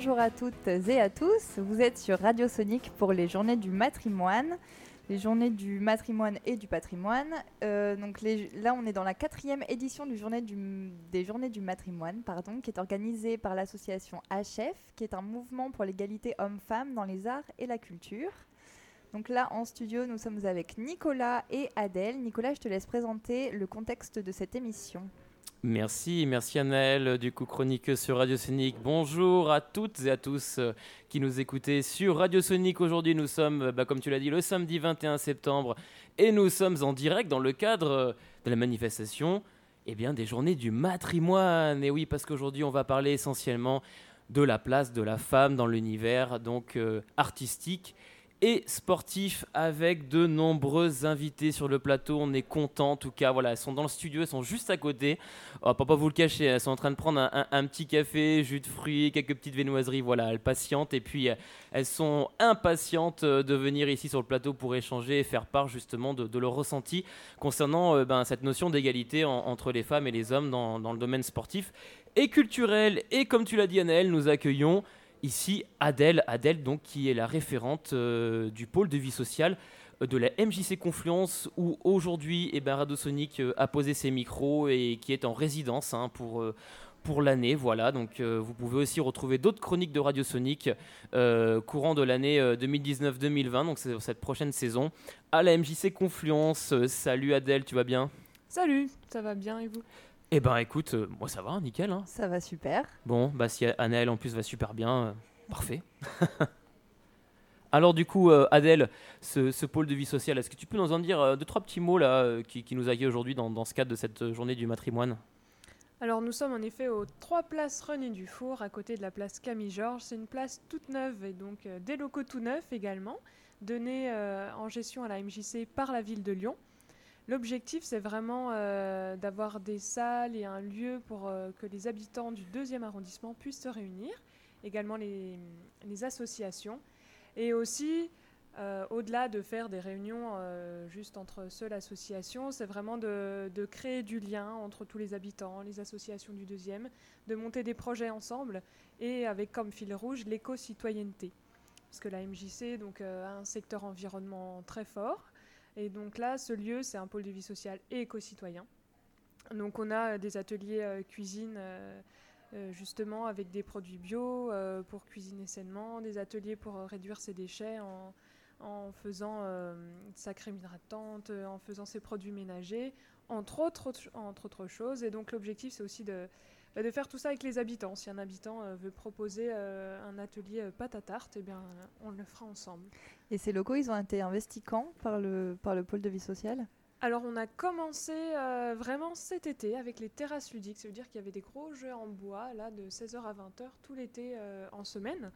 bonjour à toutes et à tous. Vous êtes sur Radio Sonic pour les journées du matrimoine, les journées du matrimoine et du patrimoine. Euh, donc là, on est dans la quatrième édition des journées du matrimoine, pardon, qui est organisée par l'association HF, qui est un mouvement pour l'égalité homme-femme dans les arts et la culture. Donc là, en studio, nous sommes avec Nicolas et Adèle. Nicolas, je te laisse présenter le contexte de cette émission. Merci, merci Annelle, du coup chroniqueuse sur Radio Sonic. Bonjour à toutes et à tous euh, qui nous écoutez sur Radio Sonic. Aujourd'hui, nous sommes, euh, bah, comme tu l'as dit, le samedi 21 septembre et nous sommes en direct dans le cadre euh, de la manifestation eh bien, des journées du matrimoine. Et oui, parce qu'aujourd'hui, on va parler essentiellement de la place de la femme dans l'univers donc artistique et sportif avec de nombreux invités sur le plateau. On est content en tout cas. Voilà, elles sont dans le studio, elles sont juste à côté. Oh, pour pas vous le cacher, elles sont en train de prendre un, petit café, jus de fruits, quelques petites viennoiseries. Voilà, elles patientent et puis euh, elles sont impatientes euh, de venir ici sur le plateau pour échanger et faire part justement de, leur ressenti concernant euh, ben, cette notion d'égalité entre les femmes et les hommes dans, le domaine sportif et culturel. Et comme tu l'as dit, Annelle, nous accueillons Ici, Adèle, Adèle donc, qui est la référente euh, du pôle de vie sociale euh, de la MJC Confluence, où aujourd'hui eh ben, Radosonic euh, a posé ses micros et qui est en résidence hein, pour, pour l'année. Voilà, donc vous pouvez aussi retrouver d'autres chroniques de Radiosonic courant de l'année 2019-2020, donc c'est cette prochaine saison, à la MJC Confluence. salut Adèle, tu vas bien? Salut, ça va bien et vous? Eh ben écoute, euh, moi ça va, nickel. Hein. Ça va super. Bon, bah si Annelle en plus va super bien, euh, parfait. Alors du coup, euh, Adèle, ce, pôle de vie sociale, est-ce que tu peux nous en dire deux, trois petits mots là qui, nous accueillent aujourd'hui dans, ce cadre de cette journée du matrimoine? Alors nous sommes en effet aux trois places René Dufour, à côté de la place Camille Georges. C'est une place toute neuve et donc des locaux tout neufs également, donnés en gestion à la MJC par la ville de Lyon. L'objectif, c'est vraiment euh, d'avoir des salles et un lieu pour euh, que les habitants du deuxième arrondissement puissent se réunir, également les, associations, et aussi, euh, au-delà de faire des réunions juste entre seules associations, c'est vraiment de, créer du lien entre tous les habitants, les associations du deuxième, de monter des projets ensemble, et avec comme fil rouge l'éco-citoyenneté. Parce que la MJC a un secteur environnement très fort, et donc là, ce lieu, c'est un pôle de vie sociale et éco-citoyen. Donc on a des ateliers euh, cuisine euh, euh, justement avec des produits bio pour cuisiner sainement, des ateliers pour réduire ses déchets en, faisant sa crème hydratante, en faisant ses produits ménagers, entre autres choses. Et donc l'objectif, c'est aussi de, bah, de faire tout ça avec les habitants. Si un habitant euh, veut proposer euh, un atelier euh, pâte à tarte, eh bien, on le fera ensemble. Et ces locaux, ils ont été investis quand? Par le, par le pôle de vie sociale? Alors on a commencé vraiment cet été avec les terrasses ludiques, ça veut dire qu'il y avait des gros jeux en bois là de 16h à 20h tout l'été en semaine.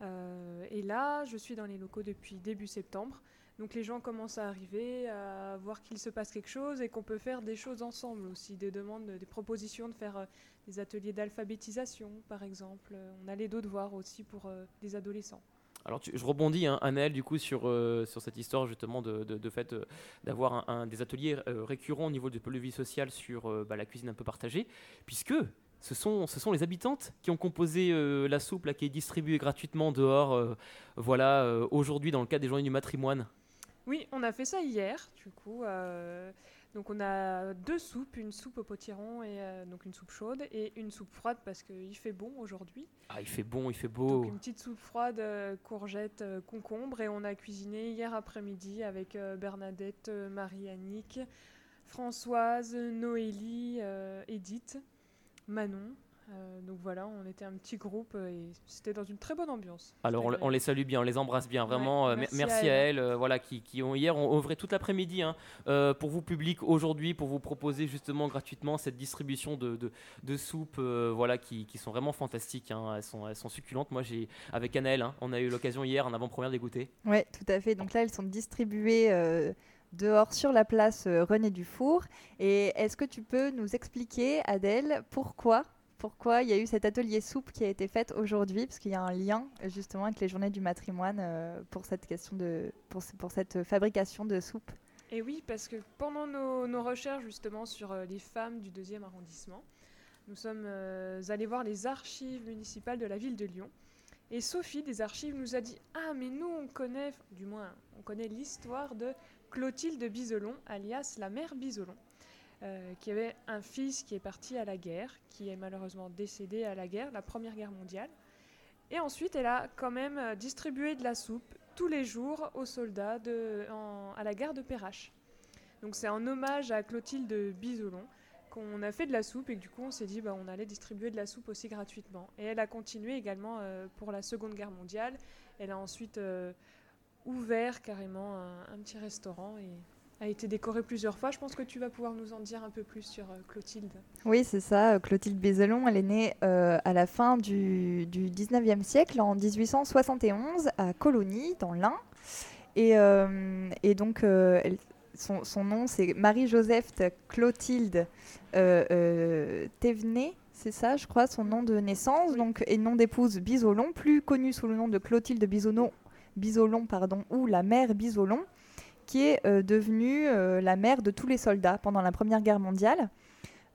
et là je suis dans les locaux depuis début septembre. Donc les gens commencent à arriver, à voir qu'il se passe quelque chose et qu'on peut faire des choses ensemble aussi, des demandes, des propositions de faire des ateliers d'alphabétisation, par exemple. On a les deux devoirs aussi pour euh, adolescents. Alors, je rebondis, hein, du coup, sur, euh, sur cette histoire justement de, de, fait euh, d'avoir un, des ateliers récurrents au niveau de vie sociale sur bah, la cuisine un peu partagée, puisque ce sont, ce sont les habitantes qui ont composé la soupe là, qui est distribuée gratuitement dehors, voilà, aujourd'hui dans le cadre des journées du matrimoine. Oui, on a fait ça hier, du coup. Donc on a deux soupes, une soupe au potiron et euh, donc une soupe chaude et une soupe froide parce qu'il fait bon aujourd'hui. Ah il fait bon, il fait beau. Donc une petite soupe froide, euh, courgette, euh, concombre et on a cuisiné hier après-midi avec Bernadette, Marie-Annick, Françoise, Noélie, Edith, Manon euh, donc voilà, on était un petit groupe euh, et c'était dans une très bonne ambiance. Alors on, les salue bien, on les embrasse bien, vraiment. Euh, merci, à elles, voilà, qui, ont hier ont œuvré toute l'après-midi hein, pour vous public aujourd'hui, pour vous proposer justement gratuitement cette distribution de, de, soupes, voilà, qui, sont vraiment fantastiques. Hein. elles, sont, elles sont succulentes. Moi, j'ai avec Anaël, hein, on a eu l'occasion hier en avant-première de goûter. Oui, tout à fait. Donc là, elles sont distribuées dehors sur la place René Dufour. Et est-ce que tu peux nous expliquer, Adèle, pourquoi pourquoi il y a eu cet atelier soupe qui a été fait aujourd'hui, parce qu'il y a un lien justement avec les journées du matrimoine euh, pour cette fabrication de soupe. Et oui, parce que pendant nos, recherches justement sur euh, les femmes du deuxième arrondissement, nous sommes euh, allés voir les archives municipales de la ville de Lyon. Et Sophie des archives nous a dit Ah, mais nous, on connaît, du moins, on connaît l'histoire de Clotilde Biselon, alias la mère Biselon, euh, qui avait un fils qui est parti à la guerre, qui est malheureusement décédé à la guerre, la Première Guerre mondiale. Et ensuite, elle a quand même euh, distribué de la soupe tous les jours aux soldats à la gare de Perrache. Donc c'est en hommage à Clotilde Biselon qu'on a fait de la soupe et que du coup on s'est dit bah, on allait distribuer de la soupe aussi gratuitement. Et elle a continué également euh, pour la Seconde Guerre mondiale. Elle a ensuite ouvert carrément un, petit restaurant et a été décoré plusieurs fois. Je pense que tu vas pouvoir nous en dire un peu plus sur euh, Clotilde. Oui, c'est ça. Clotilde Bézelon, elle est née euh, à la fin du, du, 19e siècle, en 1871, à Colonie, dans l'Ain. Et, euh, et donc, son, son, nom, c'est Marie-Joseph Clotilde Thévenet. C'est ça, je crois, son nom de naissance, donc, et nom d'épouse Bisolon, plus connu sous le nom de Clotilde Bisonneau Bisolon pardon, ou la mère Bisolon, qui est euh, devenue euh, la mère de tous les soldats pendant la Première Guerre mondiale.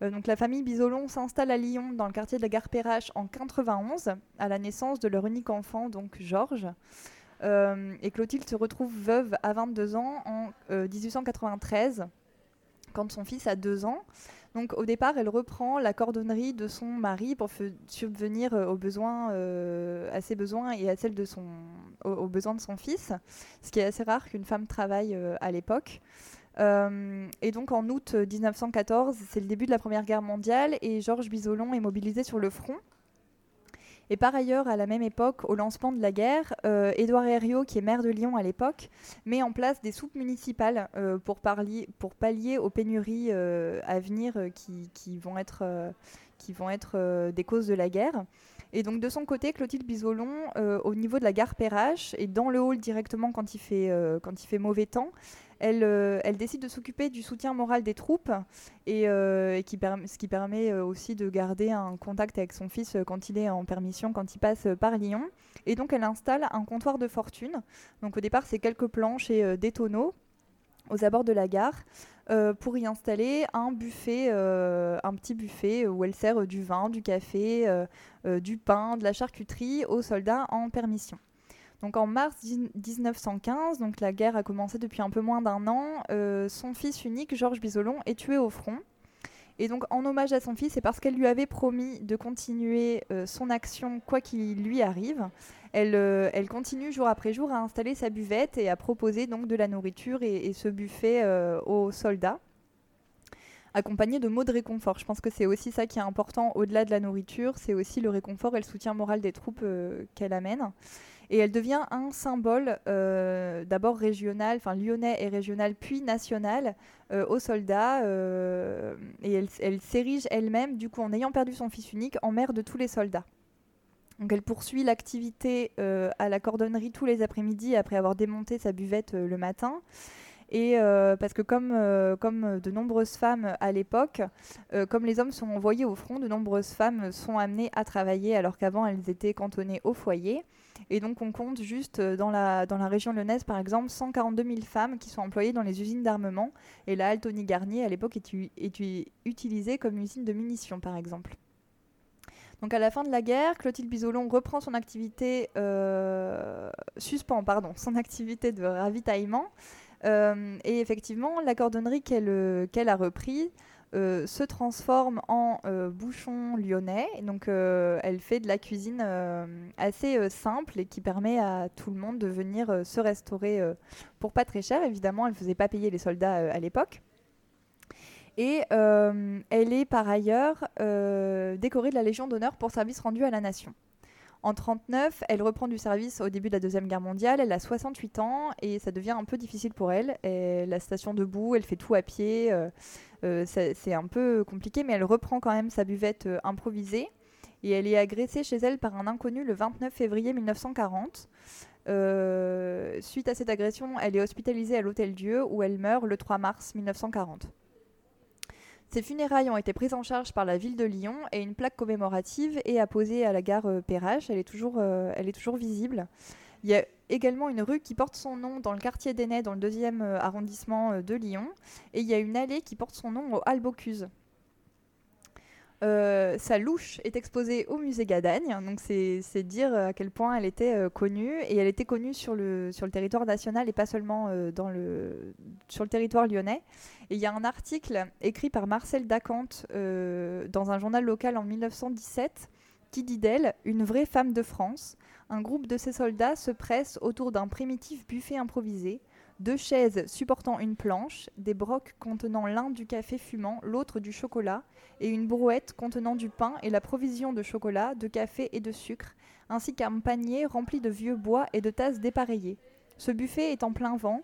Euh, donc la famille Bisolon s'installe à Lyon, dans le quartier de la gare Perrache, en 91, à la naissance de leur unique enfant, donc Georges. et Clotilde se retrouve veuve à 22 ans en 1893, quand son fils a 2 ans. Donc au départ, elle reprend la cordonnerie de son mari pour subvenir aux besoins, à ses besoins et de son, aux, besoins de son fils, ce qui est assez rare qu'une femme travaille euh, à l'époque. Euh, et donc en août 1914, c'est le début de la Première Guerre mondiale et Georges Bisolon est mobilisé sur le front. Et par ailleurs, à la même époque, au lancement de la guerre, euh, Édouard Herriot, qui est maire de Lyon à l'époque, met en place des soupes municipales pour, pour, pallier aux pénuries à venir qui, vont être, des causes de la guerre. Et donc de son côté, Clotilde Bisolon, euh, au niveau de la gare Perrache, et dans le hall directement euh, quand il fait mauvais temps, elle, euh, elle décide de s'occuper du soutien moral des troupes, et, qui ce qui permet aussi de garder un contact avec son fils quand il est en permission, quand il passe par Lyon. Et donc elle installe un comptoir de fortune. Donc au départ, c'est quelques planches et des tonneaux aux abords de la gare. Euh, pour y installer un buffet, euh, un petit buffet où elle sert du vin, du café, euh, du pain, de la charcuterie aux soldats en permission. Donc en mars 1915, donc la guerre a commencé depuis un peu moins d'un an, son fils unique, Georges Bisolon, est tué au front. Et donc, en hommage à son fils, et parce qu'elle lui avait promis de continuer son action quoi qu'il lui arrive, euh, elle, continue jour après jour à installer sa buvette et à proposer donc de la nourriture et, ce buffet euh, aux soldats accompagné de mots de réconfort. Je pense que c'est aussi ça qui est important au-delà de la nourriture, c'est aussi le réconfort et le soutien moral des troupes euh, qu'elle amène. Et elle devient un symbole d'abord régional, enfin lyonnais et régional, puis national aux soldats. et elle, s'érige elle-même, du coup en ayant perdu son fils unique, en mère de tous les soldats. Donc elle poursuit l'activité euh, à la cordonnerie tous les après-midi après avoir démonté sa buvette euh, le matin. Et euh, parce que comme, comme de nombreuses femmes à l'époque, comme les hommes sont envoyés au front, de nombreuses femmes sont amenées à travailler alors qu'avant elles étaient cantonnées au foyer. Et donc on compte juste dans la, dans la région lyonnaise par exemple 142 000 femmes qui sont employées dans les usines d'armement. Et la Altony Garnier à l'époque est, est utilisée comme usine de munitions par exemple. Donc à la fin de la guerre, Clotilde Bisolon reprend son activité, euh, suspend pardon, son activité de ravitaillement. Euh, et effectivement, la cordonnerie qu'elle euh, qu'elle a repris se transforme en bouchon lyonnais. Donc elle fait de la cuisine assez simple et qui permet à tout le monde de venir se restaurer pour pas très cher. Évidemment, elle ne faisait pas payer les soldats à l'époque. Et euh, elle est par ailleurs euh, décorée de la Légion d'honneur pour service rendu à la nation. En 1939, elle reprend du service au début de la Deuxième Guerre mondiale. Elle a 68 ans et ça devient un peu difficile pour elle. la station debout, elle fait tout à pied. Euh, c'est un peu compliqué, mais elle reprend quand même sa buvette improvisée. Et elle est agressée chez elle par un inconnu le 29 février 1940. suite à cette agression, elle est hospitalisée à l'Hôtel Dieu où elle meurt le 3 mars 1940. Ses funérailles ont été prises en charge par la ville de Lyon et une plaque commémorative est apposée à la gare euh, Perrache. Elle est toujours, euh, visible. Également une rue qui porte son nom dans le quartier d'Enay, dans le deuxième euh, arrondissement de Lyon. Et il y a une allée qui porte son nom au Albocuse. Euh, sa louche est exposée au musée Gadagne, donc c'est dire à quel point elle était euh, connue, et elle était connue sur le, sur le territoire national et pas seulement euh, dans le, sur le territoire lyonnais. Et il y a un article écrit par Marcel Dacante dans un journal local en 1917 qui dit d'elle Une vraie femme de France. Un groupe de ses soldats se presse autour d'un primitif buffet improvisé deux chaises supportant une planche, des brocs contenant l'un du café fumant, l'autre du chocolat, et une brouette contenant du pain et la provision de chocolat, de café et de sucre, ainsi qu'un panier rempli de vieux bois et de tasses dépareillées. Ce buffet est en plein vent,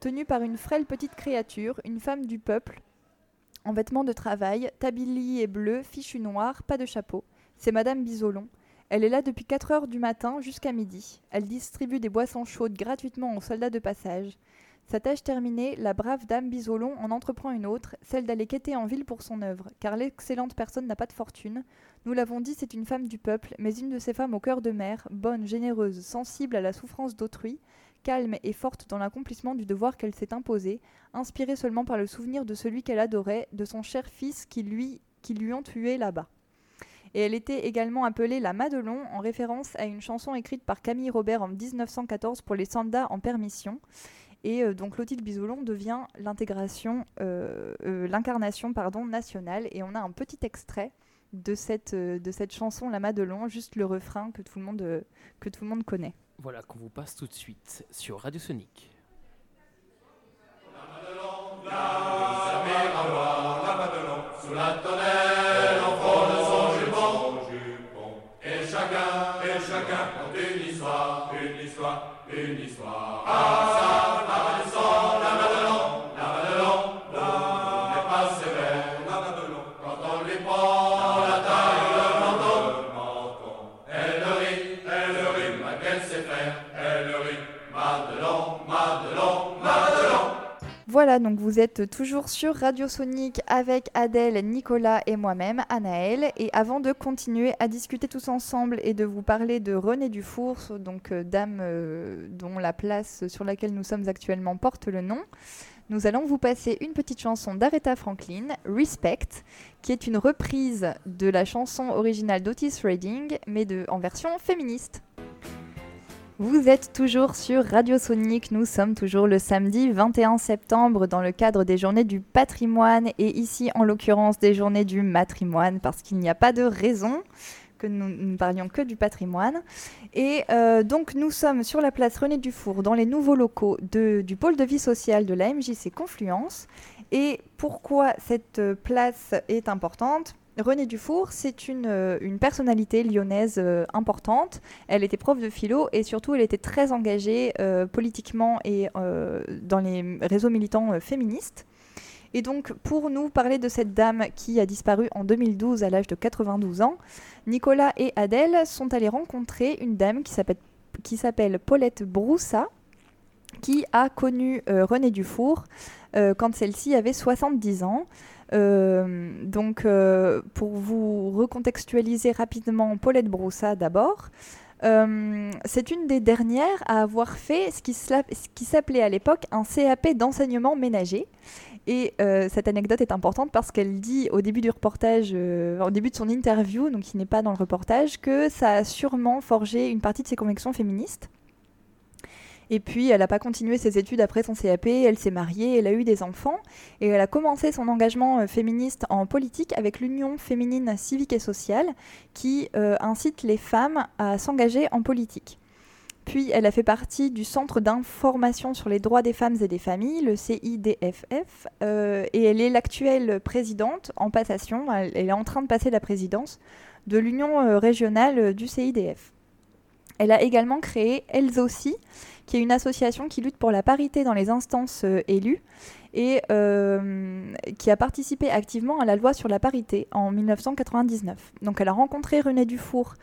tenu par une frêle petite créature, une femme du peuple, en vêtements de travail, tablier bleu, fichu noir, pas de chapeau. C'est Madame Bisolon. Elle est là depuis 4 heures du matin jusqu'à midi. Elle distribue des boissons chaudes gratuitement aux soldats de passage. Sa tâche terminée, la brave dame Bisolon en entreprend une autre, celle d'aller quêter en ville pour son œuvre, car l'excellente personne n'a pas de fortune. Nous l'avons dit, c'est une femme du peuple, mais une de ces femmes au cœur de mère, bonne, généreuse, sensible à la souffrance d'autrui, calme et forte dans l'accomplissement du devoir qu'elle s'est imposé, inspirée seulement par le souvenir de celui qu'elle adorait, de son cher fils qui lui, qui lui ont tué là-bas. Et elle était également appelée la Madelon en référence à une chanson écrite par Camille Robert en 1914 pour les soldats en permission. Et euh, donc Clotilde Bisolon devient l'intégration, euh, euh, l'incarnation pardon nationale. Et on a un petit extrait de cette, de cette chanson La Madelon, juste le refrain que tout le monde, que tout le monde connaît. Voilà qu'on vous passe tout de suite sur Radio Sonic. La Madelon, la, Madelon, sous la tonnelle, Voilà, donc vous êtes toujours sur Radio Sonic avec Adèle, Nicolas et moi-même, Anaël. Et avant de continuer à discuter tous ensemble et de vous parler de René Dufour, donc euh, dame euh, dont la place sur laquelle nous sommes actuellement porte le nom, nous allons vous passer une petite chanson d'Aretha Franklin, Respect, qui est une reprise de la chanson originale d'Otis Redding, mais en version féministe. Vous êtes toujours sur Radio Sonic, nous sommes toujours le samedi 21 septembre dans le cadre des journées du patrimoine et ici en l'occurrence des journées du matrimoine parce qu'il n'y a pas de raison que nous ne parlions que du patrimoine. Et euh, donc nous sommes sur la place René Dufour dans les nouveaux locaux du pôle de vie sociale de la MJC Confluence. Et pourquoi cette place est importante? Renée Dufour, c'est une, euh, personnalité lyonnaise euh, importante. Elle était prof de philo et surtout elle était très engagée euh, politiquement et dans les réseaux militants féministes. Et donc pour nous parler de cette dame qui a disparu en 2012 à l'âge de 92 ans, Nicolas et Adèle sont allés rencontrer une dame qui s'appelle Paulette Broussa, qui a connu Renée Dufour quand celle-ci avait 70 ans. Euh, donc, euh, pour vous recontextualiser rapidement, Paulette Broussa d'abord. Euh, c'est une des dernières à avoir fait ce qui s'appelait à l'époque un CAP d'enseignement ménager. Et cette anecdote est importante parce qu'elle dit au début du reportage, au début de son interview, donc qui n'est pas dans le reportage, que ça a sûrement forgé une partie de ses convictions féministes. Et puis, elle n'a pas continué ses études après son CAP, elle s'est mariée, elle a eu des enfants, et elle a commencé son engagement euh, féministe en politique avec l'Union féminine civique et sociale, qui euh, incite les femmes à s'engager en politique. Puis, elle a fait partie du Centre d'information sur les droits des femmes et des familles, le CIDFF, euh, et elle est l'actuelle présidente en passation, elle, elle, est en train de passer la présidence de l'Union régionale du CIDF. Elle a également créé Elles aussi, qui est une association qui lutte pour la parité dans les instances euh, élues et euh, qui a participé activement à la loi sur la parité en 1999. Donc elle a rencontré René Dufour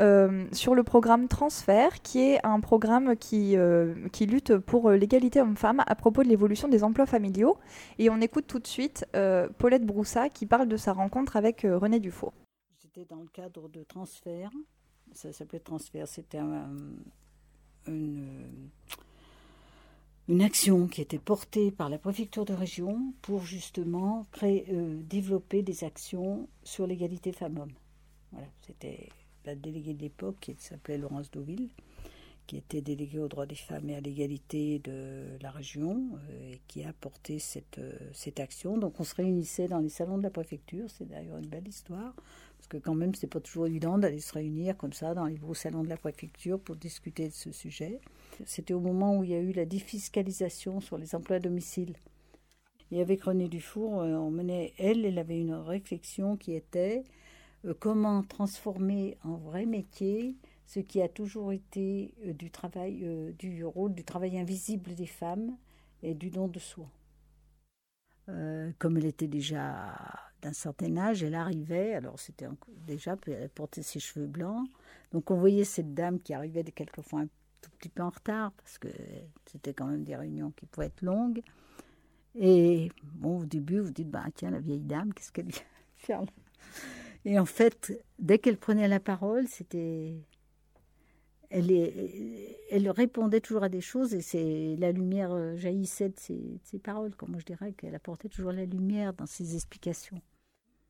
euh, sur le programme Transfert, qui est un programme qui, lutte pour l'égalité homme-femme à propos de l'évolution des emplois familiaux. Et on écoute tout de suite Paulette Broussa qui parle de sa rencontre avec René Dufour. J'étais dans le cadre de Transfert, ça s'appelait Transfert, c'était un, une, une action qui était portée par la préfecture de région pour justement créer, euh, développer des actions sur l'égalité femmes-hommes. Voilà, c'était la déléguée de l'époque qui s'appelait Laurence Deauville, qui était déléguée aux droits des femmes et à l'égalité de la région euh, et qui a porté cette, euh, cette action. Donc on se réunissait dans les salons de la préfecture, c'est d'ailleurs une belle histoire, parce que quand même c'est pas toujours évident d'aller se réunir comme ça dans les gros salons de la préfecture pour discuter de ce sujet. C'était au moment où il y a eu la défiscalisation sur les emplois à domicile. Et avec René Dufour, euh, on menait, elle, elle avait une réflexion qui était euh, comment transformer en vrai métier ce qui a toujours été euh, du travail, du rôle du travail invisible des femmes et du don de soi. comme elle était déjà d'un certain âge, elle arrivait, alors c'était déjà, elle portait ses cheveux blancs, donc on voyait cette dame qui arrivait quelquefois un tout petit peu en retard parce que c'était quand même des réunions qui pouvaient être longues. Et bon, au début, vous dites, bah, tiens, la vieille dame, qu'est-ce qu'elle vient faire là? Et en fait, dès qu'elle prenait la parole, c'était. Elle, répondait toujours à des choses et c'est la lumière euh, jaillissait de ses, paroles. Comme je dirais qu'elle apportait toujours la lumière dans ses explications.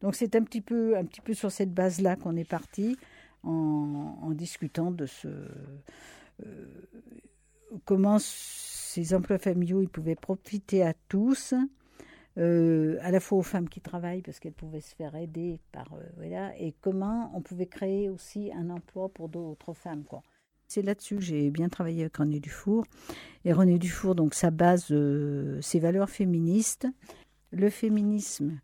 Donc c'est un petit peu, un petit peu sur cette base-là qu'on est parti en, discutant de ce, euh, comment ces emplois familiaux ils pouvaient profiter à tous, euh, à la fois aux femmes qui travaillent parce qu'elles pouvaient se faire aider par voilà, et comment on pouvait créer aussi un emploi pour d'autres femmes quoi. C'est là-dessus que j'ai bien travaillé avec René Dufour. Et René Dufour, donc, sa base, ses valeurs féministes. Le féminisme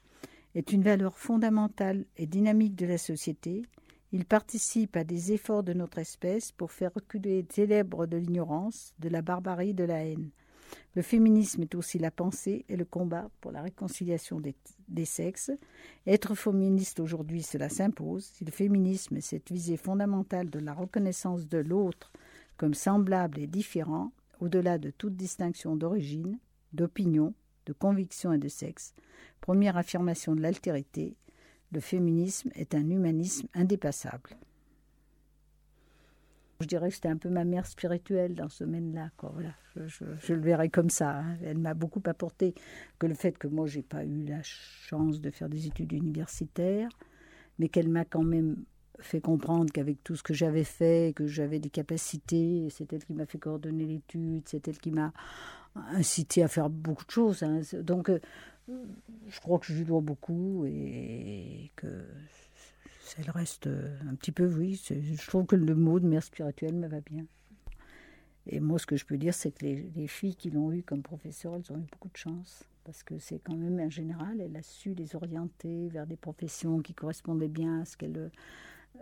est une valeur fondamentale et dynamique de la société il participe à des efforts de notre espèce pour faire reculer les ténèbres de l'ignorance, de la barbarie, de la haine. Le féminisme est aussi la pensée et le combat pour la réconciliation des, sexes. Être féministe aujourd'hui, cela s'impose. Si le féminisme est cette visée fondamentale de la reconnaissance de l'autre comme semblable et différent, au-delà de toute distinction d'origine, d'opinion, de conviction et de sexe, première affirmation de l'altérité, le féminisme est un humanisme indépassable. Je dirais que c'était un peu ma mère spirituelle dans ce domaine-là. Voilà, je, le verrais comme ça. Hein. Elle m'a beaucoup apporté que le fait que moi, j'ai pas eu la chance de faire des études universitaires, mais qu'elle m'a quand même fait comprendre qu'avec tout ce que j'avais fait, que j'avais des capacités, c'est elle qui m'a fait coordonner l'étude, c'est elle qui m'a incité à faire beaucoup de choses. Hein. Donc, euh, je crois que je lui dois beaucoup et que elle reste un petit peu, oui. Je trouve que le mot de mère spirituelle me va bien. Et moi, ce que je peux dire, c'est que les, filles qui l'ont eu comme professeur, elles ont eu beaucoup de chance. Parce que c'est quand même, en général, elle a su les orienter vers des professions qui correspondaient bien à ce qu'elles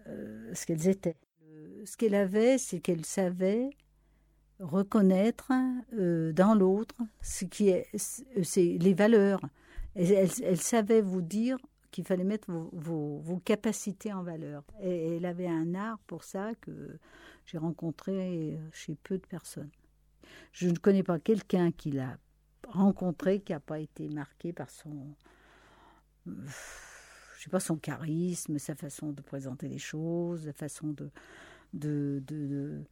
euh, qu'elles étaient. Ce qu'elle avait, c'est qu'elle savait reconnaître euh, dans l'autre ce qui est, c'est les valeurs. Elle, savait vous dire qu'il fallait mettre vos, capacités en valeur. Et elle avait un art pour ça que j'ai rencontré chez peu de personnes. Je ne connais pas quelqu'un qui l'a rencontré qui n'a pas été marqué par son, je sais pas, son charisme, sa façon de présenter les choses, sa façon de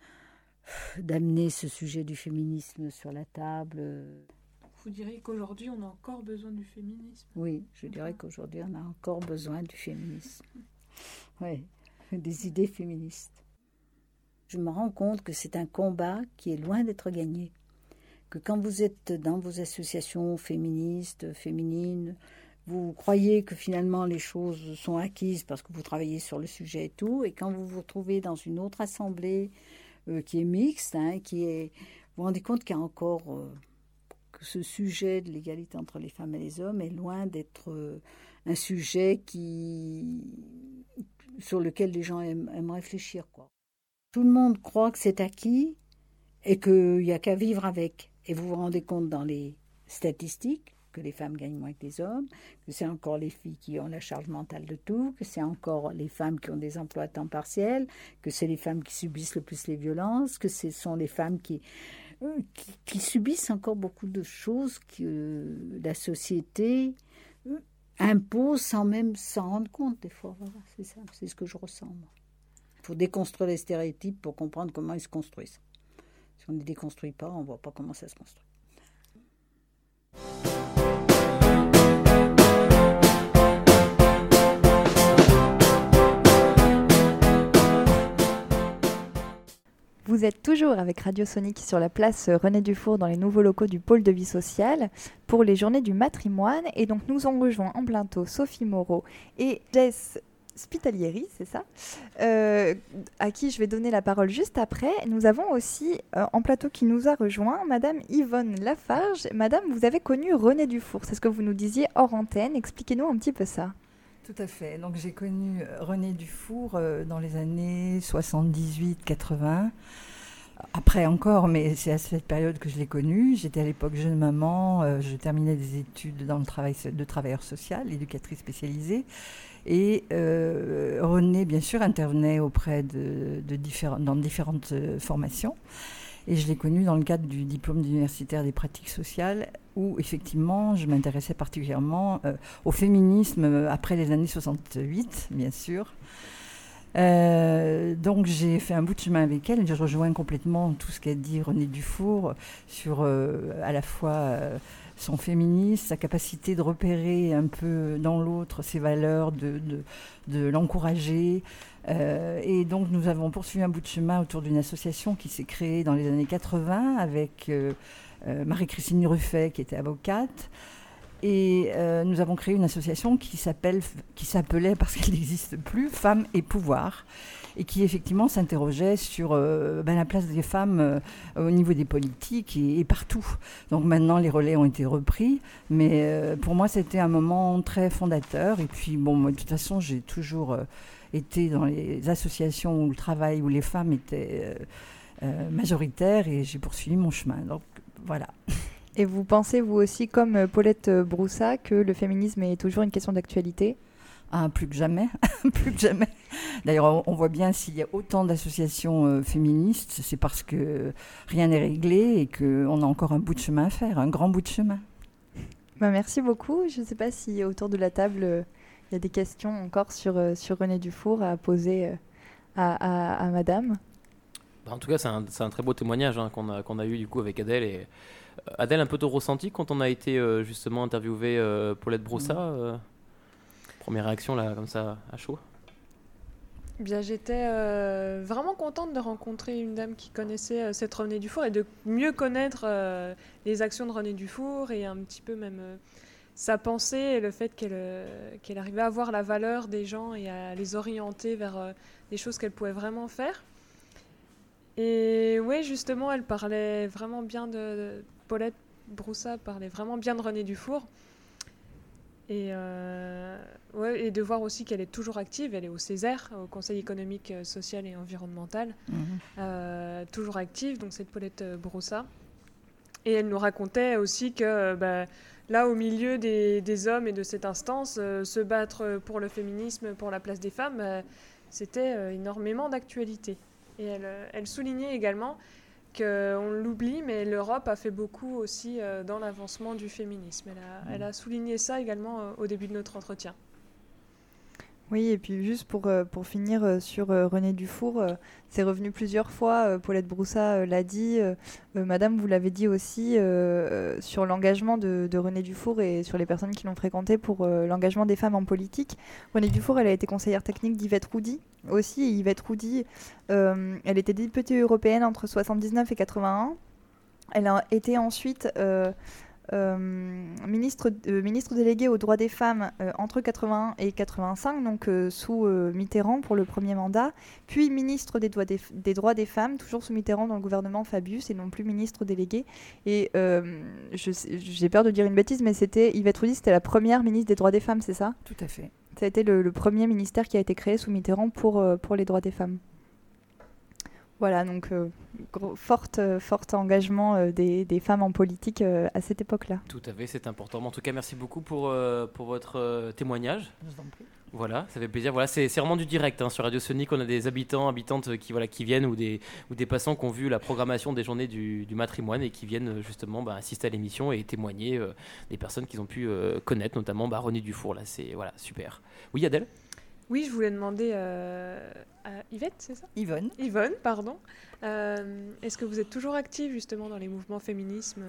d'amener ce sujet du féminisme sur la table. Vous diriez qu'aujourd'hui, on a encore besoin du féminisme Oui, je dirais qu'aujourd'hui, on a encore besoin du féminisme. Oui, des idées féministes. Je me rends compte que c'est un combat qui est loin d'être gagné. Que quand vous êtes dans vos associations féministes, féminines, vous croyez que finalement les choses sont acquises parce que vous travaillez sur le sujet et tout, et quand vous vous retrouvez dans une autre assemblée euh, qui est mixte, hein, qui est. Vous vous rendez compte qu'il y a encore. Euh, ce sujet de l'égalité entre les femmes et les hommes est loin d'être euh, un sujet sur lequel les gens aiment, réfléchir. Tout le monde croit que c'est acquis et qu'il n'y a qu'à vivre avec. Et vous vous rendez compte dans les statistiques que les femmes gagnent moins que les hommes, que c'est encore les filles qui ont la charge mentale de tout, que c'est encore les femmes qui ont des emplois à temps partiel, que c'est les femmes qui subissent le plus les violences, que ce sont les femmes qui, euh, qui, subissent encore beaucoup de choses que la société euh, impose sans même s'en rendre compte des fois. c'est ça, c'est ce que je ressens. Il faut déconstruire les stéréotypes pour comprendre comment ils se construisent. Si on ne les déconstruit pas, on ne voit pas comment ça se construit. Vous êtes toujours avec Radio Sonic sur la place René Dufour dans les nouveaux locaux du pôle de vie sociale pour les journées du matrimoine. Et donc nous en rejoint en plateau Sophie Moreau et Jess Spitalieri, c'est ça, euh, à qui je vais donner la parole juste après. Nous avons aussi euh, en plateau qui nous a rejoint Madame Yvonne Lafarge. Madame, vous avez connu René Dufour, c'est ce que vous nous disiez hors antenne. Expliquez-nous un petit peu ça. Tout à fait. Donc j'ai connu euh, René Dufour dans les années 78-80. Après encore, mais c'est à cette période que je l'ai connu. J'étais à l'époque jeune maman, je terminais des études dans le travail de travailleur social, éducatrice spécialisée. Et euh, René, bien sûr, intervenait auprès de, dans différentes euh, formations. Et je l'ai connu dans le cadre du diplôme d'universitaire des pratiques sociales, où effectivement, je m'intéressais particulièrement euh, au féminisme après les années 68, bien sûr. donc j'ai fait un bout de chemin avec elle. Je rejoins complètement tout ce qu'a dit René Dufour sur à la fois son féminisme, sa capacité de repérer un peu dans l'autre ses valeurs, de, l'encourager. Euh, et donc nous avons poursuivi un bout de chemin autour d'une association qui s'est créée dans les années 80 avec euh, euh, Marie-Christine Ruffet qui était avocate. Et nous avons créé une association qui s'appelait, parce qu'elle n'existe plus, Femmes et Pouvoir et qui effectivement s'interrogeait sur ben, la place des femmes au niveau des politiques et, partout. Donc maintenant, les relais ont été repris, mais pour moi, c'était un moment très fondateur. Et puis, bon, moi, de toute façon, j'ai toujours été dans les associations où le travail, où les femmes étaient majoritaires, et j'ai poursuivi mon chemin. Donc voilà. Et vous pensez, vous aussi, comme Paulette Broussa, que le féminisme est toujours une question d'actualité? Ah, plus que jamais, plus que jamais. D'ailleurs, on voit bien s'il y a autant d'associations euh, féministes, c'est parce que rien n'est réglé et qu'on a encore un bout de chemin à faire, un grand bout de chemin. Bah, merci beaucoup. Je ne sais pas si autour de la table, euh, y a des questions encore sur, euh, sur René Dufour à poser à, à, Madame. Bah, en tout cas, c'est un, un, très beau témoignage hein, qu'on a, qu'on a eu du coup avec Adèle. Et, Adèle, un peu ton ressenti quand on a été justement interviewé Paulette Broussa mmh. Première réaction là, comme ça, à chaud? Bien, j'étais euh, vraiment contente de rencontrer une dame qui connaissait euh, cette René Dufour et de mieux connaître euh, les actions de René Dufour et un petit peu même sa pensée et le fait qu'elle qu'elle arrivait à voir la valeur des gens et à les orienter vers des choses qu'elle pouvait vraiment faire. Et oui, justement, elle parlait vraiment bien de, Paulette Broussa parlait vraiment bien de René Dufour. Et, euh, ouais, et de voir aussi qu'elle est toujours active. Elle est au Césaire, au Conseil économique, euh, social et environnemental. Mhm. Euh, toujours active, donc cette Paulette Broussa. Et elle nous racontait aussi que bah, là, au milieu des, hommes et de cette instance, se battre pour le féminisme, pour la place des femmes, c'était énormément d'actualité. Et elle, elle, soulignait également qu'on l'oublie, mais l'Europe a fait beaucoup aussi euh, dans l'avancement du féminisme. Elle a, mm. souligné ça également euh, au début de notre entretien. Oui, et puis juste pour, euh, finir sur René Dufour, c'est revenu plusieurs fois, Paulette Broussa l'a dit, Madame, vous l'avez dit aussi, sur l'engagement de, de, René Dufour et sur les personnes qui l'ont fréquenté pour l'engagement des femmes en politique. René Dufour, elle a été conseillère technique d'Yvette Roudy aussi. Yvette Roudy, euh, elle était députée européenne entre 79 et 81. Elle a été ensuite euh, euh, ministre, ministre déléguée aux droits des femmes entre 81 et 85, donc sous Mitterrand pour le premier mandat, puis ministre des droits des, des, droits des, femmes, toujours sous Mitterrand dans le gouvernement Fabius et non plus ministre délégué. Et j'ai peur de dire une bêtise, mais c'était Yvette Roudy, c'était la première ministre des droits des femmes, c'est ça? Tout à fait. Ça a été le, premier ministère qui a été créé sous Mitterrand pour, euh, pour les droits des femmes. Voilà, donc euh, fort, euh, engagement des, des, femmes en politique à cette époque-là. Tout à fait, c'est important. En tout cas, merci beaucoup pour, pour votre témoignage. Je vous en prie. Voilà, ça fait plaisir. Voilà, c'est vraiment du direct hein. sur Radio Sonic. On a des habitants, habitantes qui voilà qui viennent ou des ou des passants qui ont vu la programmation des journées du, du matrimoine et qui viennent euh, justement bah, assister à l'émission et témoigner euh, des personnes qu'ils ont pu euh, connaître, notamment bah, René Dufour. Là, c'est voilà super. Oui, Adèle? Oui, je voulais demander à Yvette, c'est ça? Yvonne. Yvonne, pardon. Est-ce que vous êtes toujours active justement dans les mouvements féminismes?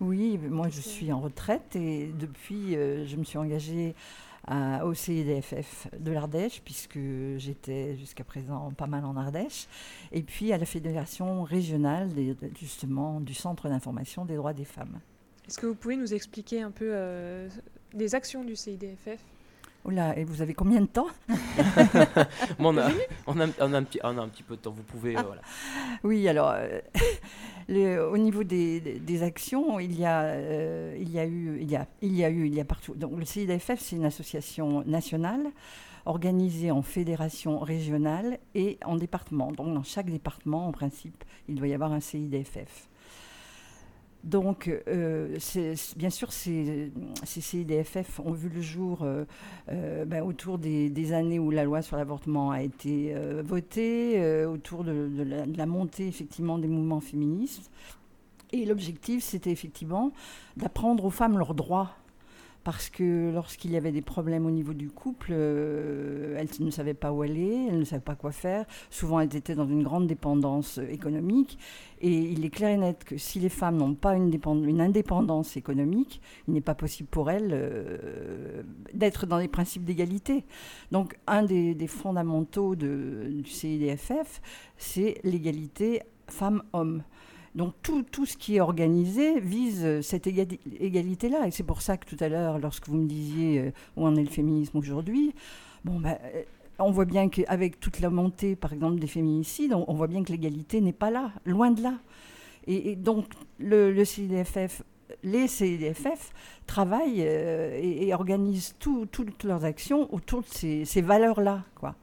Oui, moi je suis en retraite et depuis, je me suis engagée au CIDFF de l'Ardèche, puisque j'étais jusqu'à présent pas mal en Ardèche, et puis à la Fédération régionale justement du Centre d'information des droits des femmes. Est-ce que vous pouvez nous expliquer un peu des actions du CIDFF Oh et vous avez combien de temps on, a, on, a, un petit, on, a, un petit, peu de temps, vous pouvez. Ah. voilà. Oui, alors, euh, au niveau des, des, actions, il y, a, euh, il y a eu, il y a, il y a eu, il y a partout. Donc, le CIDFF, c'est une association nationale organisée en fédération régionale et en département. Donc, dans chaque département, en principe, il doit y avoir un CIDFF. Donc, euh, bien sûr, ces, CIDFF ont vu le jour euh, euh, ben, autour des, années où la loi sur l'avortement a été votée, autour de, la, montée effectivement des mouvements féministes. Et l'objectif, c'était effectivement d'apprendre aux femmes leurs droits parce que lorsqu'il y avait des problèmes au niveau du couple, euh, elles ne savaient pas où aller, elles ne savaient pas quoi faire. Souvent, elles étaient dans une grande dépendance euh, économique. Et il est clair et net que si les femmes n'ont pas une, une, indépendance économique, il n'est pas possible pour elles euh, d'être dans les principes d'égalité. Donc, un des, fondamentaux du CIDFF, c'est l'égalité femmes-hommes. Donc tout, tout, ce qui est organisé vise euh, cette égalité-là. Et c'est pour ça que tout à l'heure, lorsque vous me disiez euh, où en est le féminisme aujourd'hui, bon, ben, euh, on voit bien qu'avec toute la montée, par exemple, des féminicides, on, voit bien que l'égalité n'est pas là, loin de là. Et, donc le, CDFF, les CDFF travaillent et, organisent toutes leurs actions autour de ces, ces valeurs-là. Quoi.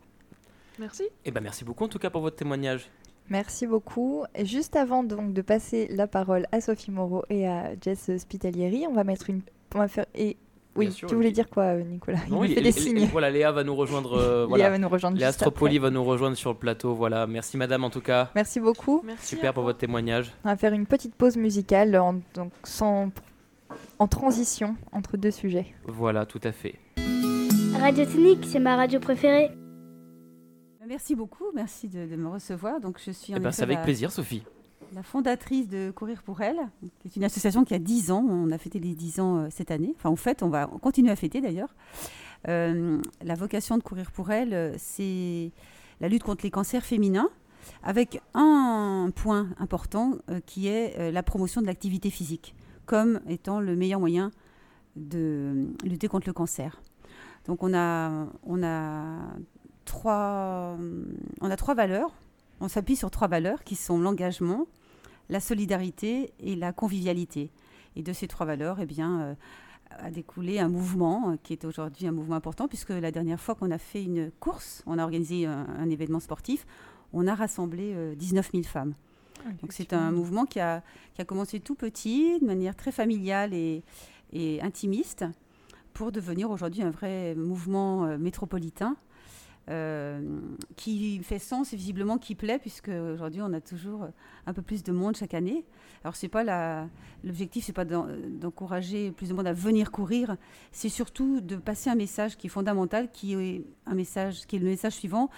Merci. Eh ben, merci beaucoup en tout cas pour votre témoignage. Merci beaucoup. Et juste avant donc de passer la parole à Sophie Moreau et à Jess Spitalieri, on va mettre une. On va faire. Et oui, tu voulais dire quoi, euh, Nicolas? Il me fait des signes. Voilà, Léa va nous rejoindre. Euh, Léa va nous rejoindre. Léa Stropoli va nous rejoindre sur le plateau. Voilà, merci madame en tout cas. Merci beaucoup. Merci Super pour votre témoignage. On va faire une petite pause musicale en, donc sans, en transition entre deux sujets. Voilà, tout à fait. Radio Technique, c'est ma radio préférée. Merci beaucoup, merci de, me recevoir. Donc, je suis eh ben, c'est avec plaisir, Sophie. La fondatrice de Courir pour elle, qui est une association qui a 10 ans. On a fêté les 10 ans euh, cette année. Enfin, en fait, on va continuer à fêter d'ailleurs. Euh, la vocation de Courir pour elle, euh, c'est la lutte contre les cancers féminins, avec un point important qui est la promotion de l'activité physique, comme étant le meilleur moyen de lutter contre le cancer. Donc on a, on a trois, on a trois valeurs. On s'appuie sur trois valeurs qui sont l'engagement, la solidarité et la convivialité. Et de ces trois valeurs, eh bien, euh, a découlé un mouvement euh, qui est aujourd'hui un mouvement important, puisque la dernière fois qu'on a fait une course, on a organisé un, événement sportif, on a rassemblé 19 euh, 000 femmes. Ah, Donc c'est un mouvement qui a, qui a, commencé tout petit, de manière très familiale et, et intimiste, pour devenir aujourd'hui un vrai mouvement métropolitain euh, qui fait sens et visiblement qui plaît, puisque aujourd'hui on a toujours un peu plus de monde chaque année. Alors c'est pas l'objectif, c'est pas d'encourager plus de monde à venir courir, c'est surtout de passer un message qui est fondamental, qui est un message, qui est le message suivant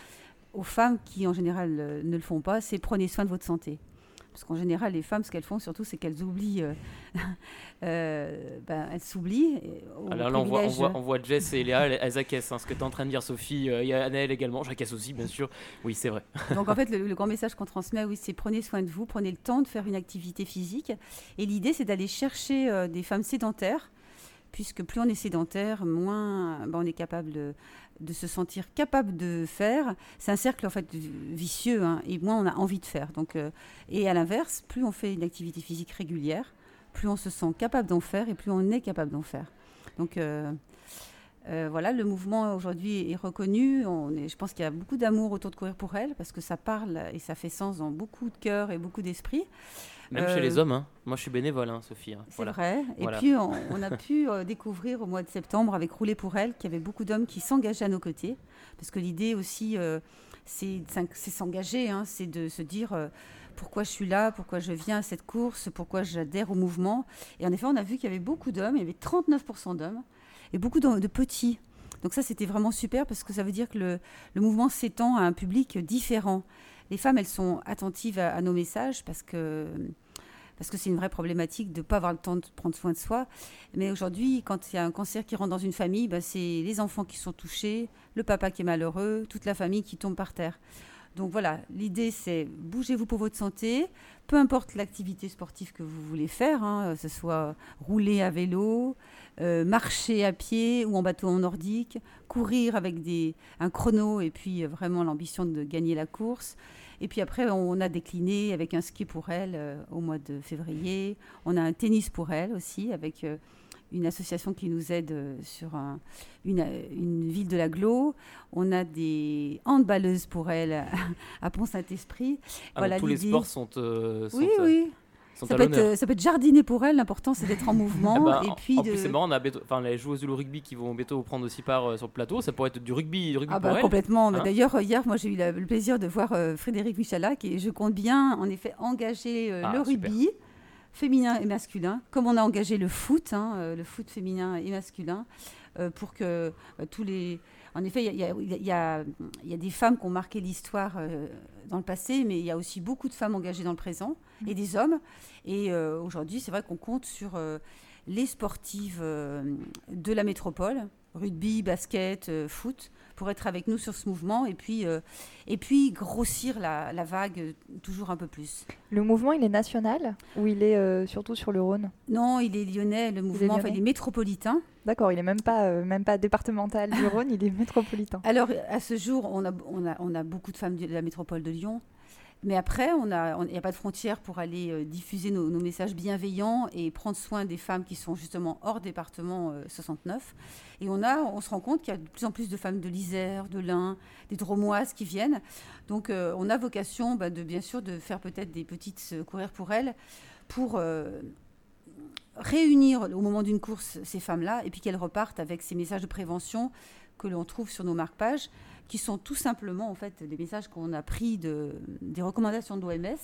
aux femmes qui en général euh, ne le font pas, c'est prenez soin de votre santé. Parce qu'en général, les femmes, ce qu'elles font surtout, c'est qu'elles oublient. Euh, euh, ben, elles s'oublient. Alors là, on voit, on, voit, on voit, Jess et Léa, elles acquiescent. Hein, ce que tu es en train de dire, Sophie, euh, il y a Annelle également. J'acquiesce aussi, bien sûr. Oui, c'est vrai. Donc en fait, le, grand message qu'on transmet, oui, c'est prenez soin de vous, prenez le temps de faire une activité physique. Et l'idée, c'est d'aller chercher des femmes sédentaires puisque plus on est sédentaire, moins ben, on est capable de, se sentir capable de faire. C'est un cercle en fait vicieux, hein, et moins on a envie de faire. Donc, euh, et à l'inverse, plus on fait une activité physique régulière, plus on se sent capable d'en faire et plus on est capable d'en faire. Donc euh, euh, voilà, le mouvement aujourd'hui est reconnu. Je pense qu'il y a beaucoup d'amour autour de courir pour elle parce que ça parle et ça fait sens dans beaucoup de cœurs et beaucoup d'esprits. Même chez les hommes, hein. moi je suis bénévole, hein, Sophie. Hein. C'est vrai. Et puis on, a pu euh, découvrir au mois de septembre avec Rouler pour elle qu'il y avait beaucoup d'hommes qui s'engageaient à nos côtés. Parce que l'idée aussi, euh, c'est s'engager, hein. c'est de se dire euh, pourquoi je suis là, pourquoi je viens à cette course, pourquoi j'adhère au mouvement. Et en effet, on a vu qu'il y avait beaucoup d'hommes, il y avait 39% d'hommes et beaucoup de, petits. Donc ça, c'était vraiment super parce que ça veut dire que le, le mouvement s'étend à un public différent les femmes, elles sont attentives à, nos messages parce que parce que c'est une vraie problématique de ne pas avoir le temps de prendre soin de soi. Mais aujourd'hui, quand il y a un cancer qui rentre dans une famille, bah, c'est les enfants qui sont touchés, le papa qui est malheureux, toute la famille qui tombe par terre. Donc voilà, l'idée c'est bougez-vous pour votre santé, peu importe l'activité sportive que vous voulez faire, hein, que ce soit rouler à vélo, euh, marcher à pied ou en bateau en nordique, courir avec des, un chrono et puis vraiment l'ambition de gagner la course. Et puis après, on a décliné avec un ski pour elle euh, au mois de février. On a un tennis pour elle aussi avec euh, une association qui nous aide euh, sur une, une, ville de l'aglo. On a des handballeuses pour elle à Pont-Saint-Esprit. Ah, voilà, tous les sports sont, sont oui, oui. Ça peut, être, ça peut, être, jardiner pour elle, l'important c'est d'être en mouvement. Eh ben, et puis en, plus c'est marrant, on a enfin, les joueuses de rugby qui vont bientôt prendre aussi part euh, sur le plateau, ça pourrait être du rugby, du rugby ah pour bah, Complètement, hein. d'ailleurs hier moi j'ai eu le plaisir de voir euh, Frédéric Michalak et je compte bien en effet engager euh, ah, le rugby féminin et masculin, comme on a engagé le foot, hein, le foot féminin et masculin, pour que tous les... En effet, il y, y, y, a des femmes qui ont marqué l'histoire dans le passé, mais il y a aussi beaucoup de femmes engagées dans le présent et mm. des hommes. Et euh, aujourd'hui, c'est vrai qu'on compte sur euh, les sportives euh, de la métropole, rugby, basket, foot, pour être avec nous sur ce mouvement et puis, et puis grossir la, la, vague toujours un peu plus. Le mouvement, il est national ou il est surtout sur le Rhône? Non, il est lyonnais. Le mouvement, il est, métropolitain. D'accord, il n'est même pas, même pas départemental du Rhône, il est métropolitain. Alors, à ce jour, on a, on a, on a beaucoup de femmes de la métropole de Lyon. Mais après, il n'y a, pas de frontière pour aller euh, diffuser nos, messages bienveillants et prendre soin des femmes qui sont justement hors département 69. Euh, et on, a, on se rend compte qu'il y a de plus en plus de femmes de l'Isère, de l'Ain, des Dromoises qui viennent. Donc euh, on a vocation, bah, de, bien sûr, de faire peut-être des petites courir pour elles, pour réunir au moment d'une course ces femmes-là et puis qu'elles repartent avec ces messages de prévention que l'on trouve sur nos marque-pages qui sont tout simplement en fait des messages qu'on a pris de, des recommandations de l'OMS,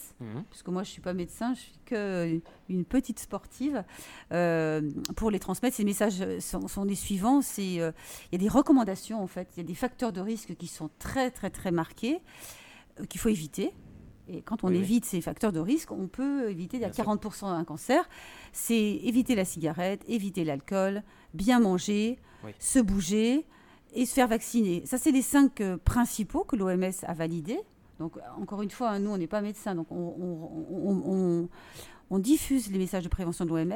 puisque moi je ne suis pas médecin, je suis qu'une petite sportive. Euh, pour les transmettre, ces messages sont, les suivants. C'est euh, il y a des recommandations en fait, il y a des facteurs de risque qui sont très très très marqués euh, qu'il faut éviter. Et quand on évite ces facteurs de risque, on peut éviter à 40% un cancer. C'est éviter la cigarette, éviter l'alcool, bien manger, se bouger, et se faire vacciner. Ça, c'est les cinq euh, principaux que l'OMS a validés. Donc, encore une fois, hein, nous, on n'est pas médecins, donc on, on, diffuse les messages de prévention de l'OMS.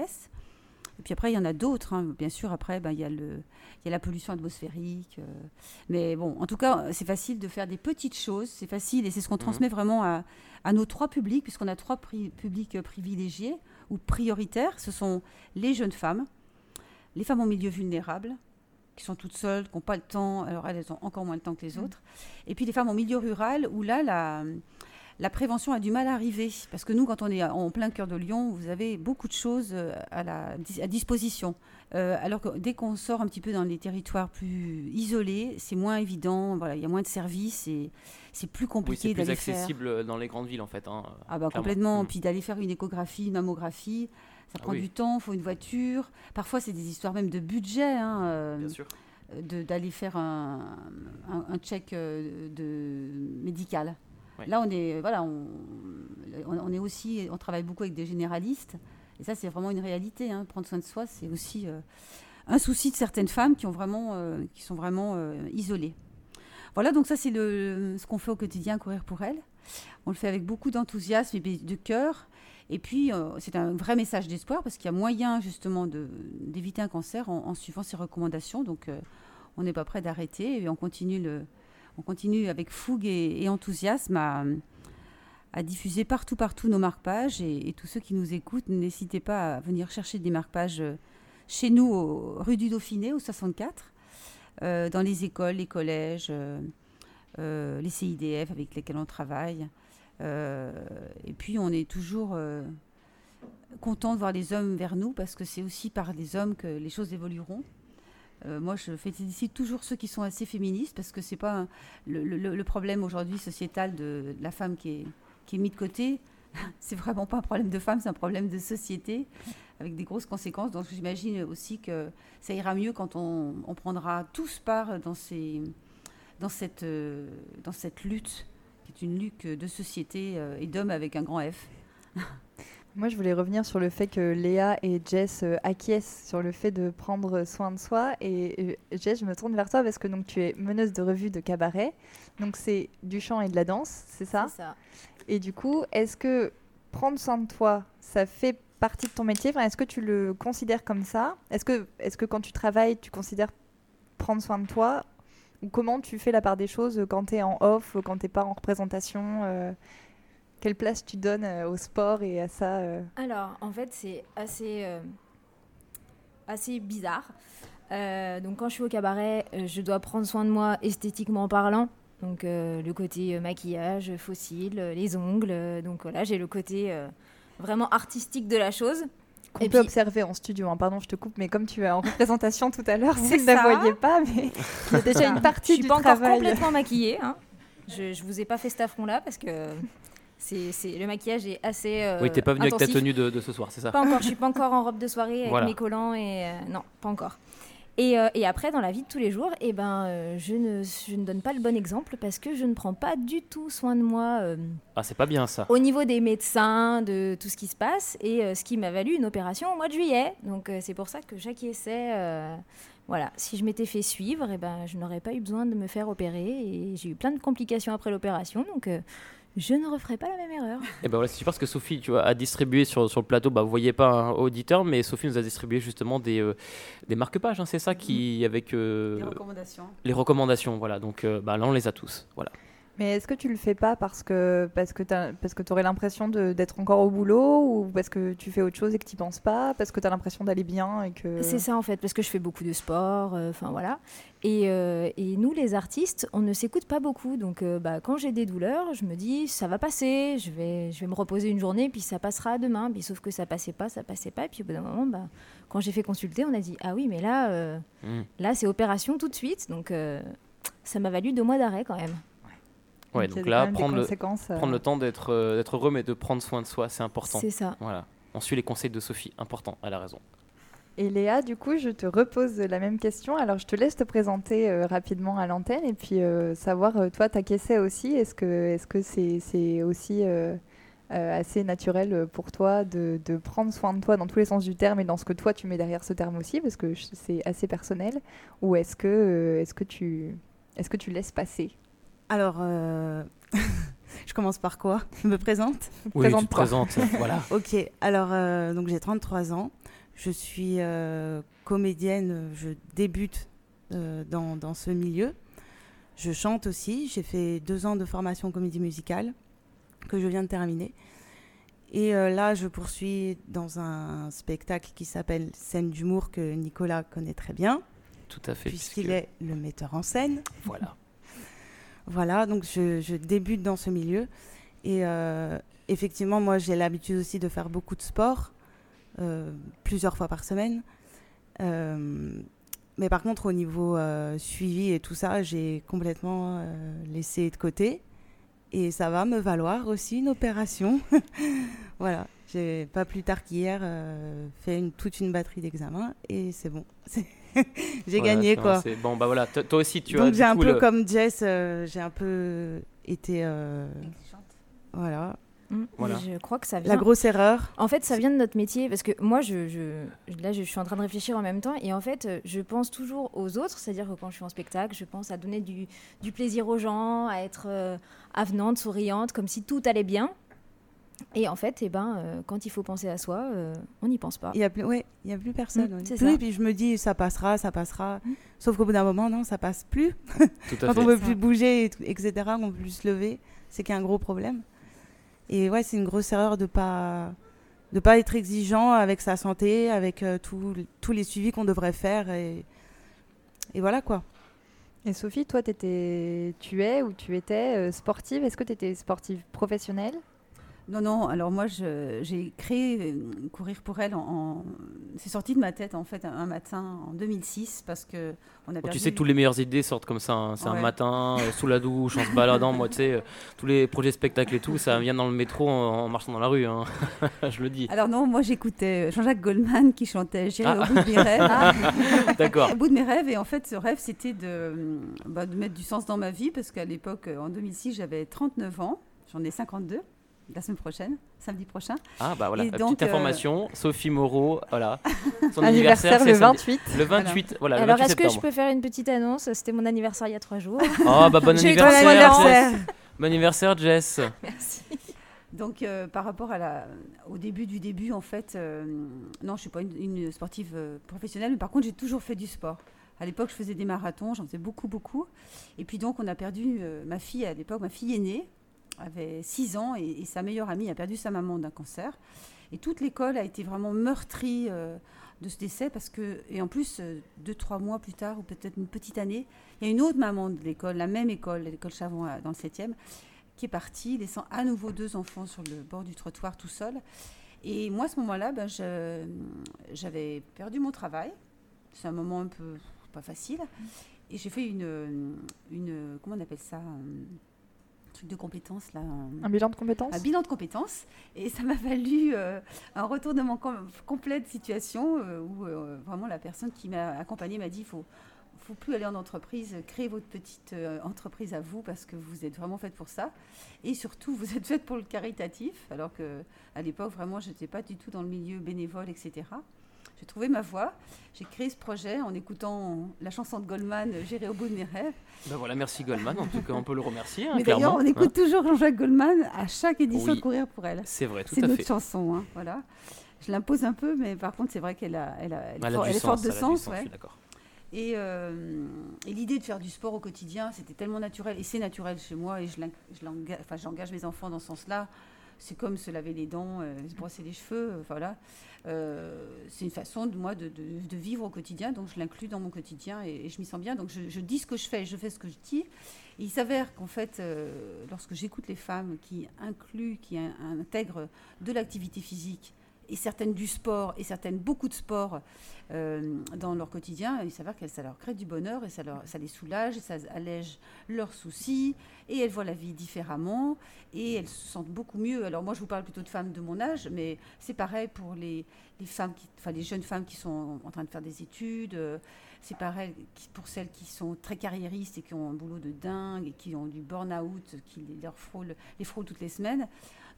Et puis après, il y en a d'autres. Hein. Bien sûr, après, ben, il, y a le, il y a la pollution atmosphérique. Euh. mais bon, en tout cas, c'est facile de faire des petites choses. C'est facile et c'est ce qu'on mmh. transmet vraiment à, à, nos trois publics, puisqu'on a trois publics privilégiés ou prioritaires. Ce sont les jeunes femmes, les femmes en milieu vulnérable qui sont toutes seules, qui n'ont pas le temps, alors elles, ont encore moins le temps que les mm. autres. Et puis les femmes en milieu rural, où là, la, la prévention a du mal à arriver. Parce que nous, quand on est en plein cœur de Lyon, vous avez beaucoup de choses euh, à, la, à disposition. Euh, alors que dès qu'on sort un petit peu dans les territoires plus isolés, c'est moins évident, voilà, il y a moins de services et c'est plus compliqué d'aller faire... c'est plus accessible dans les grandes villes en fait. Hein, ah bah complètement, mm. puis d'aller faire une échographie, une mammographie, ça prend du temps, il faut une voiture. Parfois, c'est des histoires même de budget. Hein, euh, Bien sûr. D'aller faire un, un, check euh, de, médical. Là, on est, voilà, on, on, est aussi, on travaille beaucoup avec des généralistes. Et ça, c'est vraiment une réalité. Hein. Prendre soin de soi, c'est aussi euh, un souci de certaines femmes qui, ont vraiment, qui sont vraiment isolées. Voilà, donc ça, c'est ce qu'on fait au quotidien, courir pour elles. On le fait avec beaucoup d'enthousiasme et de cœur. Et puis, euh, c'est un vrai message d'espoir parce qu'il y a moyen justement d'éviter un cancer en, suivant ces recommandations. Donc, euh, on n'est pas prêt d'arrêter et on continue, avec fougue et, enthousiasme à, diffuser partout, partout nos marque-pages. Et, tous ceux qui nous écoutent, n'hésitez pas à venir chercher des marque-pages euh, chez nous, rue du Dauphiné, au 64, dans les écoles, les collèges, les CIDF avec lesquels on travaille. Euh, et puis on est toujours euh, content de voir les hommes vers nous parce que c'est aussi par les hommes que les choses évolueront. Euh, moi, je félicite toujours ceux qui sont assez féministes parce que c'est pas le, problème aujourd'hui sociétal de, la femme qui est, qui est mis de côté. c'est vraiment pas un problème de femme, c'est un problème de société avec des grosses conséquences. Donc j'imagine aussi que ça ira mieux quand on, prendra tous part dans cette lutte une lutte de société euh, et d'hommes avec un grand F. Moi, je voulais revenir sur le fait que Léa et Jess euh, acquiescent sur le fait de prendre soin de soi. Et euh, Jess, je me tourne vers toi parce que donc tu es meneuse de revue de cabaret. Donc c'est du chant et de la danse, c'est ça? C'est ça. Et du coup, est-ce que prendre soin de toi, ça fait partie de ton métier? Enfin, Est-ce que tu le considères comme ça? Est-ce que, est que quand tu travailles, tu considères prendre soin de toi comment tu fais la part des choses quand tu es en off, quand tu pas en représentation euh, quelle place tu donnes euh, au sport et à ça euh Alors, en fait, c'est assez, assez bizarre. Donc, quand je suis au cabaret, je dois prendre soin de moi esthétiquement parlant. Donc, le côté maquillage, fossile, les ongles. donc, voilà, j'ai le côté vraiment artistique de la chose. Qu'on peut puis- observer en studio. hein. Pardon, je te coupe, mais comme tu es en représentation tout à l'heure, vous C'est ne la ça. voyez pas, mais il y a déjà une Je partie suis du pas encore complètement maquillée. hein. Je, je vous ai pas fait cet affront-là parce que c'est, c'est- le maquillage est assez. euh, oui, t'es pas venu avec ta tenue de, de ce soir, c'est ça Pas encore, je suis pas encore en robe de soirée avec Voilà. mes collants et euh, non, pas encore. Et, euh, et après, dans la vie de tous les jours, eh ben, euh, je, ne, je ne donne pas le bon exemple parce que je ne prends pas du tout soin de moi euh, Ah, c'est pas bien ça. au niveau des médecins, de tout ce qui se passe, et ce qui m'a valu une opération au mois de juillet. Donc c'est pour ça que j'acquiesçais. voilà, si je m'étais fait suivre, eh ben, je n'aurais pas eu besoin de me faire opérer et j'ai eu plein de complications après l'opération. Donc je ne referai pas la même erreur. Et ben voilà, c'est super parce que Sophie, tu vois, a distribué sur, sur le plateau, bah, vous voyez pas un auditeur, mais Sophie nous a distribué justement des, euh, des marque-pages, hein, c'est ça, qui, avec euh, Les recommandations. les recommandations. Voilà, donc euh, bah, là, on les a tous. Voilà. Mais est-ce que tu le fais pas parce que parce que parce que aurais l'impression d'être encore au boulot ou parce que tu fais autre chose et que tu penses pas parce que tu as l'impression d'aller bien et que C'est ça en fait, parce que je fais beaucoup de sport, euh, enfin voilà. Et, euh, et nous, les artistes, on ne s'écoute pas beaucoup. Donc euh, bah, quand j'ai des douleurs, je me dis, ça va passer, je vais, je vais me reposer une journée, puis ça passera demain. Puis, sauf que ça passait pas, ça passait pas. Et puis au bout d'un moment, bah, quand j'ai fait consulter, on a dit, ah oui, mais là, euh, Mm. là c'est opération tout de suite. Donc euh, ça m'a valu deux mois d'arrêt quand même. Ouais, donc là, prendre le, euh, prendre le temps d'être euh, d'être heureux, mais de prendre soin de soi, c'est important. C'est ça. Voilà. On suit les conseils de Sophie, important, elle a raison. Et Léa, du coup, je te repose la même question. Alors, je te laisse te présenter euh, rapidement à l'antenne et puis euh, savoir, euh, toi, t'acquiescer aussi. Est-ce que est-ce que c'est c'est aussi assez naturel pour toi de, de prendre soin de toi dans tous les sens du terme et dans ce que toi tu mets derrière ce terme aussi, parce que c'est assez personnel. Ou est-ce que est-ce que tu est-ce que tu laisses passer? Alors, euh, je commence par quoi? Je me présente? Oui, tu te présentes, voilà. Ok, alors euh, donc j'ai 33 ans. Je suis euh, comédienne, je débute dans, dans ce milieu. Je chante aussi. J'ai fait deux ans de formation comédie musicale que je viens de terminer. Et là, je poursuis dans un spectacle qui s'appelle Scène d'humour que Nicolas connaît très bien, Tout à fait. puisqu'il puisque- est le metteur en scène. Voilà. Voilà, donc je, débute dans ce milieu. Et euh, effectivement, moi, j'ai l'habitude aussi de faire beaucoup de sport, euh, plusieurs fois par semaine. Euh, mais par contre, au niveau suivi et tout ça, j'ai complètement laissé de côté. Et ça va me valoir aussi une opération. voilà, j'ai pas plus tard qu'hier fait toute une batterie d'examens et c'est bon. J'ai Voilà, gagné quoi. Bon, bah voilà, Toi- toi aussi, tu as. Donc j'ai un coup, peu le- comme Jess, euh, j'ai un peu été euh, voilà Mm. Voilà. Je crois que ça vient. la grosse erreur. En fait, ça vient de notre métier parce que moi, je, je- là, je suis en train de réfléchir en même temps et en fait, euh, je pense toujours aux autres. C'est-à-dire que quand je suis en spectacle, je pense à donner du, du plaisir aux gens, à être euh, avenante, souriante, comme si tout allait bien. Et en fait, eh ben, euh, quand il faut penser à soi, euh, on n'y pense pas. Il y a plus ouais, il y a plus personne. Mm, Oui, ça. puis je me dis ça passera, ça passera. Mm. Sauf qu'au bout d'un moment non, ça passe plus. Tout à Quand fait. on veut Ça. plus bouger et tout- etc., qu'on veut plus se lever, c'est qu'il y a un gros problème. Et ouais, c'est une grosse erreur de pas de pas être exigeant avec sa santé, avec euh, tout- tous les suivis qu'on devrait faire et et voilà quoi. Et Sophie, toi, t'étais- tu es ou tu étais euh, sportive. Est-ce que tu étais sportive professionnelle? Non, non, alors moi j'ai créé euh, Courir pour elle en. en- C'est sorti de ma tête en fait un, matin en 2006 parce que on a tu sais toutes les meilleures idées sortent comme ça. hein. C'est un matin, euh, sous la douche, en se baladant. Moi, tu sais, euh, tous les projets spectacles et tout, ça vient dans le métro en, en marchant dans la rue. hein. Je le dis. Alors non, moi j'écoutais Jean-Jacques Goldman qui chantait J'irai Ah. au bout de mes rêves. D'accord. Au bout de mes rêves, et en fait, ce rêve, c'était de, bah, de mettre du sens dans ma vie, parce qu'à l'époque, en 2006, j'avais 39 ans, j'en ai 52. La semaine prochaine, samedi prochain. Ah bah voilà, Et la donc, petite euh, information, Sophie Moreau, voilà. Son Anniversaire c'est le samedi- 28. Le 28, voilà, le Alors, 28 est-ce que je peux faire une petite annonce? C'était mon anniversaire il y a trois jours. Oh bah bon J'ai eu anniversaire, Jess. Bon anniversaire Jess. Merci. Donc, euh, par rapport à la, au début du début, en fait, euh, non, je ne suis pas une, une sportive professionnelle, mais par contre, j'ai toujours fait du sport. À l'époque, je faisais des marathons, j'en faisais beaucoup, beaucoup. Et puis donc, on a perdu euh, ma fille à l'époque, ma fille aînée, avait 6 ans, et, sa meilleure amie a perdu sa maman d'un cancer. Et toute l'école a été vraiment meurtrie euh, de ce décès, parce que, et en plus, euh, deux, trois mois plus tard, ou peut-être une petite année, il y a une autre maman de l'école, la même école, l'école Chavon à- dans le 7e, qui est partie, laissant à nouveau deux enfants sur le bord du trottoir tout seul. Et moi, à ce moment-là, ben, j'avais perdu mon travail. C'est un moment un peu pas facile. Et j'ai fait une, une. Comment on appelle ça truc de compétences, là. Un bilan de compétences Un bilan de compétences. Et ça m'a valu euh, un retournement com- complet de situation euh, où euh, vraiment la personne qui m'a accompagnée m'a dit faut, faut plus aller en entreprise, créer votre petite entreprise à vous parce que vous êtes vraiment faite pour ça. Et surtout, vous êtes faite pour le caritatif, alors que à l'époque, vraiment, je n'étais pas du tout dans le milieu bénévole, etc. J'ai trouvé ma voie. J'ai créé ce projet en écoutant la chanson de Goldman, euh, J'irai au bout de mes rêves. Bah voilà, merci Goldman, en tout cas on peut le remercier. hein, Mais d'ailleurs, on écoute hein. toujours Jean-Jacques Goldman à chaque édition Oui. de Courir pour elle. C'est vrai, tout C'est à notre fait. chanson, hein, voilà. Je l'impose un peu, mais par contre, c'est vrai qu'elle a, elle a, elle Elle a est forte de sens. ouais. suis d'accord. Et, euh, et l'idée de faire du sport au quotidien, c'était tellement naturel, et c'est naturel chez moi, et je l'en- je enfin, j'engage mes enfants dans ce sens-là. C'est comme se laver les dents, euh, se brosser les cheveux, euh, voilà. Euh, c'est une façon de moi de, de- vivre au quotidien, donc je l'inclus dans mon quotidien et, je m'y sens bien. Donc je, dis ce que je fais, je fais ce que je dis. Il s'avère qu'en fait, euh, lorsque j'écoute les femmes qui incluent, qui in- intègrent de l'activité physique et certaines du sport et certaines beaucoup de sport euh, dans leur quotidien, il s'avère que ça leur crée du bonheur et ça, leur, ça les soulage, et ça allège leurs soucis et elles voient la vie différemment et elles se sentent beaucoup mieux. Alors moi je vous parle plutôt de femmes de mon âge, mais c'est pareil pour les, les femmes, qui, enfin les jeunes femmes qui sont en train de faire des études. euh, c'est pareil pour celles qui sont très carriéristes et qui ont un boulot de dingue et qui ont du burn-out qui les, leur frôle, les frôle toutes les semaines.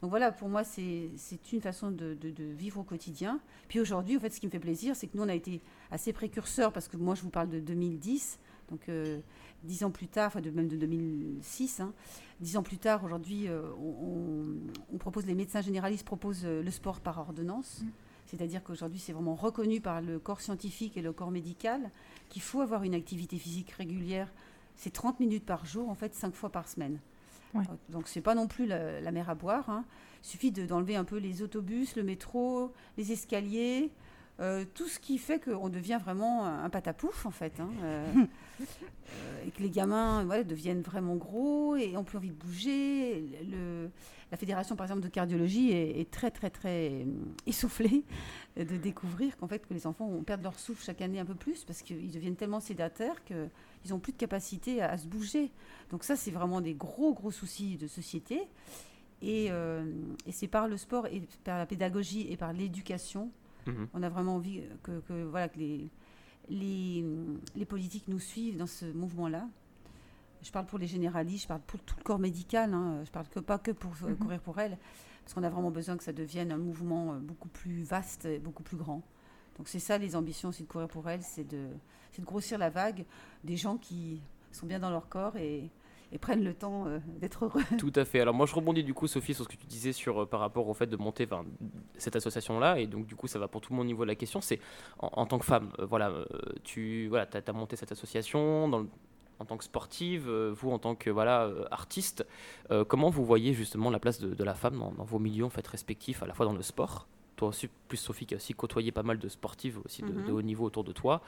Donc voilà, pour moi, c'est une façon de, de- de vivre au quotidien. Puis aujourd'hui, en fait, ce qui me fait plaisir, c'est que nous, on a été assez précurseurs, parce que moi, je vous parle de 2010, donc euh, dix ans plus tard, enfin de, même de 2006, hein, dix ans plus tard, aujourd'hui, euh, on, propose, les médecins généralistes proposent euh, le sport par ordonnance. C'est-à-dire qu'aujourd'hui, c'est vraiment reconnu par le corps scientifique et le corps médical qu'il faut avoir une activité physique régulière. C'est 30 minutes par jour, en fait, 5 fois par semaine. Ouais. Donc, c'est pas non plus la, la mer à boire. hein. Il suffit de- d'enlever un peu les autobus, le métro, les escaliers, euh, tout ce qui fait qu'on devient vraiment un, patapouf, en fait. hein. Euh, euh, et que les gamins deviennent vraiment gros et ont plus envie de bouger. Le- la fédération, par exemple, de cardiologie est, est très, très, très euh, essoufflée de découvrir qu'en fait, que les enfants ont perdent leur souffle chaque année un peu plus parce qu'ils deviennent tellement sédataires qu'ils n'ont plus de capacité à, à se bouger. Donc ça, c'est vraiment des gros, gros soucis de société. Et, euh, et c'est par le sport et par la pédagogie et par l'éducation, Mhm. on a vraiment envie que, que, voilà, que les, les, les politiques nous suivent dans ce mouvement-là. Je parle pour les généralistes, je parle pour tout le corps médical, hein, je parle que, pas que pour euh, Mhm. courir pour elle, parce qu'on a vraiment besoin que ça devienne un mouvement euh, beaucoup plus vaste et beaucoup plus grand. Donc c'est ça les ambitions aussi de courir pour elle, c'est de, c'est de grossir la vague des gens qui sont bien dans leur corps et, et prennent le temps euh, d'être heureux. Tout à fait. Alors moi je rebondis du coup Sophie sur ce que tu disais sur euh, par rapport au fait de monter cette association là et donc du coup ça va pour tout le monde au niveau de la question c'est en, en tant que femme euh, voilà tu voilà as, monté cette association dans le- en tant que sportive euh, vous en tant que voilà euh, artiste euh, comment vous voyez justement la place de, de la femme dans, dans vos milieux en fait respectifs à la fois dans le sport? Toi aussi plus Sophie qui a aussi côtoyé pas mal de sportives aussi de, Mhm. de haut niveau autour de toi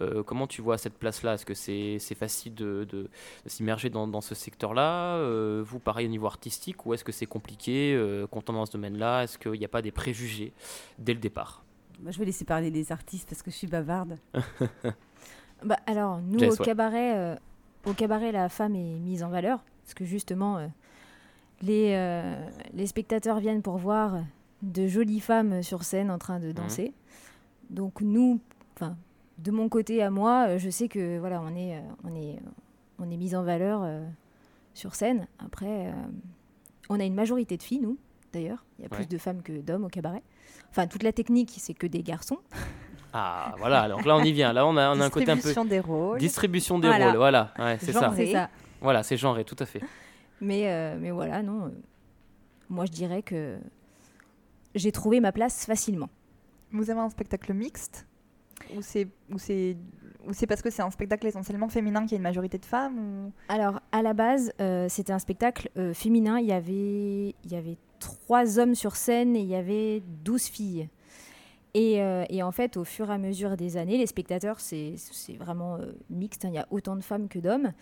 Euh, comment tu vois cette place là est-ce que c'est c'est facile de, de- s'immerger dans, dans ce secteur-là? Euh, Vous, pareil au niveau artistique, ou est-ce que c'est compliqué quand on est dans ce domaine-là? Est-ce qu'il n'y a pas des préjugés dès le départ? Je vais laisser parler les artistes parce que je suis bavarde. Bah, alors, nous, Jess, au, ouais. cabaret, au cabaret, la femme est mise en valeur. Parce que justement, euh, les, euh, les spectateurs viennent pour voir de jolies femmes sur scène en train de danser. Donc, nous, enfin, de mon côté à moi, euh, je sais que voilà, on est, on est, on est mise en valeur euh, sur scène. Après, euh, on a une majorité de filles, nous. d'ailleurs. Il y a Ouais. plus de femmes que d'hommes au cabaret. Enfin, toute la technique, c'est que des garçons. Ah, voilà, donc là on y vient. Là on a, on a un côté un peu. Distribution des rôles. Distribution des Voilà. rôles, voilà, ouais, c'est ça. Ça. Voilà, c'est genré, tout à fait. Mais, euh, mais voilà, non. euh, moi, je dirais que j'ai trouvé ma place facilement. Vous avez un spectacle mixte Ou c'est ou c'est ou c'est parce que c'est un spectacle essentiellement féminin qu'il y a une majorité de femmes ou... Alors, à la base, euh, c'était un spectacle euh, féminin. Il y, avait, il y avait trois hommes sur scène et il y avait douze filles. Et, euh, et en fait, au fur et à mesure des années, les spectateurs, c'est vraiment euh, mixte. hein. Il y a autant de femmes que d'hommes.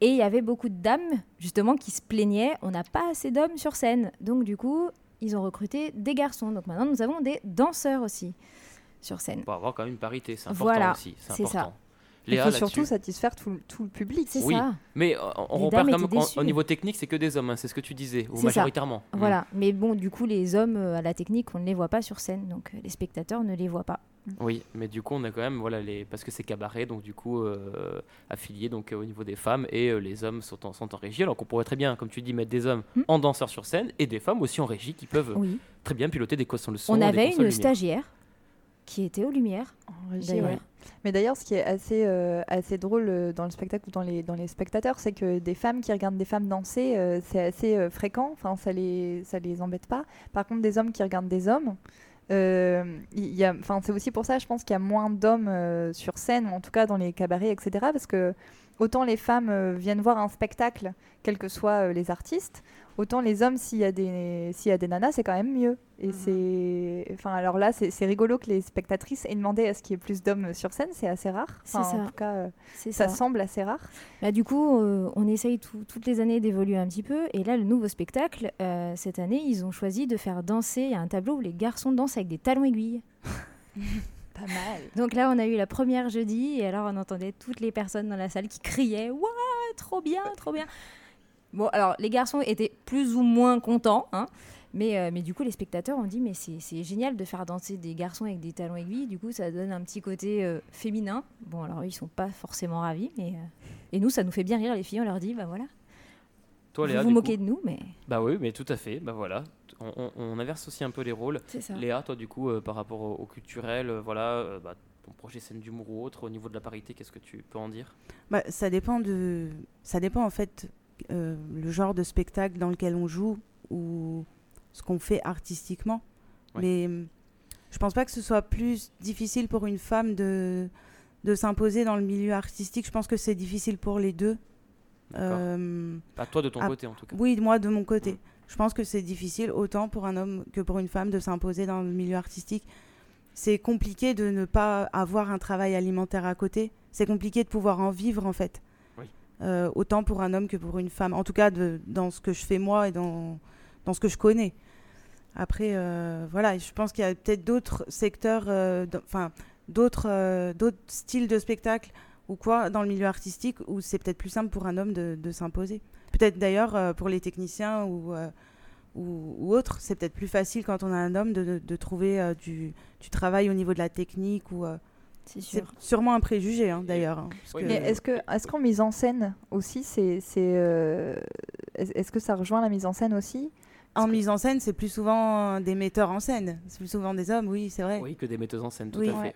Et il y avait beaucoup de dames, justement, qui se plaignaient on n'a pas assez d'hommes sur scène. Donc, du coup, ils ont recruté des garçons. Donc, maintenant, nous avons des danseurs aussi sur scène. Pour avoir quand même une parité, c'est important Voilà, aussi. C'est ça. Important. Il Léa, faut surtout satisfaire tout, tout le public. C'est Oui. ça. Mais euh, on Les repère quand même au niveau technique, c'est que des hommes, hein, c'est ce que tu disais, ou C'est ça. majoritairement. Mm. Voilà, mais bon, du coup, les hommes euh, à la technique, on ne les voit pas sur scène, donc euh, les spectateurs ne les voient pas. Oui, mais du coup, on a quand même, voilà, les... parce que c'est cabaret, donc du coup, euh, affilié donc, euh, au niveau des femmes, et euh, les hommes sont en, sont en régie, alors qu'on pourrait très bien, comme tu dis, mettre des hommes Hmm. en danseurs sur scène, et des femmes aussi en régie qui peuvent Oui. très bien piloter des consoles de son. On avait une lumière. stagiaire qui était aux Lumières, En régie, ouais. Mais d'ailleurs, ce qui est assez, euh, assez drôle euh, dans le spectacle ou dans les, dans les spectateurs, c'est que des femmes qui regardent des femmes danser, euh, c'est assez fréquent, enfin, ça les, ça les embête pas. Par contre, des hommes qui regardent des hommes, y c'est aussi pour ça, je pense qu'il y a moins d'hommes sur scène, ou en tout cas dans les cabarets, etc. Parce que autant les femmes viennent voir un spectacle, quels que soient les artistes, autant les hommes, s'il y, a des- s'il y a des nanas, c'est quand même mieux. Et Mhm. c'est. Enfin, alors là, c'est c'est rigolo que les spectatrices aient demandé à ce qu'il y ait plus d'hommes sur scène, c'est assez rare. C'est ça. En tout cas, euh, C'est ça ça. semble assez rare. Bah, du coup, euh, on essaye tout- toutes les années d'évoluer un petit peu. Et là, le nouveau spectacle, euh, cette année, ils ont choisi de faire danser. Un tableau où les garçons dansent avec des talons aiguilles. Pas mal. Donc là, on a eu la première jeudi. Et alors, on entendait toutes les personnes dans la salle qui criaient Waouh, trop bien, trop bien. Bon, alors, les garçons étaient plus ou moins contents. hein. Mais, euh, mais du coup, les spectateurs ont dit Mais c'est c'est génial de faire danser des garçons avec des talons aiguilles. Du coup, ça donne un petit côté euh, féminin. Bon, alors, eux, ils sont pas forcément ravis. Mais, euh, Et nous, ça nous fait bien rire, les filles. On leur dit Bah voilà. Toi, vous Léa, vous moquez coup- de nous, mais Bah oui, mais tout à fait, bah voilà. On, on- on inverse aussi un peu les rôles. c'est ça. Léa, toi, du coup, euh, par rapport au, au culturel, euh, voilà, euh, bah, ton projet scène d'humour ou autre, au niveau de la parité, qu'est-ce que tu peux en dire? Bah, ça dépend de, ça dépend en fait euh, le genre de spectacle dans lequel on joue ou ce qu'on fait artistiquement. Ouais. Mais hum, je pense pas que ce soit plus difficile pour une femme de de s'imposer dans le milieu artistique. Je pense que c'est difficile pour les deux. Euh, Pas toi de ton côté, en tout cas. oui, moi de mon côté. Je pense que c'est difficile autant pour un homme que pour une femme de s'imposer dans le milieu artistique. C'est compliqué de ne pas avoir un travail alimentaire à côté. C'est compliqué de pouvoir en vivre en fait. Euh, autant pour un homme que pour une femme. En tout cas, dans ce que je fais moi et dans, dans ce que je connais. Après, euh, voilà, je pense qu'il y a peut-être d'autres secteurs, euh, enfin, d'autres d'autres styles de spectacle ou quoi dans le milieu artistique où c'est peut-être plus simple pour un homme de, de s'imposer. Peut-être d'ailleurs pour les techniciens ou, ou, autres, c'est peut-être plus facile quand on a un homme de, de- trouver du, du travail au niveau de la technique ou. C'est c'est sûr. sûrement un préjugé hein, d'ailleurs. hein, Oui, que- Mais est-ce que, est-ce qu'en mise en scène aussi, c'est, c'est, euh, est-ce que ça rejoint la mise en scène aussi? En mise en scène, c'est plus souvent des metteurs en scène. C'est plus souvent des hommes, oui, c'est vrai. Oui, que des metteuses en scène, tout Oui. à fait. Ouais.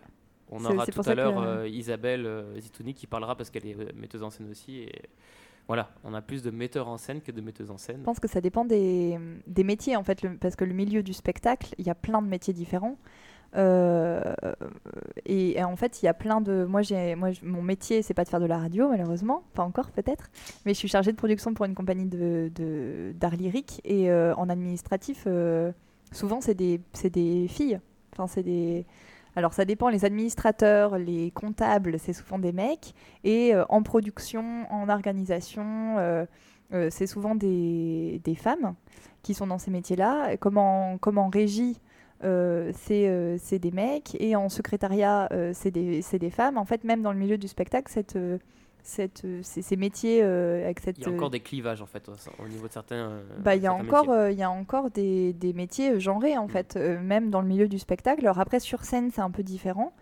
On aura c'est tout à l'heure euh, Isabelle euh, Zitouni qui parlera parce qu'elle est euh, metteuse en scène aussi. Et voilà, on a plus de metteurs en scène que de metteuses en scène. Je pense que ça dépend des, des métiers en fait, le- parce que le milieu du spectacle, il y a plein de métiers différents. Euh, et, en fait, il y a plein de. Moi, j'ai, moi, mon métier, c'est pas de faire de la radio, malheureusement, pas encore peut-être. Mais je suis chargée de production pour une compagnie de, d'art lyrique et euh, en administratif, euh, souvent c'est des, c'est des filles. Enfin, c'est des. Alors, ça dépend. Les administrateurs, les comptables, c'est souvent des mecs. Et en production, en organisation. c'est souvent des, des femmes qui sont dans ces métiers-là. Comme en, c'est euh, c'est des mecs. Et en secrétariat, euh, c'est des, femmes. En fait, même dans le milieu du spectacle, cette, euh, cette, euh, ces, ces métiers euh, avec cette... Il y a euh, encore des clivages en fait au, au niveau de certains. euh, bah, il y a encore, euh, il y a encore des, des métiers euh, genrés, en Mm. fait, euh, même dans le milieu du spectacle. Alors après, sur scène, c'est un peu différent.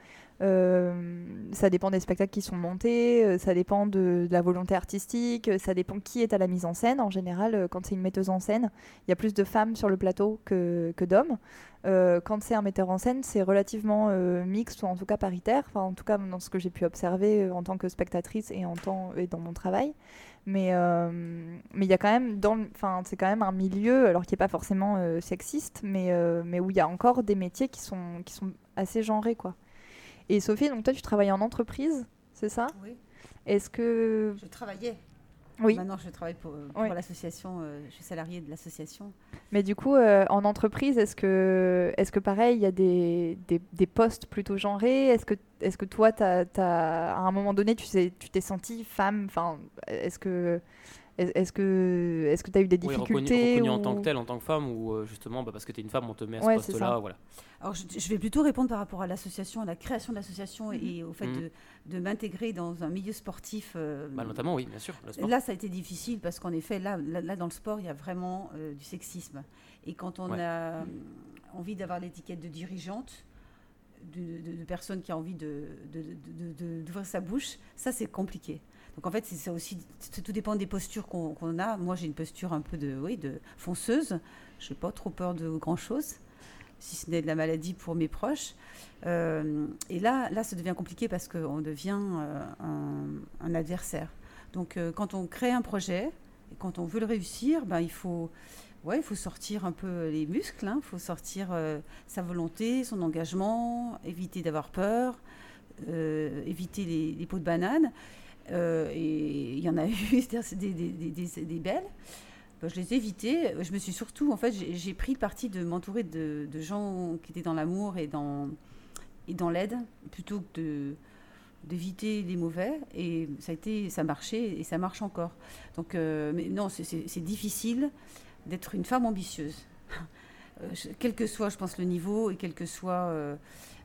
Euh, ça dépend des spectacles qui sont montés, euh, ça dépend de, la volonté artistique, euh, ça dépend qui est à la mise en scène. En général, quand c'est une metteuse en scène, il y a plus de femmes sur le plateau que, d'hommes. Quand c'est un metteur en scène, c'est relativement mixte ou en tout cas paritaire, en tout cas dans ce que j'ai pu observer en tant que spectatrice et, en temps, et dans mon travail. Mais il y a quand même c'est quand même un milieu, alors qui est pas forcément sexiste, mais où il y a encore des métiers qui sont qui sont assez genrés quoi. Et Sophie, donc toi tu travailles en entreprise, c'est ça? Oui. Est-ce que Je travaillais. oui, Maintenant, je travaille pour, pour Oui. l'association. euh, je suis salariée de l'association. mais du coup euh, en entreprise, est-ce que est-ce que pareil il y a des, des, des postes plutôt genrés? Est-ce que est-ce que toi t'as- à un moment donné tu t'es tu sentie femme? Enfin est-ce que est- est-ce que est-ce que tu as eu des Oui, difficultés reconnu, reconnu en ou- tant que telle, en tant que femme, ou euh, justement bah, parce que tu es une femme, on te met à ce Ouais, poste-là. Voilà. Alors, je, je vais plutôt répondre par rapport à l'association, à la création de l'association et au fait Mhm. de, de m'intégrer dans un milieu sportif. euh, Bah, notamment, oui, bien sûr. Là, ça a été difficile parce qu'en effet, là, là, là, dans le sport, il y a vraiment euh, du sexisme. Et quand on Ouais. a envie d'avoir l'étiquette de dirigeante, de, de- de personne qui a envie de, de- de- de- d'ouvrir sa bouche, ça, c'est compliqué. Donc en fait, ça aussi, tout dépend des postures qu'on, a. Moi, j'ai une posture un peu de, oui, de fonceuse. Je n'ai pas trop peur de grand-chose, si ce n'est de la maladie pour mes proches. Euh, et là, là, ça devient compliqué parce qu'on devient euh, un, adversaire. Donc, euh, quand on crée un projet et quand on veut le réussir, ben, il faut, ouais, il faut sortir un peu les muscles. hein. Il faut sortir sa volonté, son engagement, éviter d'avoir peur, éviter les, les pots de banane. Euh, et il y en a eu des, des, des- des- belles. Je les ai évitées. Je me suis surtout, en fait, j'ai pris le parti de m'entourer de, gens qui étaient dans l'amour et dans, et dans l'aide, plutôt que d'éviter les mauvais et ça a été ça marchait et ça marche encore donc euh, non c'est- difficile d'être une femme ambitieuse Euh, quel que soit je pense le niveau et quel que soit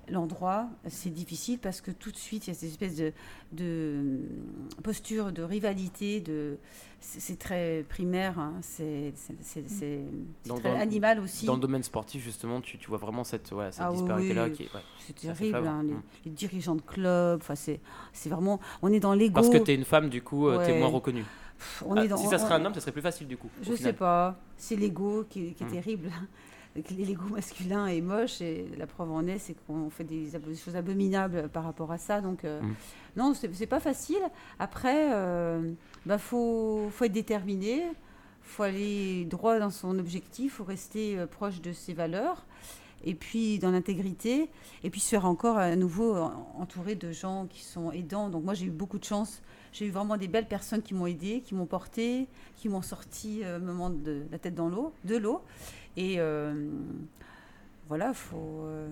l'endroit c'est difficile parce que tout de suite il y a cette espèce de, de posture de rivalité de c'est très primaire hein, c'est dans- animal aussi Dans le domaine sportif, justement, tu, tu vois vraiment cette, ouais, cette Ah disparité-là oui. qui est. ouais. c'est terrible hein, les, Mm. les dirigeants de club enfin c'est c'est vraiment on est dans l'ego Parce que tu es une femme, du coup, tu es Ouais. moins reconnue. Pff, on Ah, est dans- si ça serait on- un homme, ça serait plus facile, du coup. Je sais pas. C'est l'ego qui, qui est Mm. terrible. Que L'ego masculin est moche et la preuve en est, c'est qu'on fait des, choses abominables par rapport à ça. Donc, euh, Mm. non, c'est pas facile. Après, euh, bah, faut, faut être déterminé, faut aller droit dans son objectif, faut rester euh, proche de ses valeurs. Et puis dans l'intégrité, et puis se faire encore à nouveau en- entouré de gens qui sont aidants. Donc moi j'ai eu beaucoup de chance. J'ai eu vraiment des belles personnes qui m'ont aidé, qui m'ont porté, qui m'ont sorti euh, moment de la tête dans l'eau, de l'eau. Et euh, voilà, faut. euh,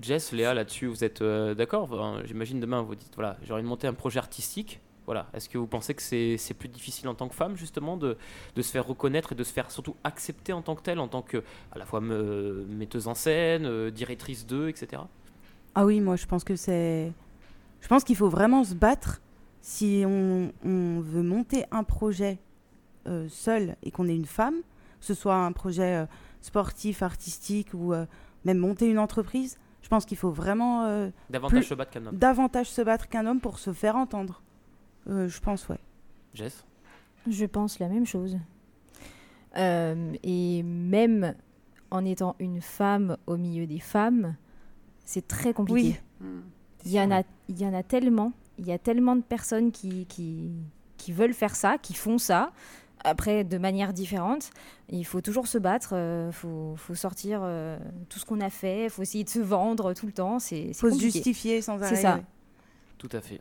Jess, Léa, là-dessus, vous êtes euh, d'accord? Enfin, J'imagine demain, vous dites voilà, j'ai envie de monter un projet artistique. Voilà. Est-ce que vous pensez que c'est c'est plus difficile en tant que femme, justement, de, de se faire reconnaître et de se faire surtout accepter en tant que telle, en tant que, à la fois me- metteuse en scène, euh, directrice d'eux, etc. Ah oui, moi je pense que c'est. Je pense qu'il faut vraiment se battre si on, on veut monter un projet euh, seul et qu'on est une femme, ce soit un projet euh, sportif, artistique ou euh, même monter une entreprise. Je pense qu'il faut vraiment euh, Davantage Plus- se battre qu'un homme. davantage se battre qu'un homme pour se faire entendre. Euh, je pense, ouais. Jess? Je pense la même chose. Euh, et même en étant une femme au milieu des femmes, c'est très compliqué. Oui. hmm, Il y, en a, il y en a tellement. Il y a tellement de personnes qui, qui, qui veulent faire ça, qui font ça. Après, de manière différente. Il faut toujours se battre. Il faut, faut sortir euh, tout ce qu'on a fait. Il faut essayer de se vendre tout le temps. C'est Il faut se justifier sans arrêt. C'est ça. Tout à fait.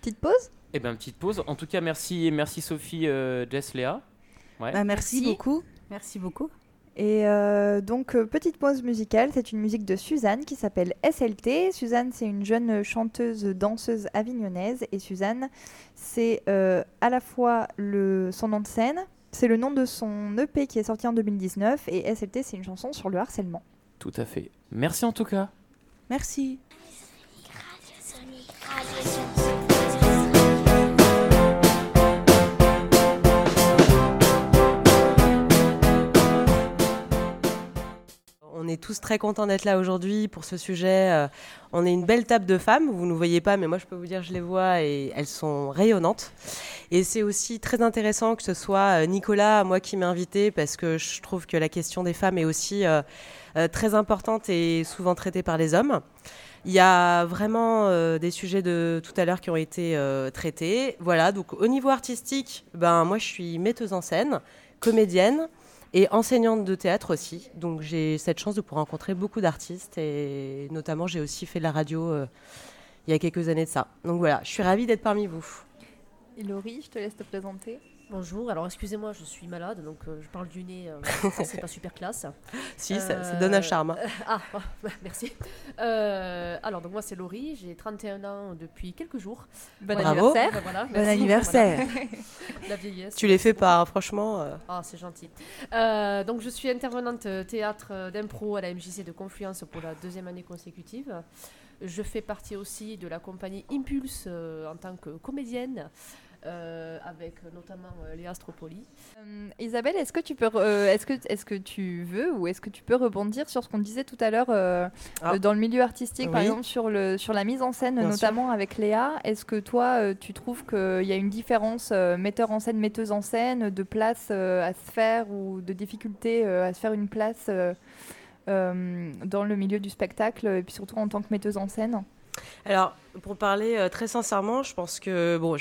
Petite pause? Eh bien, petite pause. En tout cas, merci, merci Sophie, euh, Jess, Léa. Ouais. Bah, merci, Merci. beaucoup. Merci beaucoup. Et euh, donc, euh, petite pause musicale, c'est une musique de Suzanne qui s'appelle SLT. Suzanne, c'est une jeune chanteuse, danseuse avignonnaise. Et Suzanne, c'est euh, à la fois le, son nom de scène, c'est le nom de son EP qui est sorti en 2019. Et SLT, c'est une chanson sur le harcèlement. Tout à fait. Merci en tout cas. Merci. On est tous très contents d'être là aujourd'hui pour ce sujet. Euh, on est une belle table de femmes. Vous ne nous voyez pas, mais moi, je peux vous dire, je les vois et elles sont rayonnantes. Et c'est aussi très intéressant que ce soit euh, Nicolas, moi, qui m'a invité parce que je trouve que la question des femmes est aussi très importante et souvent traitée par les hommes. Il y a vraiment des sujets de tout à l'heure qui ont été traités. Voilà, donc au niveau artistique, ben, moi, je suis metteuse en scène, comédienne et enseignante de théâtre aussi. Donc j'ai cette chance de pouvoir rencontrer beaucoup d'artistes et notamment j'ai aussi fait de la radio euh, il y a quelques années de ça. Donc voilà, je suis ravie d'être parmi vous. Et Laurie, je te laisse te présenter. Bonjour, alors excusez-moi, je suis malade, donc euh, je parle du nez, euh, c'est pas super classe. si, ça, donne un charme. Ah, merci. alors, donc moi c'est Laurie, j'ai 31 ans depuis quelques jours. Bon anniversaire. bon anniversaire. La vieillesse. Tu les fais pas, hein, franchement. Ah, c'est gentil. donc je suis intervenante théâtre d'impro à la MJC de Confluence pour la deuxième année consécutive. Je fais partie aussi de la compagnie Impulse en tant que comédienne. Euh, avec notamment euh, les Astropoli. Euh, Isabelle, est-ce que tu peux, est-ce que, est-ce que tu veux ou est-ce que tu peux rebondir sur ce qu'on disait tout à l'heure ah. dans le milieu artistique, par exemple sur le sur la mise en scène, notamment avec Léa? Est-ce que toi, tu trouves qu'il y a une différence metteur en scène, metteuse en scène, de place à se faire ou de difficulté à se faire une place dans le milieu du spectacle et puis surtout en tant que metteuse en scène? Alors, pour parler euh, très sincèrement, je pense que bon,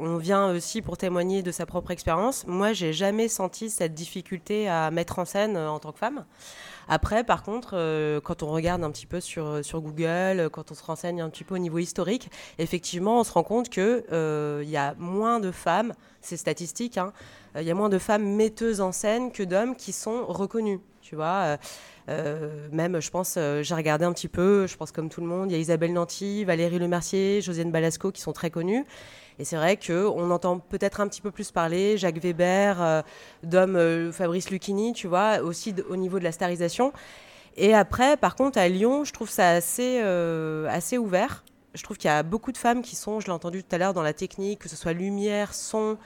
on vient aussi pour témoigner de sa propre expérience. Moi, j'ai jamais senti cette difficulté à mettre en scène euh, en tant que femme. Après, par contre, euh, quand on regarde un petit peu sur, sur Google, quand on se renseigne un petit peu au niveau historique, effectivement, on se rend compte qu'il il y a moins de femmes, c'est statistique, hein, il y a moins de femmes metteuses en scène que d'hommes qui sont reconnus. Tu vois, même, je pense, euh, j'ai regardé un petit peu, je pense comme tout le monde, il y a Isabelle Nanty, Valérie Lemercier, Josiane Balasco qui sont très connues. Et c'est vrai qu'on entend peut-être un petit peu plus parler, Jacques Weber, euh, d'homme Fabrice Lucchini, tu vois, aussi au niveau de la starisation. Et après, par contre, à Lyon, je trouve ça assez, assez ouvert. Je trouve qu'il y a beaucoup de femmes qui sont, je l'ai entendu tout à l'heure, dans la technique, que ce soit lumière, son,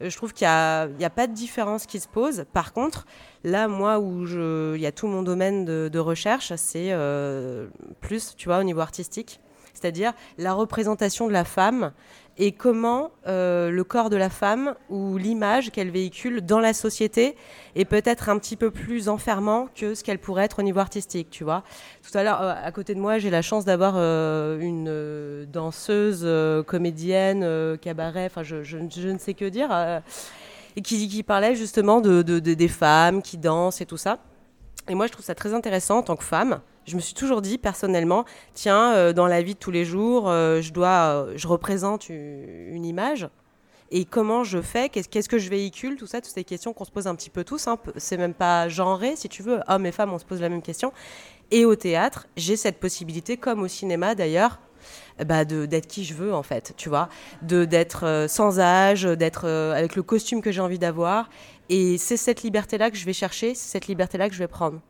je trouve qu'il n'y a, pas de différence qui se pose. Par contre, là, moi, où il y a tout mon domaine de, recherche, c'est euh, plus, tu vois, au niveau artistique. C'est-à-dire la représentation de la femme et comment euh, le corps de la femme ou l'image qu'elle véhicule dans la société est peut-être un petit peu plus enfermant que ce qu'elle pourrait être au niveau artistique, tu vois. Tout à l'heure, euh, à côté de moi, j'ai la chance d'avoir euh, une danseuse, comédienne, cabaret, enfin, je, ne sais que dire, et qui, qui, parlait justement de, de, des femmes qui dansent et tout ça. Et moi, je trouve ça très intéressant en tant que femme je me suis toujours dit personnellement, tiens, euh, dans la vie de tous les jours, euh, je dois, euh, je représente une, image. Et comment je fais? Qu'est-ce que je véhicule? Tout ça, toutes ces questions qu'on se pose un petit peu tous. Hein, c'est même pas genré, si tu veux. Hommes et femmes, on se pose la même question. Et au théâtre, j'ai cette possibilité, comme au cinéma d'ailleurs, bah d'être qui je veux en fait, tu vois, de d'être sans âge, d'être avec le costume que j'ai envie d'avoir. Et c'est cette liberté-là que je vais chercher, c'est cette liberté-là que je vais prendre.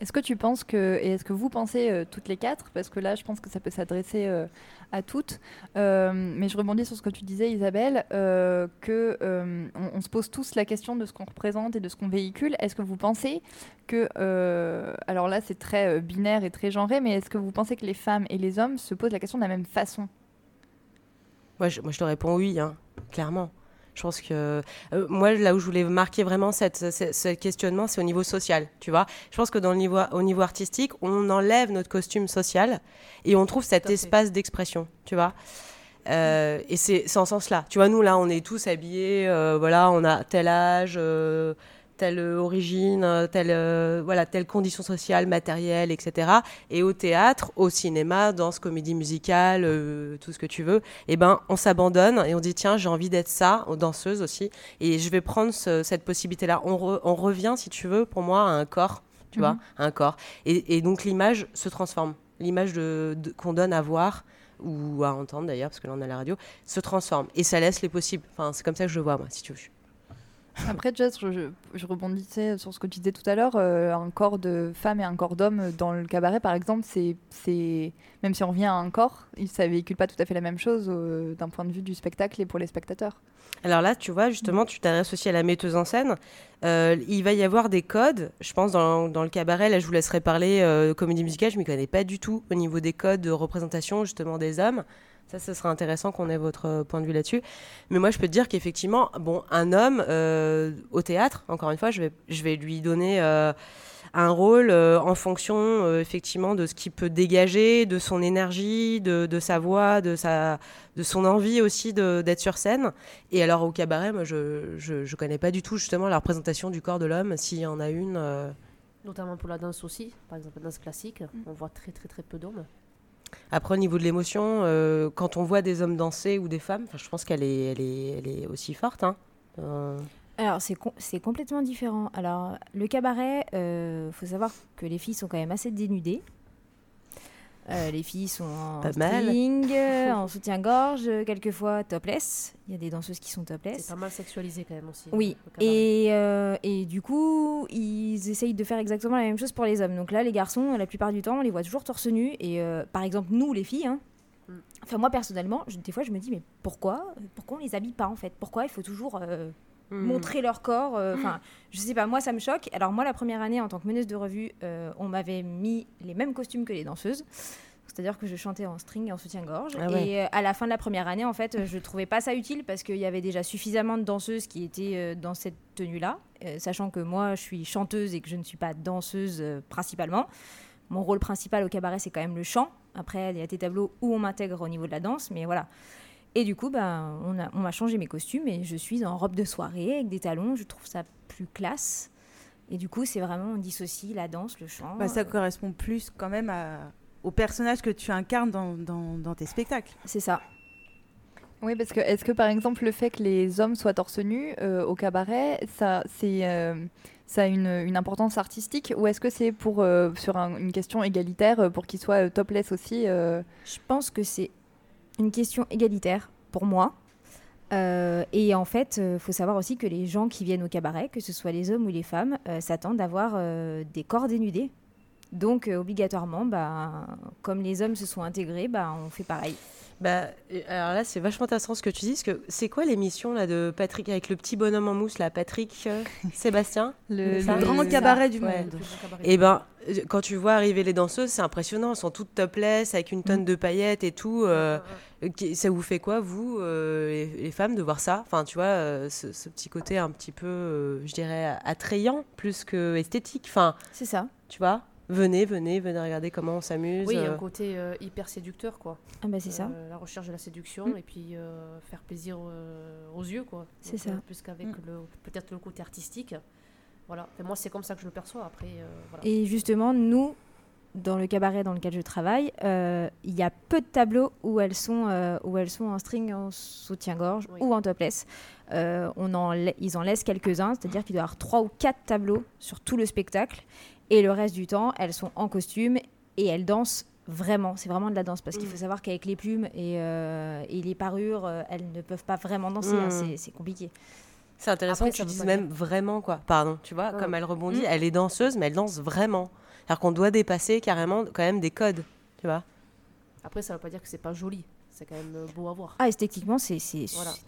Est-ce que tu penses que, et est-ce que vous pensez euh, toutes les quatre, parce que là je pense que ça peut s'adresser euh, à toutes, euh, mais je rebondis sur ce que tu disais Isabelle, que on, se pose tous la question de ce qu'on représente et de ce qu'on véhicule. Est-ce que vous pensez que, alors là c'est très binaire et très genré, mais est-ce que vous pensez que les femmes et les hommes se posent la question de la même façon? Moi je, moi je te réponds oui, hein, clairement. Je pense que euh, moi, là où je voulais marquer vraiment cette, ce questionnement, c'est au niveau social, tu vois. Je pense que dans le niveau, au niveau artistique, on enlève notre costume social et on trouve cet espace d'expression, tu vois. Euh, et c'est en ce sens-là. Tu vois, nous, là, on est tous habillés, euh, voilà, on a tel âge, telle origine, telle, voilà, telle condition sociale, matérielle, etc. Et au théâtre, au cinéma, danse, comédie musicale, euh, tout ce que tu veux, eh ben, on s'abandonne et on dit tiens, j'ai envie d'être ça, aux danseuses aussi, et je vais prendre cette possibilité-là. On, revient, si tu veux, pour moi, à un corps, tu vois, mhm. un corps. Et, donc l'image se transforme. L'image de, qu'on donne à voir ou à entendre d'ailleurs, parce que là on a la radio, se transforme et ça laisse les possibles. Enfin, c'est comme ça que je le vois, moi, si tu veux. Après, Jess, je, rebondissais sur ce que tu disais tout à l'heure. Euh, un corps de femme et un corps d'homme dans le cabaret, par exemple, c'est, même si on revient à un corps, ça véhicule pas tout à fait la même chose euh, d'un point de vue du spectacle et pour les spectateurs. Alors là, tu vois, justement, tu t'adresses aussi à la metteuse en scène. Euh, il va y avoir des codes, je pense, dans, le cabaret. Là, je vous laisserai parler comédie musicale. Je ne m'y connais pas du tout au niveau des codes de représentation, justement, des hommes. Ça, ce sera intéressant qu'on ait votre euh, point de vue là-dessus. Mais moi, je peux te dire qu'effectivement, bon, un homme euh, au théâtre, encore une fois, je vais, je vais lui donner euh, un rôle en fonction, effectivement, de ce qu'il peut dégager, de son énergie, de, de, sa voix, de, sa, de son envie aussi d'être sur scène. Et alors, au cabaret, moi, je ne connais pas du tout, justement, la représentation du corps de l'homme, s'il y en a une. Notamment pour la danse aussi, par exemple, la danse classique, mm. on voit très, très, très peu d'hommes. Après, au niveau de l'émotion, euh, quand on voit des hommes danser ou des femmes, je pense qu'elle est, elle est, elle est aussi forte. Hein. Euh. Alors, c'est, complètement différent. Alors, le cabaret, il euh, faut savoir que les filles sont quand même assez dénudées. Euh, les filles sont en string, euh, en soutien-gorge, quelquefois topless. Il y a des danseuses qui sont topless. C'est pas mal sexualisé quand même aussi. Oui. Et, euh, et, du coup, ils essayent de faire exactement la même chose pour les hommes. Donc là, les garçons, la plupart du temps, on les voit toujours torse nu. Et par exemple, nous, les filles, hein, mm. enfin moi personnellement, des fois, je me dis, mais pourquoi Pourquoi on les habille pas en fait? Pourquoi il faut toujours Mm. montrer leur corps. Euh, enfin, je sais pas, moi ça me choque. Alors moi la première année en tant que meneuse de revue, euh, on m'avait mis les mêmes costumes que les danseuses. C'est-à-dire que je chantais en string et en soutien-gorge. Ah et euh, à la fin de la première année, en fait, je trouvais pas ça utile parce qu'il y avait déjà suffisamment de danseuses qui étaient dans cette tenue-là. sachant que moi, je suis chanteuse et que je ne suis pas danseuse principalement. Mon rôle principal au cabaret, c'est quand même le chant. Après, il y a des tableaux où on m'intègre au niveau de la danse. Mais voilà. Et du coup, ben, on, a, on m'a changé mes costumes et je suis en robe de soirée avec des talons. Je trouve ça plus classe. Et du coup, c'est vraiment, on dissocie la danse, le chant. Bah, ça correspond plus quand même à, au personnage que tu incarnes dans, dans, dans tes spectacles. C'est ça. Oui, parce que est-ce que par exemple le fait que les hommes soient torse nu euh, au cabaret, ça, c'est, euh, ça a une, une, importance artistique ou est-ce que c'est pour euh, sur une question égalitaire pour qu'ils soient topless aussi Je pense que c'est une question égalitaire pour moi. Euh, et en fait, il euh, faut savoir aussi que les gens qui viennent au cabaret, que ce soit les hommes ou les femmes, euh, s'attendent d'avoir des corps dénudés. Donc, obligatoirement, bah, comme les hommes se sont intégrés, bah, on fait pareil. Bah, alors là, c'est vachement intéressant ce que tu dis. Parce que c'est quoi l'émission là de Patrick avec le petit bonhomme en mousse là, Patrick Sébastien? Le, grand cabaret du monde. Et eh ben, quand tu vois arriver les danseuses, c'est impressionnant. Elles sont toutes topless avec une tonne mm. de paillettes et tout. Euh, ça vous fait quoi, vous, euh, les, femmes, de voir ça? Enfin, tu vois, euh, ce, petit côté un petit peu, je dirais, attrayant plus que esthétique. Enfin, c'est ça. Tu vois? Venez, venez, venez regarder comment on s'amuse. Oui, un côté hyper séducteur, quoi. Ah bah c'est ça. La recherche de la séduction mm. et puis faire plaisir aux yeux, quoi. C'est ça. plus qu'avec mm. le peut-être le côté artistique. Voilà. Et moi, c'est comme ça que je le perçois. Après, voilà. Et justement, nous, dans le cabaret dans lequel je travaille, euh, il y a peu de tableaux où elles sont, euh, où elles sont en string, en soutien-gorge ou en topless. Euh, on en ils en laissent quelques-uns, c'est-à-dire qu'il doit y avoir trois ou quatre tableaux sur tout le spectacle. Et le reste du temps, elles sont en costume et elles dansent vraiment. C'est vraiment de la danse parce qu'il faut mm. savoir qu'avec les plumes et, et les parures, elles ne peuvent pas vraiment danser. Hein, mm. c'est compliqué. C'est intéressant que tu dises même vraiment, quoi. Pardon, tu vois, comme elle rebondit, mm. elle est danseuse, mais elle danse vraiment. Alors qu'on doit dépasser carrément quand même des codes, tu vois. Après, ça ne veut pas dire que c'est pas joli. C'est quand même euh, beau à voir. Ah, esthétiquement, c'est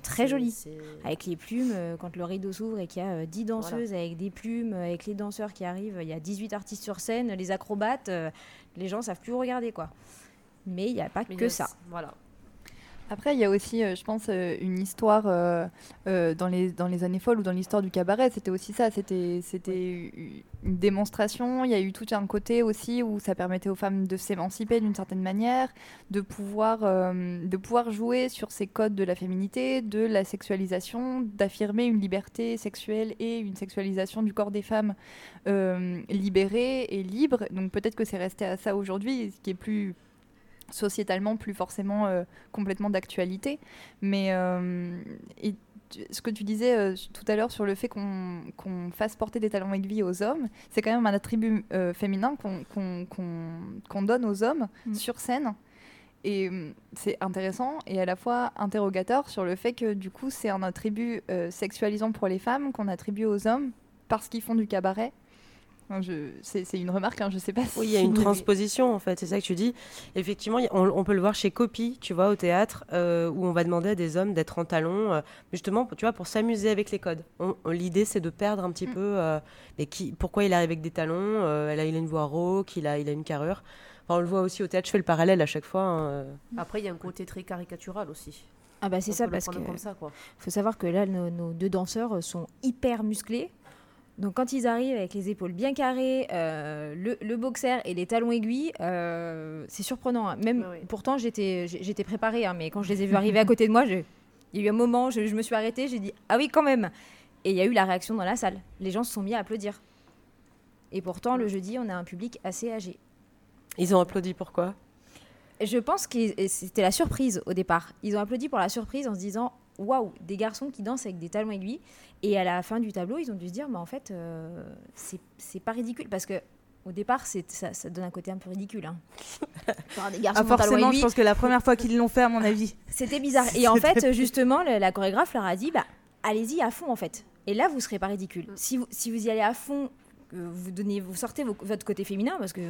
très joli. Avec les plumes, euh, quand le rideau s'ouvre et qu'il y a 10 euh, danseuses avec des plumes, avec les danseurs qui arrivent, il y a 18 artistes sur scène, les acrobates, les gens savent plus regarder, quoi. Mais il n'y a pas que ça. Voilà. Après, il y a aussi, euh, je pense, euh, une histoire euh, dans, les, années folles ou dans l'histoire du cabaret. C'était aussi ça. C'était c'était une démonstration. Il y a eu tout un côté aussi où ça permettait aux femmes de s'émanciper d'une certaine manière, de pouvoir, de pouvoir jouer sur ces codes de la féminité, de la sexualisation, d'affirmer une liberté sexuelle et une sexualisation du corps des femmes libérée et libre. Donc peut-être que c'est resté à ça aujourd'hui, ce qui est plus sociétalement plus forcément euh, complètement d'actualité. Mais euh, ce que tu disais euh, tout à l'heure sur le fait qu'on fasse porter des talons aiguilles aux hommes, c'est quand même un attribut féminin qu'on donne aux hommes mm. sur scène. et c'est intéressant et à la fois interrogateur sur le fait que du coup c'est un attribut sexualisant pour les femmes qu'on attribue aux hommes parce qu'ils font du cabaret. Je- C'est une remarque, hein, je sais pas si... Oui, il y a une transposition en fait, c'est ça que tu dis. Effectivement, on, on peut le voir chez Copy, tu vois, au théâtre, euh, où on va demander à des hommes d'être en talons, euh, justement, pour- tu vois, pour s'amuser avec les codes. L'idée, c'est de perdre un petit Mm. peu, euh, mais qui, pourquoi il arrive avec des talons, euh, elle a, il a une voix rauque, il a, il a une carrure. Enfin, on le voit aussi au théâtre, je fais le parallèle à chaque fois. hein, euh. Après, il y a un côté très caricatural aussi. Ah bah c'est ça parce que comme ça, quoi. faut savoir que là nos, nos deux danseurs sont hyper musclés. Donc quand ils arrivent avec les épaules bien carrées, euh, le, le boxer et les talons aiguilles, euh, c'est surprenant. hein. Même pourtant j'étais préparée, hein, mais quand je les ai vus arriver à côté de moi, je- il y a eu un moment, je, je me suis arrêtée, j'ai dit ah oui quand même. Et il y a eu la réaction dans la salle. Les gens se sont mis à applaudir. Et pourtant le jeudi on a un public assez âgé. Ils ont applaudi pourquoi Je pense que c'était la surprise au départ. Ils ont applaudi pour la surprise en se disant waouh, des garçons qui dansent avec des talons aiguilles. Et à la fin du tableau, ils ont dû se dire mais en fait, euh, c'est c'est pas ridicule parce que. Au départ, c'est- ça, ça donne un côté un peu ridicule. Hein. Des garçons Ah, forcément, je pense que la première fois qu'ils l'ont fait, à mon avis. C'était bizarre. Et en fait, justement, la chorégraphe leur a dit bah, allez-y à fond en fait. Et là, vous serez pas ridicule. Si, vous, si vous y allez à fond, vous, donnez, vous sortez vos- votre côté féminin parce que.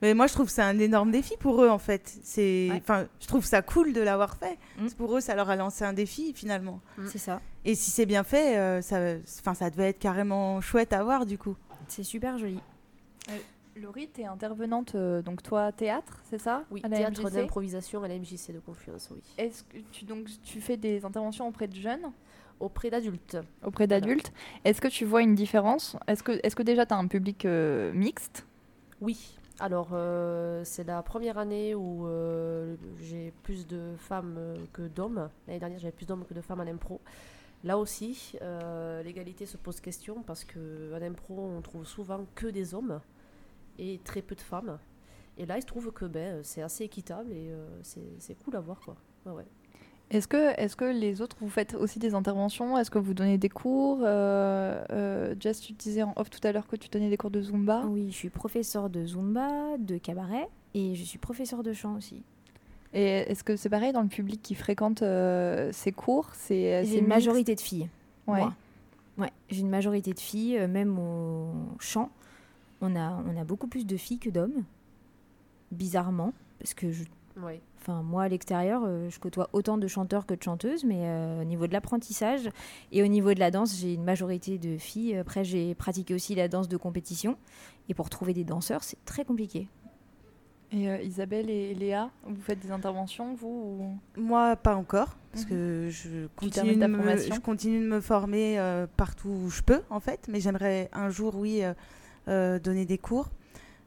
Mais moi, je trouve que c'est un énorme défi pour eux, en fait. C'est, enfin, je trouve ça cool de l'avoir fait. C'est Pour eux, ça leur a lancé un défi, finalement. C'est ça. Et si c'est bien fait, euh, ça, enfin, ça devait être carrément chouette à voir, du coup. C'est super joli. Euh, Laurie, tu es intervenante, euh, donc toi, théâtre, c'est ça? Oui, à la théâtre d'improvisation à la MJC de Confluence, oui. Est-ce que tu, donc, tu fais des interventions auprès de jeunes? Auprès d'adultes. Auprès d'adultes. Est-ce que tu vois une différence? Est-ce que, est que déjà tu as un public euh, mixte? Oui. Alors, euh, c'est la première année où euh, j'ai plus de femmes que d'hommes. L'année dernière, j'avais plus d'hommes que de femmes en impro. Là aussi, l'égalité se pose question parce qu'en impro, on trouve souvent que des hommes et très peu de femmes. Et là, il se trouve que ben, c'est assez équitable et c'est cool à voir. Quoi. Ouais. Est-ce que, est que les autres, vous faites aussi des interventions? Est-ce que vous donnez des cours? Euh, euh, Jess, tu disais en off tout à l'heure que tu donnais des cours de Zumba. Oui, je suis professeur de Zumba, de cabaret et je suis professeur de chant aussi. Et est-ce que c'est pareil dans le public qui fréquente euh, ces cours? C'est J'ai une majorité de filles. Ouais. moi. Ouais, j'ai une majorité de filles, euh, même au chant. On a, on a beaucoup plus de filles que d'hommes, bizarrement, parce que je, Ouais. Enfin, moi, à l'extérieur, euh, je côtoie autant de chanteurs que de chanteuses, mais euh, au niveau de l'apprentissage et au niveau de la danse, j'ai une majorité de filles. Après, j'ai pratiqué aussi la danse de compétition. Et pour trouver des danseurs, c'est très compliqué. Et euh, Isabelle et Léa, vous faites des interventions, vous ou- Moi, pas encore, parce Mhm. que je continue, de me, je continue de me former euh, partout où je peux, en fait. Mais j'aimerais un jour, oui, euh, euh, donner des cours.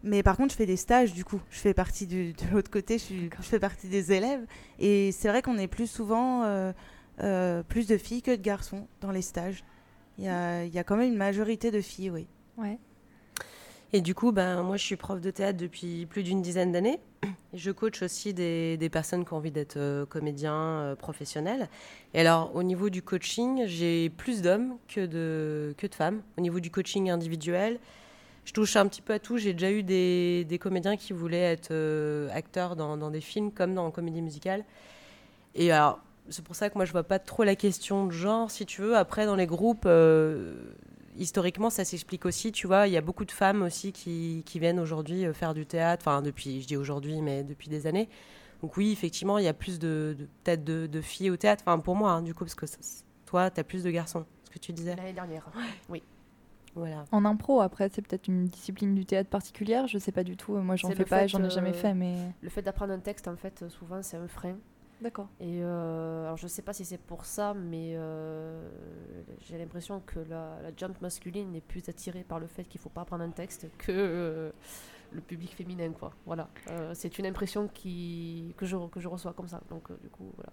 Mais par contre, je fais des stages, du coup. Je fais partie du, de l'autre côté, je, suis- je fais partie des élèves. Et c'est vrai qu'on est plus souvent euh, euh, plus de filles que de garçons dans les stages. Il y a, il y a quand même une majorité de filles, oui. Ouais. Et du coup, ben, moi, je suis prof de théâtre depuis plus d'une dizaine d'années. Je coach aussi des, des personnes qui ont envie d'être euh, comédiens euh, professionnels. Et alors, au niveau du coaching, j'ai plus d'hommes que de, que de femmes. Au niveau du coaching individuel, je touche un petit peu à tout. J'ai déjà eu des, des comédiens qui voulaient être euh, acteurs dans, dans des films comme dans comédie musicale. Et alors, c'est pour ça que moi, je vois pas trop la question de genre, si tu veux. Après, dans les groupes, euh, historiquement, ça s'explique aussi. Tu vois, il y a beaucoup de femmes aussi qui, qui viennent aujourd'hui euh, faire du théâtre. Enfin, depuis, je dis aujourd'hui, mais depuis des années. Donc oui, effectivement, il y a plus de, de- peut-être de, de filles au théâtre. Enfin, pour moi, hein, du coup, parce que ça- toi, tu as plus de garçons, ce que tu disais. L'année dernière. Oui. Voilà. En impro, après, c'est peut-être une discipline du théâtre particulière, je sais pas du tout. Moi, j'en fais pas, j'en ai jamais euh, fait, mais. Le fait d'apprendre un texte, en fait, euh, souvent, c'est un frein. D'accord. Et euh, alors, je sais pas si c'est pour ça, mais euh, j'ai l'impression que la, la jump masculine est plus attirée par le fait qu'il faut pas apprendre un texte que euh, le public féminin, quoi. Voilà. Euh, c'est une impression qui, que, je, que je reçois comme ça. Donc, euh, du coup, voilà.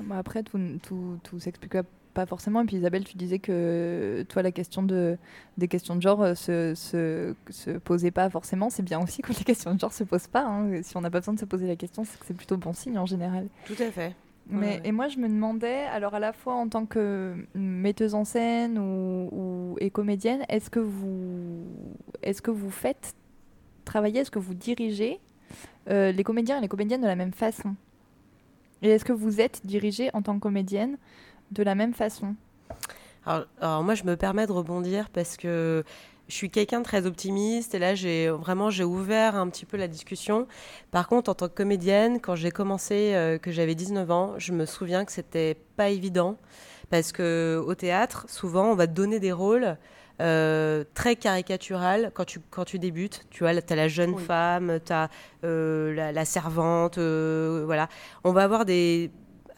Bah, après, tout, tout, tout s'explique pas forcément. Et puis Isabelle, tu disais que toi, la question de, des questions de genre euh, se, se, se posait pas forcément. C'est bien aussi que les questions de genre se posent pas. hein. Si on n'a pas besoin de se poser la question, c'est que c'est plutôt bon signe en général. Tout à fait. Mais, Ouais, ouais. Et moi, je me demandais, alors à la fois en tant que metteuse en scène ou, ou- et comédienne, est-ce que vous, est-ce que vous faites travailler, est-ce que vous dirigez euh, les comédiens et les comédiennes de la même façon? Et est-ce que vous êtes dirigée en tant que comédienne? De la même façon alors, alors moi, je me permets de rebondir parce que je suis quelqu'un de très optimiste et là j'ai vraiment j'ai ouvert un petit peu la discussion. Par contre, en tant que comédienne, quand j'ai commencé, euh, que j'avais 19 ans, je me souviens que c'était pas évident parce que au théâtre, souvent, on va te donner des rôles. euh, très caricatural quand tu, quand tu débutes. Tu vois, tu as la jeune femme, tu as la, la servante, euh, voilà. On va avoir des,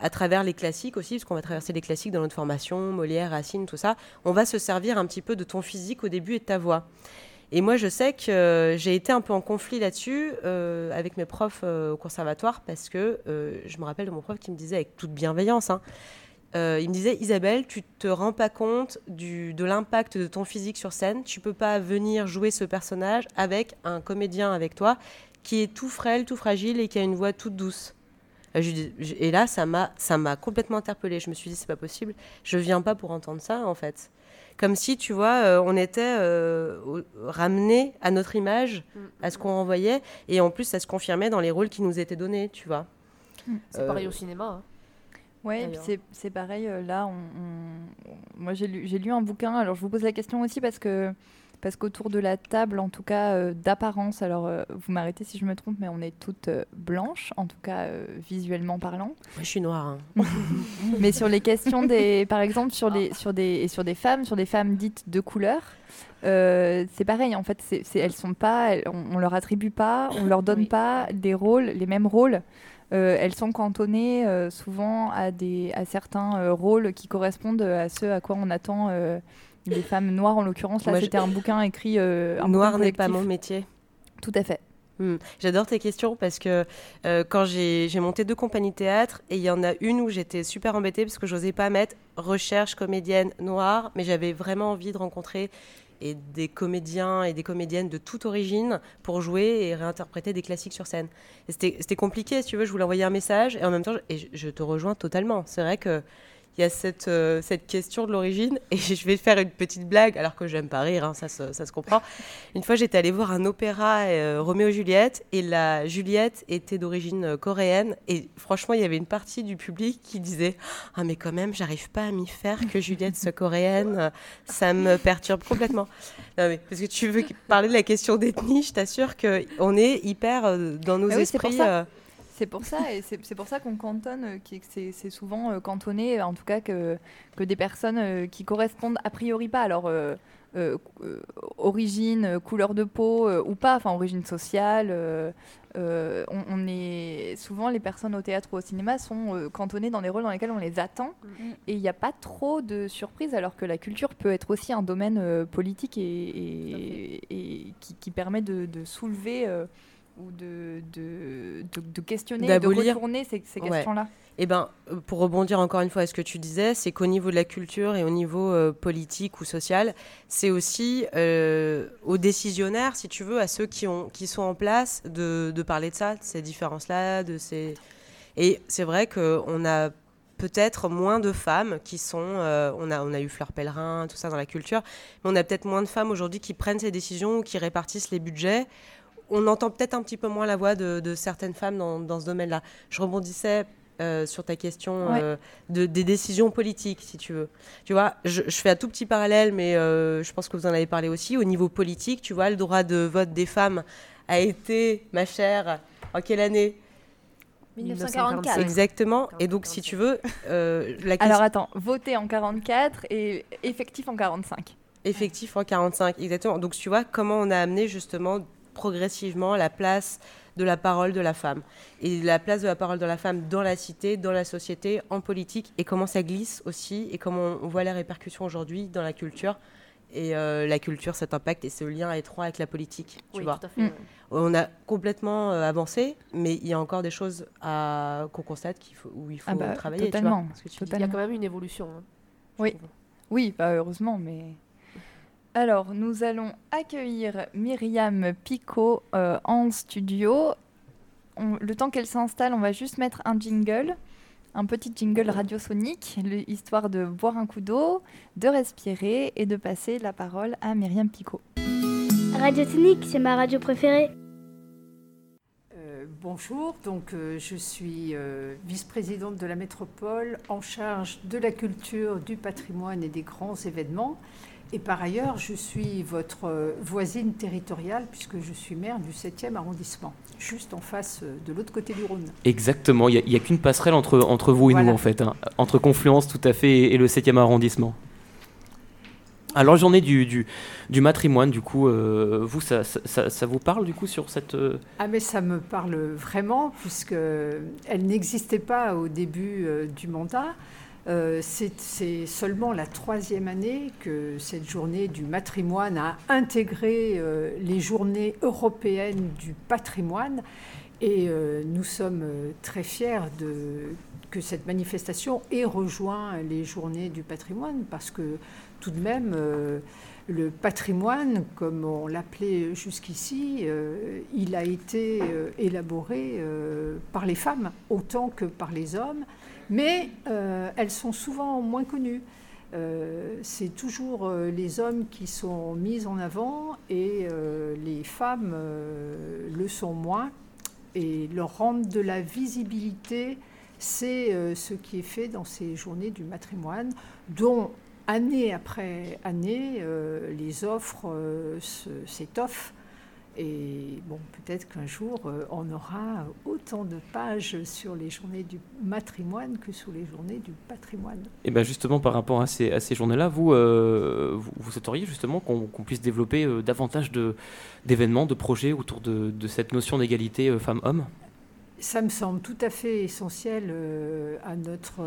à travers les classiques aussi, parce qu'on va traverser les classiques dans notre formation, Molière, Racine, tout ça, on va se servir un petit peu de ton physique au début et de ta voix. Et moi, je sais que euh, j'ai été un peu en conflit là-dessus euh, avec mes profs euh, au conservatoire, parce que je me rappelle de mon prof qui me disait avec toute bienveillance, hein, il me disait Isabelle, tu te rends pas compte du, de l'impact de ton physique sur scène. Tu peux pas venir jouer ce personnage avec un comédien avec toi qui est tout frêle, tout fragile et qui a une voix toute douce. Et là, ça m'a, ça m'a complètement interpellée. Je me suis dit, c'est pas possible. Je viens pas pour entendre ça, en fait. Comme si, tu vois, euh, on était euh, ramené à notre image, à ce qu'on renvoyait, et en plus, ça se confirmait dans les rôles qui nous étaient donnés, tu vois. C'est Euh, pareil au cinéma. hein. Ouais, et puis D'ailleurs. c'est- c'est pareil, euh, là, on, on- moi j'ai lu, j'ai lu un bouquin, alors je vous pose la question aussi parce que parce qu'autour de la table, en tout cas euh, d'apparence, alors euh, vous m'arrêtez si je me trompe, mais on est toutes euh, blanches, en tout cas visuellement parlant. Moi, je suis noire. hein. mais sur les questions des, par exemple sur les sur des et sur des femmes, sur des femmes dites de couleur, euh, c'est pareil. En fait, elles sont pas, elles- on, on leur attribue pas, on leur donne pas des rôles, les mêmes rôles. Euh, elles sont cantonnées euh, souvent à des à certains rôles qui correspondent à ceux à quoi on attend les femmes noires en l'occurrence. Là, je- c'était un bouquin écrit. euh, un Noir n'est pas mon métier. Tout à fait. Hmm. J'adore tes questions parce que euh, quand j'ai monté deux compagnies de théâtre et il y en a une où j'étais super embêtée parce que j'osais pas mettre recherche comédienne noire, mais j'avais vraiment envie de rencontrer et des comédiens et des comédiennes de toute origine pour jouer et réinterpréter des classiques sur scène. C'était c'était compliqué, si tu veux, je voulais envoyer un message et en même temps, je- et je, je te rejoins totalement. C'est vrai que il y a cette, euh, cette question de l'origine et je vais faire une petite blague alors que j'aime pas rire, hein, ça, se, ça se comprend. Une fois, j'étais allée voir un opéra euh, Roméo et Juliette et la Juliette était d'origine euh, coréenne et franchement, il y avait une partie du public qui disait ah mais quand même, j'arrive pas à m'y faire que Juliette soit coréenne, euh, ça me perturbe complètement. Non, mais parce que tu veux parler de la question d'ethnie, je t'assure que on est hyper euh, dans nos Ah oui, pour esprits. Euh, C'est pour ça, et c'est pour ça qu'on cantonne, euh, que c'est souvent euh, cantonné, en tout cas que, que des personnes euh, qui correspondent a priori pas, alors euh, euh, euh, origine, euh, couleur de peau euh, ou pas, enfin origine sociale. euh, euh, on, on est souvent les personnes au théâtre ou au cinéma sont euh, cantonnées dans des rôles dans lesquels on les attend, et il n'y a pas trop de surprises, alors que la culture peut être aussi un domaine euh, politique et, et- et qui, qui permet de, de soulever. Ou de, de, de, de questionner, de retourner ces, ces Ouais. questions-là. Eh ben, euh, pour rebondir encore une fois à ce que tu disais, c'est qu'au niveau de la culture et au niveau euh, politique ou social, c'est aussi euh, aux décisionnaires, si tu veux, à ceux qui, ont, qui sont en place, de, de parler de ça, de ces différences-là, de ces... Et c'est vrai qu'on a peut-être moins de femmes qui sont... euh, on, a, on a eu Fleur Pellerin, tout ça dans la culture, mais on a peut-être moins de femmes aujourd'hui qui prennent ces décisions ou qui répartissent les budgets on entend peut-être un petit peu moins la voix de, de certaines femmes dans, dans ce domaine-là. Je rebondissais euh, sur ta question Ouais. euh, de, des décisions politiques, si tu veux. Tu vois, je, je fais un tout petit parallèle, mais euh, je pense que vous en avez parlé aussi. Au niveau politique, tu vois, le droit de vote des femmes a été, ma chère, en quelle année? 1944. Exactement. Et donc, si tu veux, la question... Alors attends, voté en 44 et effectif en 45. Effectif en 45, exactement. Donc tu vois comment on a amené justement progressivement la place de la parole de la femme. Et la place de la parole de la femme dans la cité, dans la société, en politique, et comment ça glisse aussi, et comment on voit les répercussions aujourd'hui dans la culture. Et euh, la culture, cet impact et ce lien étroit avec la politique, tu Oui, vois. tout à fait, ouais. On a complètement euh, avancé, mais il y a encore des choses à- qu'on constate qu'il faut, où il faut Ah bah, travailler. tu vois, totalement, ce que tu dis. Il y a quand même une évolution. hein. Oui, oui, bah, heureusement, mais. Alors, nous allons accueillir Myriam Picot euh, en studio. On- le temps qu'elle s'installe, on va juste mettre un jingle, un petit jingle radiosonique, le- histoire de boire un coup d'eau, de respirer et de passer la parole à Myriam Picot. Radio Technique, c'est ma radio préférée. Euh, bonjour, donc euh, je suis euh, vice-présidente de la métropole en charge de la culture, du patrimoine et des grands événements. Et par ailleurs, je suis votre euh, voisine territoriale puisque je suis maire du 7e arrondissement, juste en face euh, de l'autre côté du Rhône. Exactement, il n'y a, qu'une passerelle entre, entre vous et Voilà. nous en fait, hein. entre Confluence tout à fait et, et le 7e arrondissement. Alors journée du, du, du matrimoine, du coup, euh, vous, ça, ça- ça- ça vous parle du coup sur cette... euh, Ah mais ça me parle vraiment puisque elle n'existait pas au début euh, du mandat. Euh, c'est seulement la troisième année que cette journée du matrimoine a intégré euh, les journées européennes du patrimoine. Et euh, nous sommes très fiers que cette manifestation ait rejoint les journées du patrimoine parce que tout de même le patrimoine, comme on l'appelait jusqu'ici, il a été élaboré par les femmes autant que par les hommes, mais euh, elles sont souvent moins connues. Euh, c'est toujours euh, les hommes qui sont mis en avant et les femmes le sont moins. Et leur rendre de la visibilité, c'est ce qui est fait dans ces journées du matrimoine, dont année après année, les offres s'étoffent. Et bon, peut-être qu'un jour, euh, on aura autant de pages sur les journées du matrimoine que sur les journées du patrimoine. Et bien justement par rapport à ces, à ces journées-là, vous, euh, vous, vous souhaiteriez justement qu'on puisse développer euh, davantage d'événements, de, projets autour de, de cette notion d'égalité femmes-hommes? Ça me semble tout à fait essentiel à notre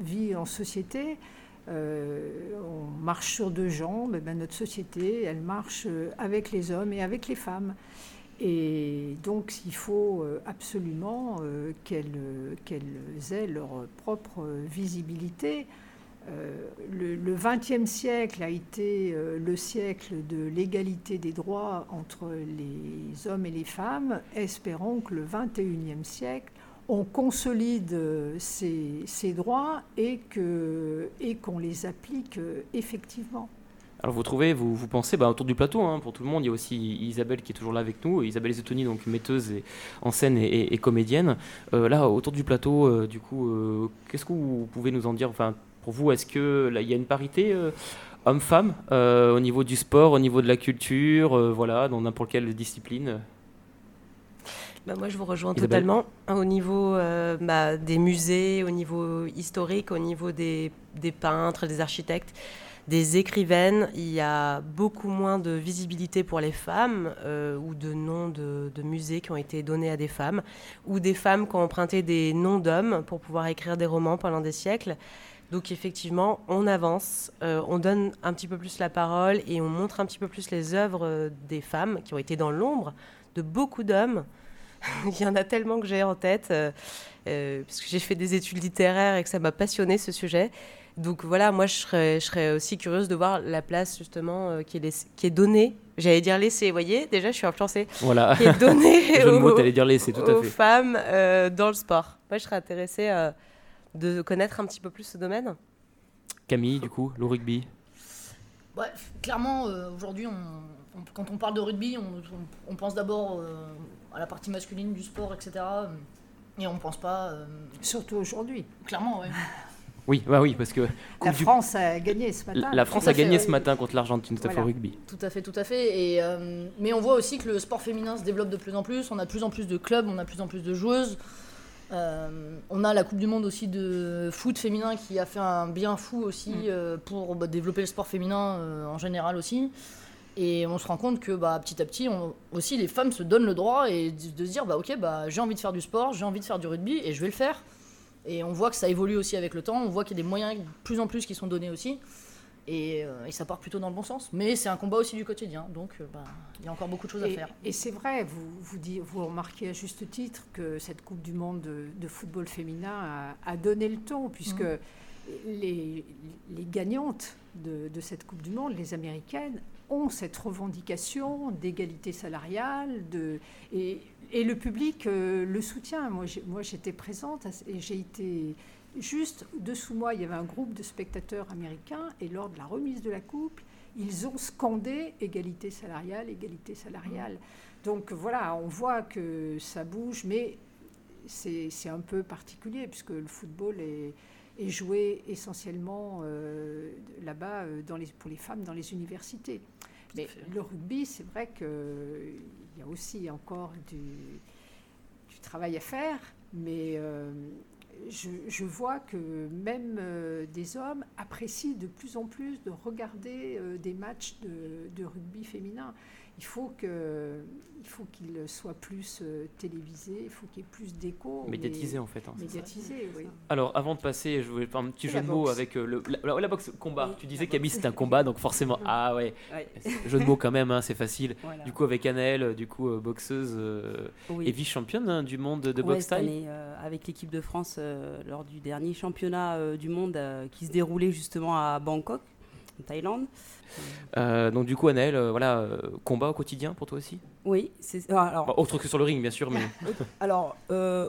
vie en société. Euh, on marche sur deux jambes, ben, notre société, elle marche euh, avec les hommes et avec les femmes. Et donc, il faut euh, absolument qu'elles aient leur propre visibilité. Le XXe siècle a été le siècle de l'égalité des droits entre les hommes et les femmes. Espérons que le XXIe siècle, on consolide euh, ces, droits et qu'on les applique euh, effectivement. Alors vous trouvez, vous, pensez, bah, autour du plateau, hein, pour tout le monde, il y a aussi Isabelle qui est toujours là avec nous, Isabelle Zetoni, donc metteuse et, en scène et, comédienne. Euh, là, autour du plateau, du coup, qu'est-ce que vous pouvez nous en dire? Enfin, pour vous, est-ce que là, il y a une parité homme-femme au niveau du sport, au niveau de la culture, voilà, dans n'importe quelle discipline? Bah, moi, je vous rejoins Isabelle. totalement. hein, Au niveau euh, bah, des musées, au niveau historique, au niveau des, des peintres, des architectes, des écrivaines, il y a beaucoup moins de visibilité pour les femmes euh, ou de noms de, de musées qui ont été donnés à des femmes ou des femmes qui ont emprunté des noms d'hommes pour pouvoir écrire des romans pendant des siècles. Donc effectivement, on avance, euh, on donne un petit peu plus la parole et on montre un petit peu plus les œuvres des femmes qui ont été dans l'ombre de beaucoup d'hommes. Il y en a tellement que j'ai en tête, euh, euh, parce que j'ai fait des études littéraires et que ça m'a passionné ce sujet. Donc voilà, moi je serais, je serais aussi curieuse de voir la place justement euh, qui, est laiss- qui est donnée. J'allais dire laissée, vous voyez, déjà je suis influencée. Voilà. Qui est donnée aux, t'allais dire laissée, tout à aux fait. femmes euh, dans le sport. Moi je serais intéressée euh, de connaître un petit peu plus ce domaine. Camille, du coup, le rugby Ouais, clairement, euh, aujourd'hui, on- on- quand on parle de rugby, on, on- on pense d'abord euh, à la partie masculine du sport, etc. euh, Et on pense pas. euh, Surtout aujourd'hui. Clairement, ouais. Oui, bah oui, parce que... La du- France a gagné ce matin. La France a gagné ce matin contre l'Argentine, tout à fait Voilà. au rugby. Tout à fait, tout à fait. Et, euh, mais on voit aussi que le sport féminin se développe de plus en plus. On a de plus en plus de clubs, on a de plus en plus de joueuses. Euh, on a la Coupe du Monde aussi de foot féminin qui a fait un bien fou aussi Mm. euh, pour bah, développer le sport féminin euh, en général aussi. Et on se rend compte que bah, petit à petit, on- aussi les femmes se donnent le droit et de, se dire bah, ok, bah, j'ai envie de faire du sport, j'ai envie de faire du rugby et je vais le faire. Et on voit que ça évolue aussi avec le temps, on voit qu'il y a des moyens de plus en plus qui sont donnés aussi. Et, euh, et ça part plutôt dans le bon sens. Mais c'est un combat aussi du quotidien, donc euh, bah, il y a encore beaucoup de choses à faire. et c'est vrai, vous, vous, dites- vous remarquez à juste titre que cette Coupe du Monde de, de football féminin a, a donné le ton, puisque Mhm. les, les gagnantes de, de cette Coupe du Monde, les Américaines, ont cette revendication d'égalité salariale, de, et, et le public euh, le soutient. Moi, j'étais présente et j'ai été juste dessous moi, il y avait un groupe de spectateurs américains et lors de la remise de la coupe, ils ont scandé égalité salariale, égalité salariale. Donc voilà, on voit que ça bouge, mais c'est un peu particulier puisque le football est, est joué essentiellement euh, là-bas euh, dans les- pour les femmes dans les universités. Mais le rugby, c'est vrai qu'il y a aussi encore du, du travail à faire, mais euh, je, je vois que même euh, des hommes apprécient de plus en plus de regarder des matchs de, de rugby féminin. Il faut que, il faut qu'il soit plus euh, télévisé, il faut qu'il y ait plus d'écho. mais- Médiatisé, en fait, hein, c'est ça. Médiatisé, oui. Alors, avant de passer, je voulais faire un petit Et jeu la de mots boxe. avec euh, le, la, la boxe combat. Oui, tu disais, Camille, c'était un combat, donc forcément. Ah ouais. Ouais. Jeu de mots quand même, hein, c'est facile. Voilà. Du coup, avec Annelle, euh, du coup, euh, boxeuse euh, Oui. et vice-championne hein, du monde de Ouais, boxe euh, avec l'équipe de France euh, lors du dernier championnat euh, du monde euh, qui se déroulait justement à Bangkok, en Thaïlande. Euh, donc, du coup, Annelle, euh, voilà, euh, combat au quotidien pour toi aussi Oui, c'est alors. Bah, Autre que sur le ring, bien sûr, mais. Alors,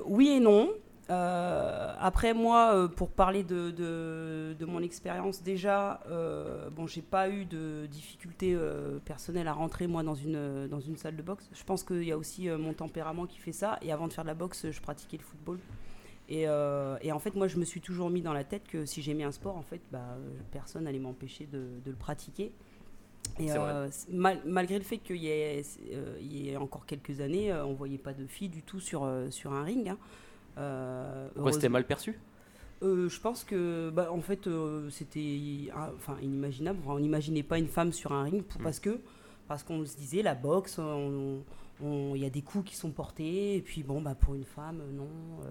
oui et non. Après, moi, pour parler de, de, de mon expérience, déjà, bon, j'ai pas eu de difficultés personnelles à rentrer, moi, dans une, dans une salle de boxe. Je pense qu'il y a aussi mon tempérament qui fait ça. Et avant de faire de la boxe, je pratiquais le football. Et, euh, et en fait, moi, je me suis toujours mis dans la tête que si j'aimais un sport, en fait, bah, personne n'allait m'empêcher de, de le pratiquer. Et euh, mal- malgré le fait qu'il y, ait, euh, il y ait encore quelques années, euh, on voyait pas de filles du tout sur, sur un ring. hein. Pourquoi c'était mal perçu? Euh, Je pense que, bah, en fait, euh, c'était ah, enfin, inimaginable. Enfin, on n'imaginait pas une femme sur un ring pour, Mm. parce que parce qu'on se disait la boxe, on- il y a des coups qui sont portés, et puis bon, bah, pour une femme, non.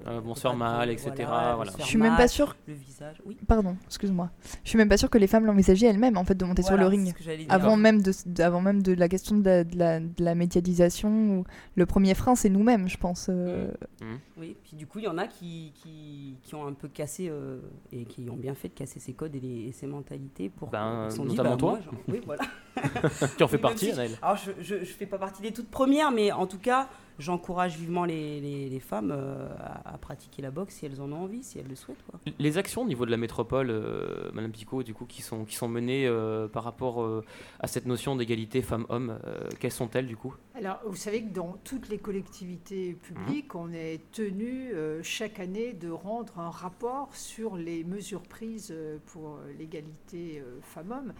euh, Euh, vont faut se mal, etc., voilà. se Je suis même pas sûre. Le visage, oui. Pardon, excuse-moi. Je suis même pas sûre que les femmes l'envisageaient elles-mêmes en fait de monter sur le c'est ring. ce que j'allais dire. Avant même de, de- avant même de la question de la, de la, de la médiatisation, le premier frein c'est nous-mêmes, je pense. euh, Mmh. Oui, puis du coup, il y en a qui, qui, qui ont un peu cassé, euh, et qui ont bien fait de casser ces codes et, les, et ces mentalités pour Ben, notamment bah, toi. moi, j'en- oui, voilà. Tu en fais Oui, partie, si-. Alors, je, je, je fais pas partie des toutes premières, mais en tout cas, j'encourage vivement les, les, les femmes euh, à, à pratiquer la boxe si elles en ont envie, si elles le souhaitent. Quoi. Les actions au niveau de la métropole, euh, Madame Picot, du coup, qui sont, qui sont menées euh, par rapport euh, à cette notion d'égalité femmes-hommes, euh, quelles sont-elles du coup? Alors, vous savez que dans toutes les collectivités publiques, on est tenu euh, chaque année de rendre un rapport sur les mesures prises pour l'égalité euh, femmes-hommes.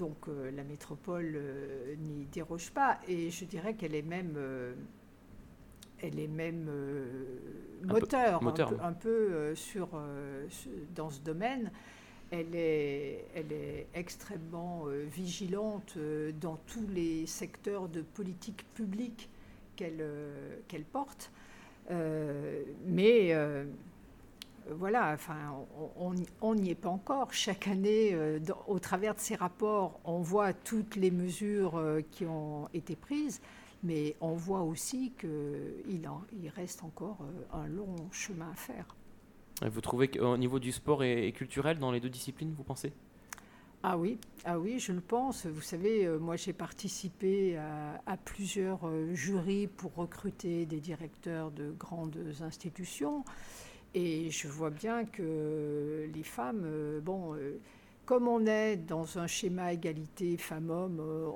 Donc, euh, la métropole euh, n'y déroge pas, et je dirais qu'elle est même, euh, elle est même Un peu- moteur, un peu, oui. un peu, euh, sur, dans ce domaine. Elle est, elle est extrêmement vigilante dans tous les secteurs de politique publique qu'elle porte. Mais voilà, enfin, on- n'y- est pas encore. Chaque année, euh, dans- au travers de ces rapports, on voit toutes les mesures euh, qui ont été prises, mais on voit aussi qu'il il reste encore euh, un long chemin à faire. Et Vous trouvez qu'au niveau du sport et, et culturel, dans les deux disciplines, vous pensez? Ah oui, ah oui, je le pense. Vous savez, moi j'ai participé à, à plusieurs jurys pour recruter des directeurs de grandes institutions. Et je vois bien que les femmes, euh, euh, comme on est dans un schéma égalité femmes-hommes, euh,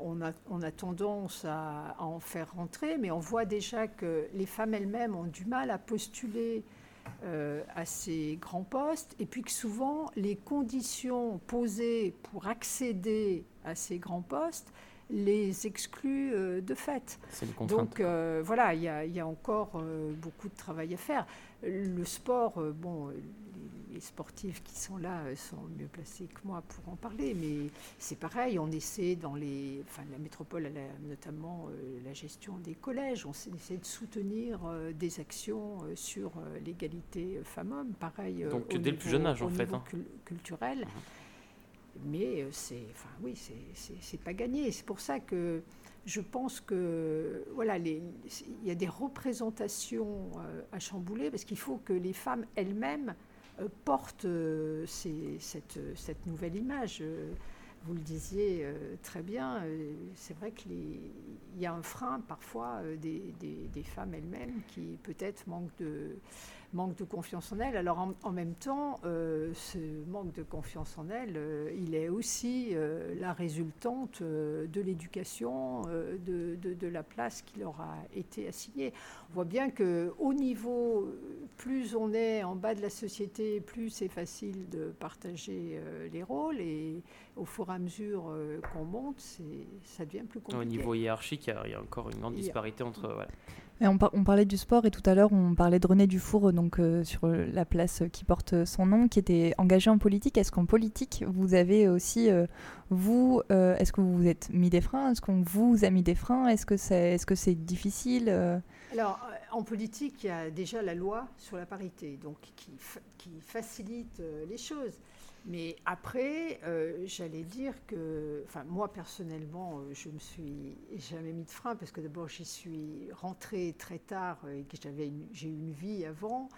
on, a, tendance à, en faire rentrer, mais on voit déjà que les femmes elles-mêmes ont du mal à postuler à ces grands postes, et puis que souvent les conditions posées pour accéder à ces grands postes les excluent euh, de fait. Une. Donc euh, voilà, il y, a- il y a encore euh, beaucoup de travail à faire. Le sport, bon, les, les sportifs qui sont là sont mieux placés que moi pour en parler, mais c'est pareil, on essaie dans les... Enfin, la métropole, elle a notamment la gestion des collèges, on essaie de soutenir des actions sur l'égalité femmes-hommes, pareil. Donc, au dès le plus niveau- jeune âge, en fait, niveau hein. cul- culturel. Mais euh, c'est, enfin oui, c'est, pas gagné. C'est pour ça que je pense que voilà, il y a des représentations euh, à chambouler parce qu'il faut que les femmes elles-mêmes euh, portent cette, nouvelle image. Vous le disiez très bien, c'est vrai qu'il y a un frein parfois des- des femmes elles-mêmes qui peut-être manquent de, manque de confiance en elle. Alors en, même temps, euh, ce manque de confiance en elle, euh, il est aussi euh, la résultante de l'éducation, de, de, la place qui leur a été assignée. On voit bien qu'au niveau, plus on est en bas de la société, plus c'est facile de partager les rôles et au fur et à mesure qu'on monte, ça devient plus compliqué. Au niveau hiérarchique, il y, a encore une grande disparité entre... Voilà on, parlait du sport et tout à l'heure on parlait de René Dufour donc euh, sur la place qui porte son nom, qui était engagé en politique. Est-ce qu'en politique vous avez aussi euh, vous, euh, est-ce que vous vous êtes mis des freins? Est-ce qu'on vous a mis des freins? Est-ce que c'est, est-ce que c'est difficile Alors en politique, il y a déjà la loi sur la parité, donc qui, qui facilite les choses. Mais après, euh, j'allais dire que, enfin, moi personnellement, euh, je me suis jamais mis de frein parce que d'abord j'y suis rentrée très tard et que j'avais, j'ai eu une vie avant,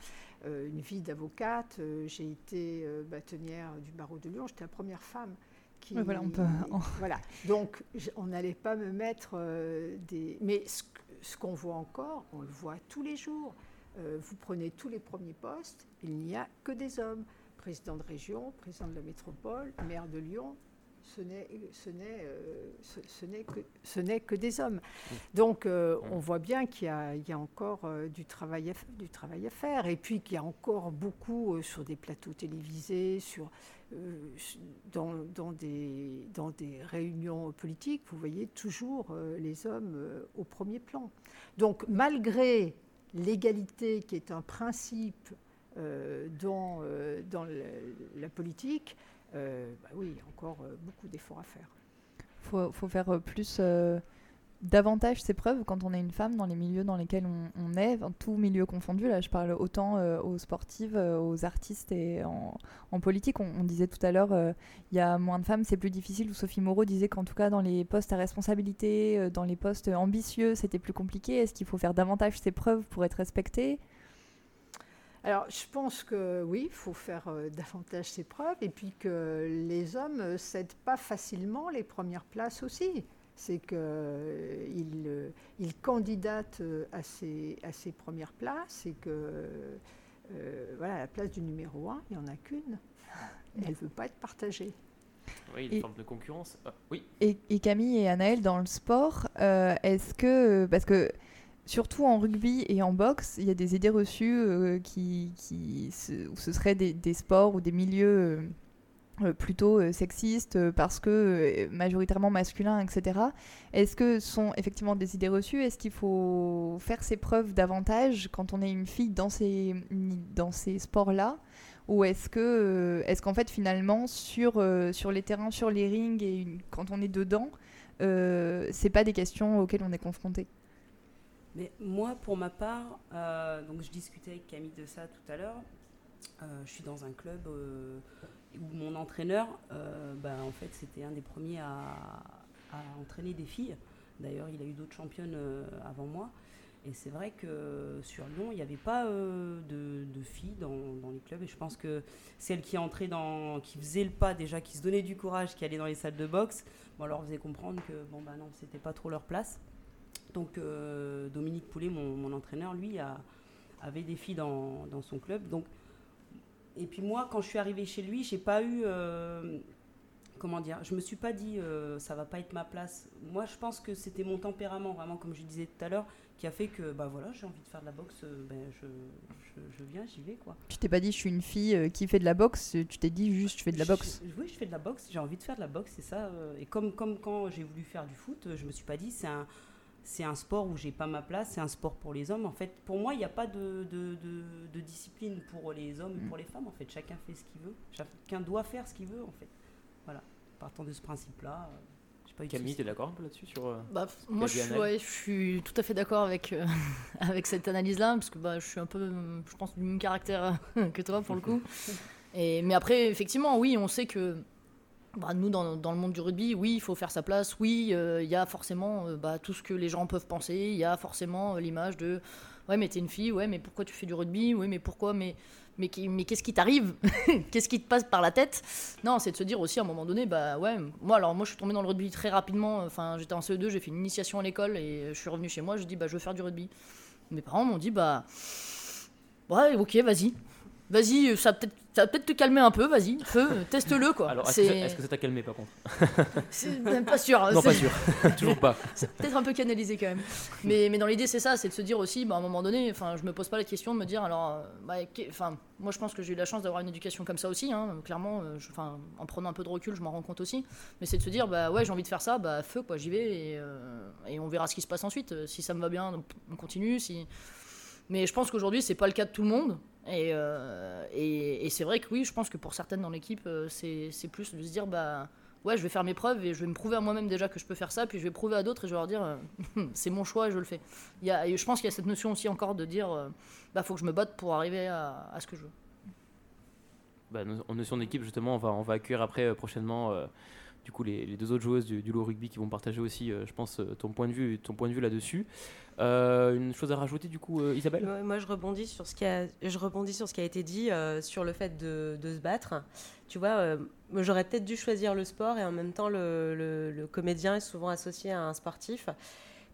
euh, une vie d'avocate. j'ai été bâtonnière du barreau de Lyon. J'étais la première femme qui. voilà, on peut. Voilà. Donc, on n'allait pas me mettre des. Mais ce, ce qu'on voit encore, on le voit tous les jours. vous prenez tous les premiers postes, il n'y a que des hommes président de région, président de la métropole, maire de Lyon, ce n'est euh, que, que des hommes. Donc euh, on voit bien qu'il y, a encore euh, du, travail à, du travail à faire et puis qu'il y a encore beaucoup sur des plateaux télévisés, sur, dans, dans, des, dans des réunions politiques, vous voyez toujours les hommes au premier plan. Donc malgré l'égalité qui est un principe euh, dans, euh, dans la politique, euh, bah oui, encore beaucoup d'efforts à faire. Il faut, faut, faire plus davantage ses preuves quand on est une femme dans les milieux dans lesquels on, est, en tout milieu confondu. Là, je parle autant aux sportives, aux artistes et en, politique. On, disait tout à l'heure, il y a moins de femmes, c'est plus difficile. Ou Sophie Moreau disait qu'en tout cas, dans les postes à responsabilité, dans les postes ambitieux, c'était plus compliqué. Est-ce qu'il faut faire davantage ses preuves pour être respectée alors, je pense que oui, il faut faire euh, davantage ses preuves et puis que les hommes ne cèdent pas facilement les premières places aussi. C'est qu'ils euh, ils candidatent euh, à ces, à ces premières places et que voilà, la place du numéro un, il n'y en a qu'une. Elle ne veut pas être partagée. Oui, une forme de concurrence. Ah, oui. Et, et, Camille et Anaël, dans le sport, est-ce que. Parce que surtout en rugby et en boxe, il y a des idées reçues euh, qui, qui ce, ce seraient des, sports ou des milieux euh, euh, plutôt sexistes parce que majoritairement masculins, etc. Est-ce que ce sont effectivement des idées reçues? Est-ce qu'il faut faire ses preuves davantage quand on est une fille dans ces, dans ces sports-là? Ou est-ce que est-ce qu'en fait finalement sur, sur les terrains, sur les rings et quand on est dedans, c'est pas des questions auxquelles on est confronté? Mais moi, pour ma part, euh, donc je discutais avec Camille de ça tout à l'heure. Euh, je suis dans un club euh, où mon entraîneur, bah, en fait, c'était un des premiers à, entraîner des filles. D'ailleurs, il a eu d'autres championnes avant moi. Et c'est vrai que sur Lyon, il n'y avait pas de, filles dans, les clubs. Et je pense que celles qui entraient dans, qui faisaient le pas déjà, qui se donnaient du courage, qui allaient dans les salles de boxe, bon, on leur faisait comprendre que bon bah non, c'était pas trop leur place. Donc euh, Dominique Poulet, mon, entraîneur, lui, avait des filles dans, son club. Donc, et puis moi, quand je suis arrivée chez lui, j'ai pas eu... Euh, comment dire Je me suis pas dit, euh, ça va pas être ma place. Moi, je pense que c'était mon tempérament, vraiment, comme je disais tout à l'heure, qui a fait que, bah voilà, j'ai envie de faire de la boxe, ben, je, viens, j'y vais, quoi. Tu t'es pas dit, je suis une fille qui fait de la boxe, tu t'es dit juste, je fais de la boxe Oui, je fais de la boxe, j'ai envie de faire de la boxe, c'est ça. et comme, comme quand j'ai voulu faire du foot, je me suis pas dit, c'est un c'est un sport où j'ai pas ma place, c'est un sport pour les hommes. En fait, pour moi, il n'y a pas de, de, discipline pour les hommes et pour les femmes. En fait, chacun fait ce qu'il veut. Chacun doit faire ce qu'il veut, en fait. Voilà. Partant de ce principe-là. Euh, Camille, tu es d'accord un peu là-dessus sur euh, bah, Moi, je, je, suis tout à fait d'accord avec, euh, avec cette analyse-là, parce que bah, je suis un peu, je pense, du même caractère que toi, pour le coup. Et, mais après, effectivement, oui, on sait que bah, nous, dans, dans, le monde du rugby, oui, il faut faire sa place. Oui, euh, il y a forcément euh, bah, tout ce que les gens peuvent penser. Il y a forcément euh, l'image de Ouais, mais t'es une fille, ouais, mais pourquoi tu fais du rugby Oui, mais pourquoi Mais, mais, mais qu'est-ce qui t'arrive Qu'est-ce qui te passe par la tête Non, c'est de se dire aussi à un moment donné Bah ouais, moi, alors moi, je suis tombée dans le rugby très rapidement. Enfin, j'étais en CE2, j'ai fait une initiation à l'école et je suis revenue chez moi. Je dis Bah, je veux faire du rugby. Mes parents m'ont dit Bah Ouais, ok, vas-y. Vas-y, euh, ça va peut-être te calmer un peu, vas-y, feu, euh, teste-le quoi. Alors, est-ce que, ça- est-ce que ça t'a calmé par contre C'est même pas sûr. hein, Non, pas sûr. Toujours pas. C'est peut-être un peu canalisé quand même. Mais, mais dans l'idée, c'est ça, c'est de se dire aussi, bah, à un moment donné, je me pose pas la question de me dire, alors, euh, bah, enfin, moi je pense que j'ai eu la chance d'avoir une éducation comme ça aussi, hein, clairement, je- en prenant un peu de recul, je m'en rends compte aussi. Mais c'est de se dire, bah ouais, j'ai envie de faire ça, bah feu quoi, j'y vais et, euh, et on verra ce qui se passe ensuite. Si ça me va bien, on continue. Si... Mais je pense qu'aujourd'hui, c'est pas le cas de tout le monde. Et, euh, et, et c'est vrai que oui, je pense que pour certaines dans l'équipe, euh, c'est plus de se dire, bah ouais, je vais faire mes preuves et je vais me prouver à moi-même déjà que je peux faire ça, puis je vais prouver à d'autres et je vais leur dire, euh, c'est mon choix et je le fais. Il y a, et je pense qu'il y a cette notion aussi encore de dire, bah faut que je me batte pour arriver à, ce que je veux. Bah, en notion d'équipe, justement, on va, on va accueillir après prochainement du coup, les, deux autres joueuses du, du Low Rugby qui vont partager aussi, euh, je pense, euh, ton point de vue, ton point de vue là-dessus. Euh, une chose à rajouter, du coup, Isabelle? Moi, je rebondis sur ce qui a, je rebondis sur ce qui a été dit sur le fait de, se battre. Tu vois, j'aurais peut-être dû choisir le sport et en même temps le comédien est souvent associé à un sportif.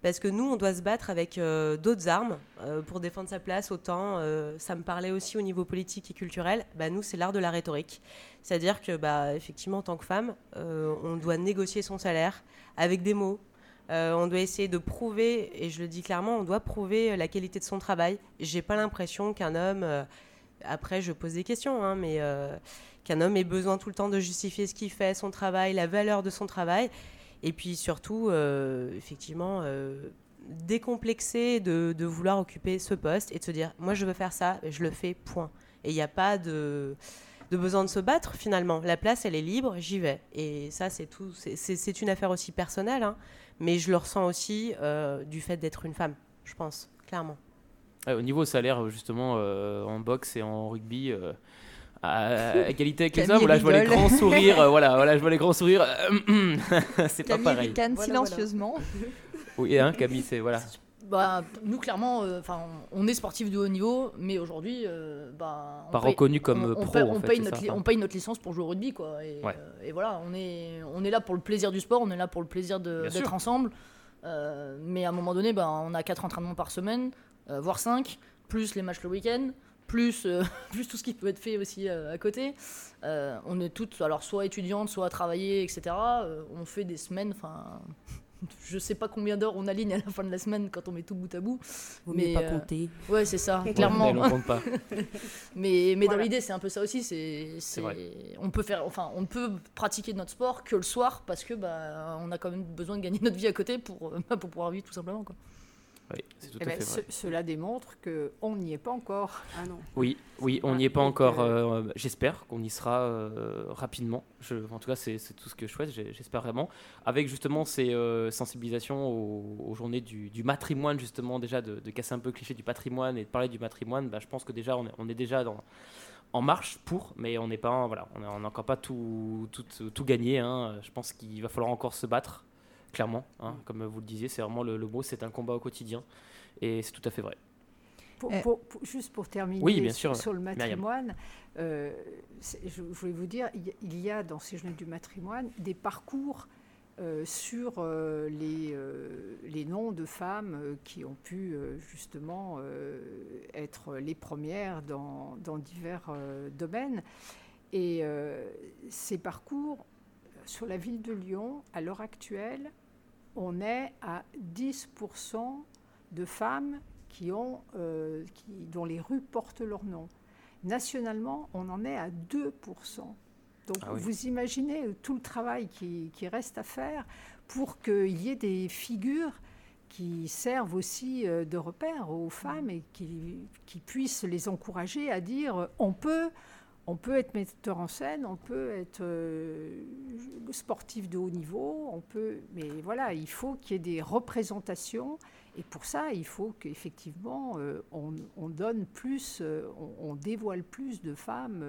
Parce que nous, on doit se battre avec euh, d'autres armes euh, pour défendre sa place. Autant, euh, ça me parlait aussi au niveau politique et culturel. Bah, nous, c'est l'art de la rhétorique. C'est-à-dire que, bah, effectivement, en tant que femme, on doit négocier son salaire avec des mots, on doit essayer de prouver, et je le dis clairement, on doit prouver la qualité de son travail. J'ai pas l'impression qu'un homme, après je pose des questions, hein, mais qu'un homme ait besoin tout le temps de justifier ce qu'il fait, son travail, la valeur de son travail, et puis surtout, euh, effectivement, euh, décomplexer de, vouloir occuper ce poste et de se dire, moi je veux faire ça, je le fais, point. Et il n'y a pas de besoin de se battre finalement. La place, elle est libre, j'y vais. Et ça, c'est tout. C'est- une affaire aussi personnelle, hein, mais je le ressens aussi euh, du fait d'être une femme, je pense, clairement. Au niveau salaire, justement, en boxe et en rugby, à égalité avec les Camille hommes, là je vois les grands sourires, euh, voilà, voilà, je vois les grands sourires, euh, c'est pas Camille pareil. ricane Voilà, silencieusement. Oui, hein, Camille, c'est voilà. Bah, nous, clairement, euh, enfin, on est sportif de haut niveau, mais aujourd'hui, euh, bah, on Pas paye- reconnu comme, on- euh, on pro, paye- en on fait, paye notre ça, li- enfin. on paye notre licence pour jouer au rugby, quoi. Et, Ouais. euh, et voilà, on est, on est là pour le plaisir du sport, on est là pour le plaisir d'être ensemble. Euh, mais à un moment donné, bah, on a quatre entraînements par semaine, euh, voire cinq, plus les matchs le week-end, plus, euh, plus tout ce qui peut être fait aussi euh, à côté. Euh, on est toutes, alors soit étudiantes, soit à travailler, etc. Euh, on fait des semaines, enfin. Je sais pas combien d'heures on aligne à la fin de la semaine quand on met tout bout à bout. Vaut mieux pas compter. Ouais, c'est ça, Ouais, clairement. mais on compte pas. mais mais dans l'idée, c'est un peu ça aussi. C'est, on peut faire, enfin, on ne peut pratiquer notre sport que le soir parce que bah, on a quand même besoin de gagner notre vie à côté pour, euh, pour pouvoir vivre tout simplement. Quoi. Oui, c'est tout Eh à ben, fait ce- vrai. cela démontre qu'on n'y est pas encore. Ah non. Oui, oui, on n'y est pas encore. euh, J'espère qu'on y sera euh, rapidement. Je, en tout cas, c'est tout ce que je souhaite. J'espère vraiment. Avec justement ces euh, sensibilisations aux, aux journées du, du matrimoine, justement, déjà de, de casser un peu le cliché du patrimoine et de parler du matrimoine. Bah, je pense que déjà, on est, on est déjà dans, en marche pour, mais on n'est pas, voilà, on n'a encore pas tout, tout, tout gagné. hein. Je pense qu'il va falloir encore se battre, clairement. hein. Comme vous le disiez, c'est vraiment le, le mot, c'est un combat au quotidien, et c'est tout à fait vrai. Pour- pour- pour- juste pour terminer Oui, bien sur, sûr, sur le matrimoine, euh, je, je voulais vous dire, il y a- il y a dans ces journées du matrimoine des parcours euh, sur euh, les, euh, les noms de femmes euh, qui ont pu euh, justement euh, être les premières dans, dans divers euh, domaines. Et euh, ces parcours, sur la ville de Lyon, à l'heure actuelle, on est à 10% de femmes qui ont, euh, qui- dont les rues portent leur nom. Nationalement, on en est à 2%. Donc Ah oui. vous imaginez tout le travail qui, qui reste à faire pour qu'il y ait des figures qui servent aussi euh, de repère aux femmes et qui, qui puissent les encourager à dire on peut, on peut être metteur en scène, on peut être euh, sportif de haut niveau, on peut, mais voilà, il faut qu'il y ait des représentations. Et pour ça, il faut qu'effectivement euh, on, on donne plus, euh, on, dévoile plus de femmes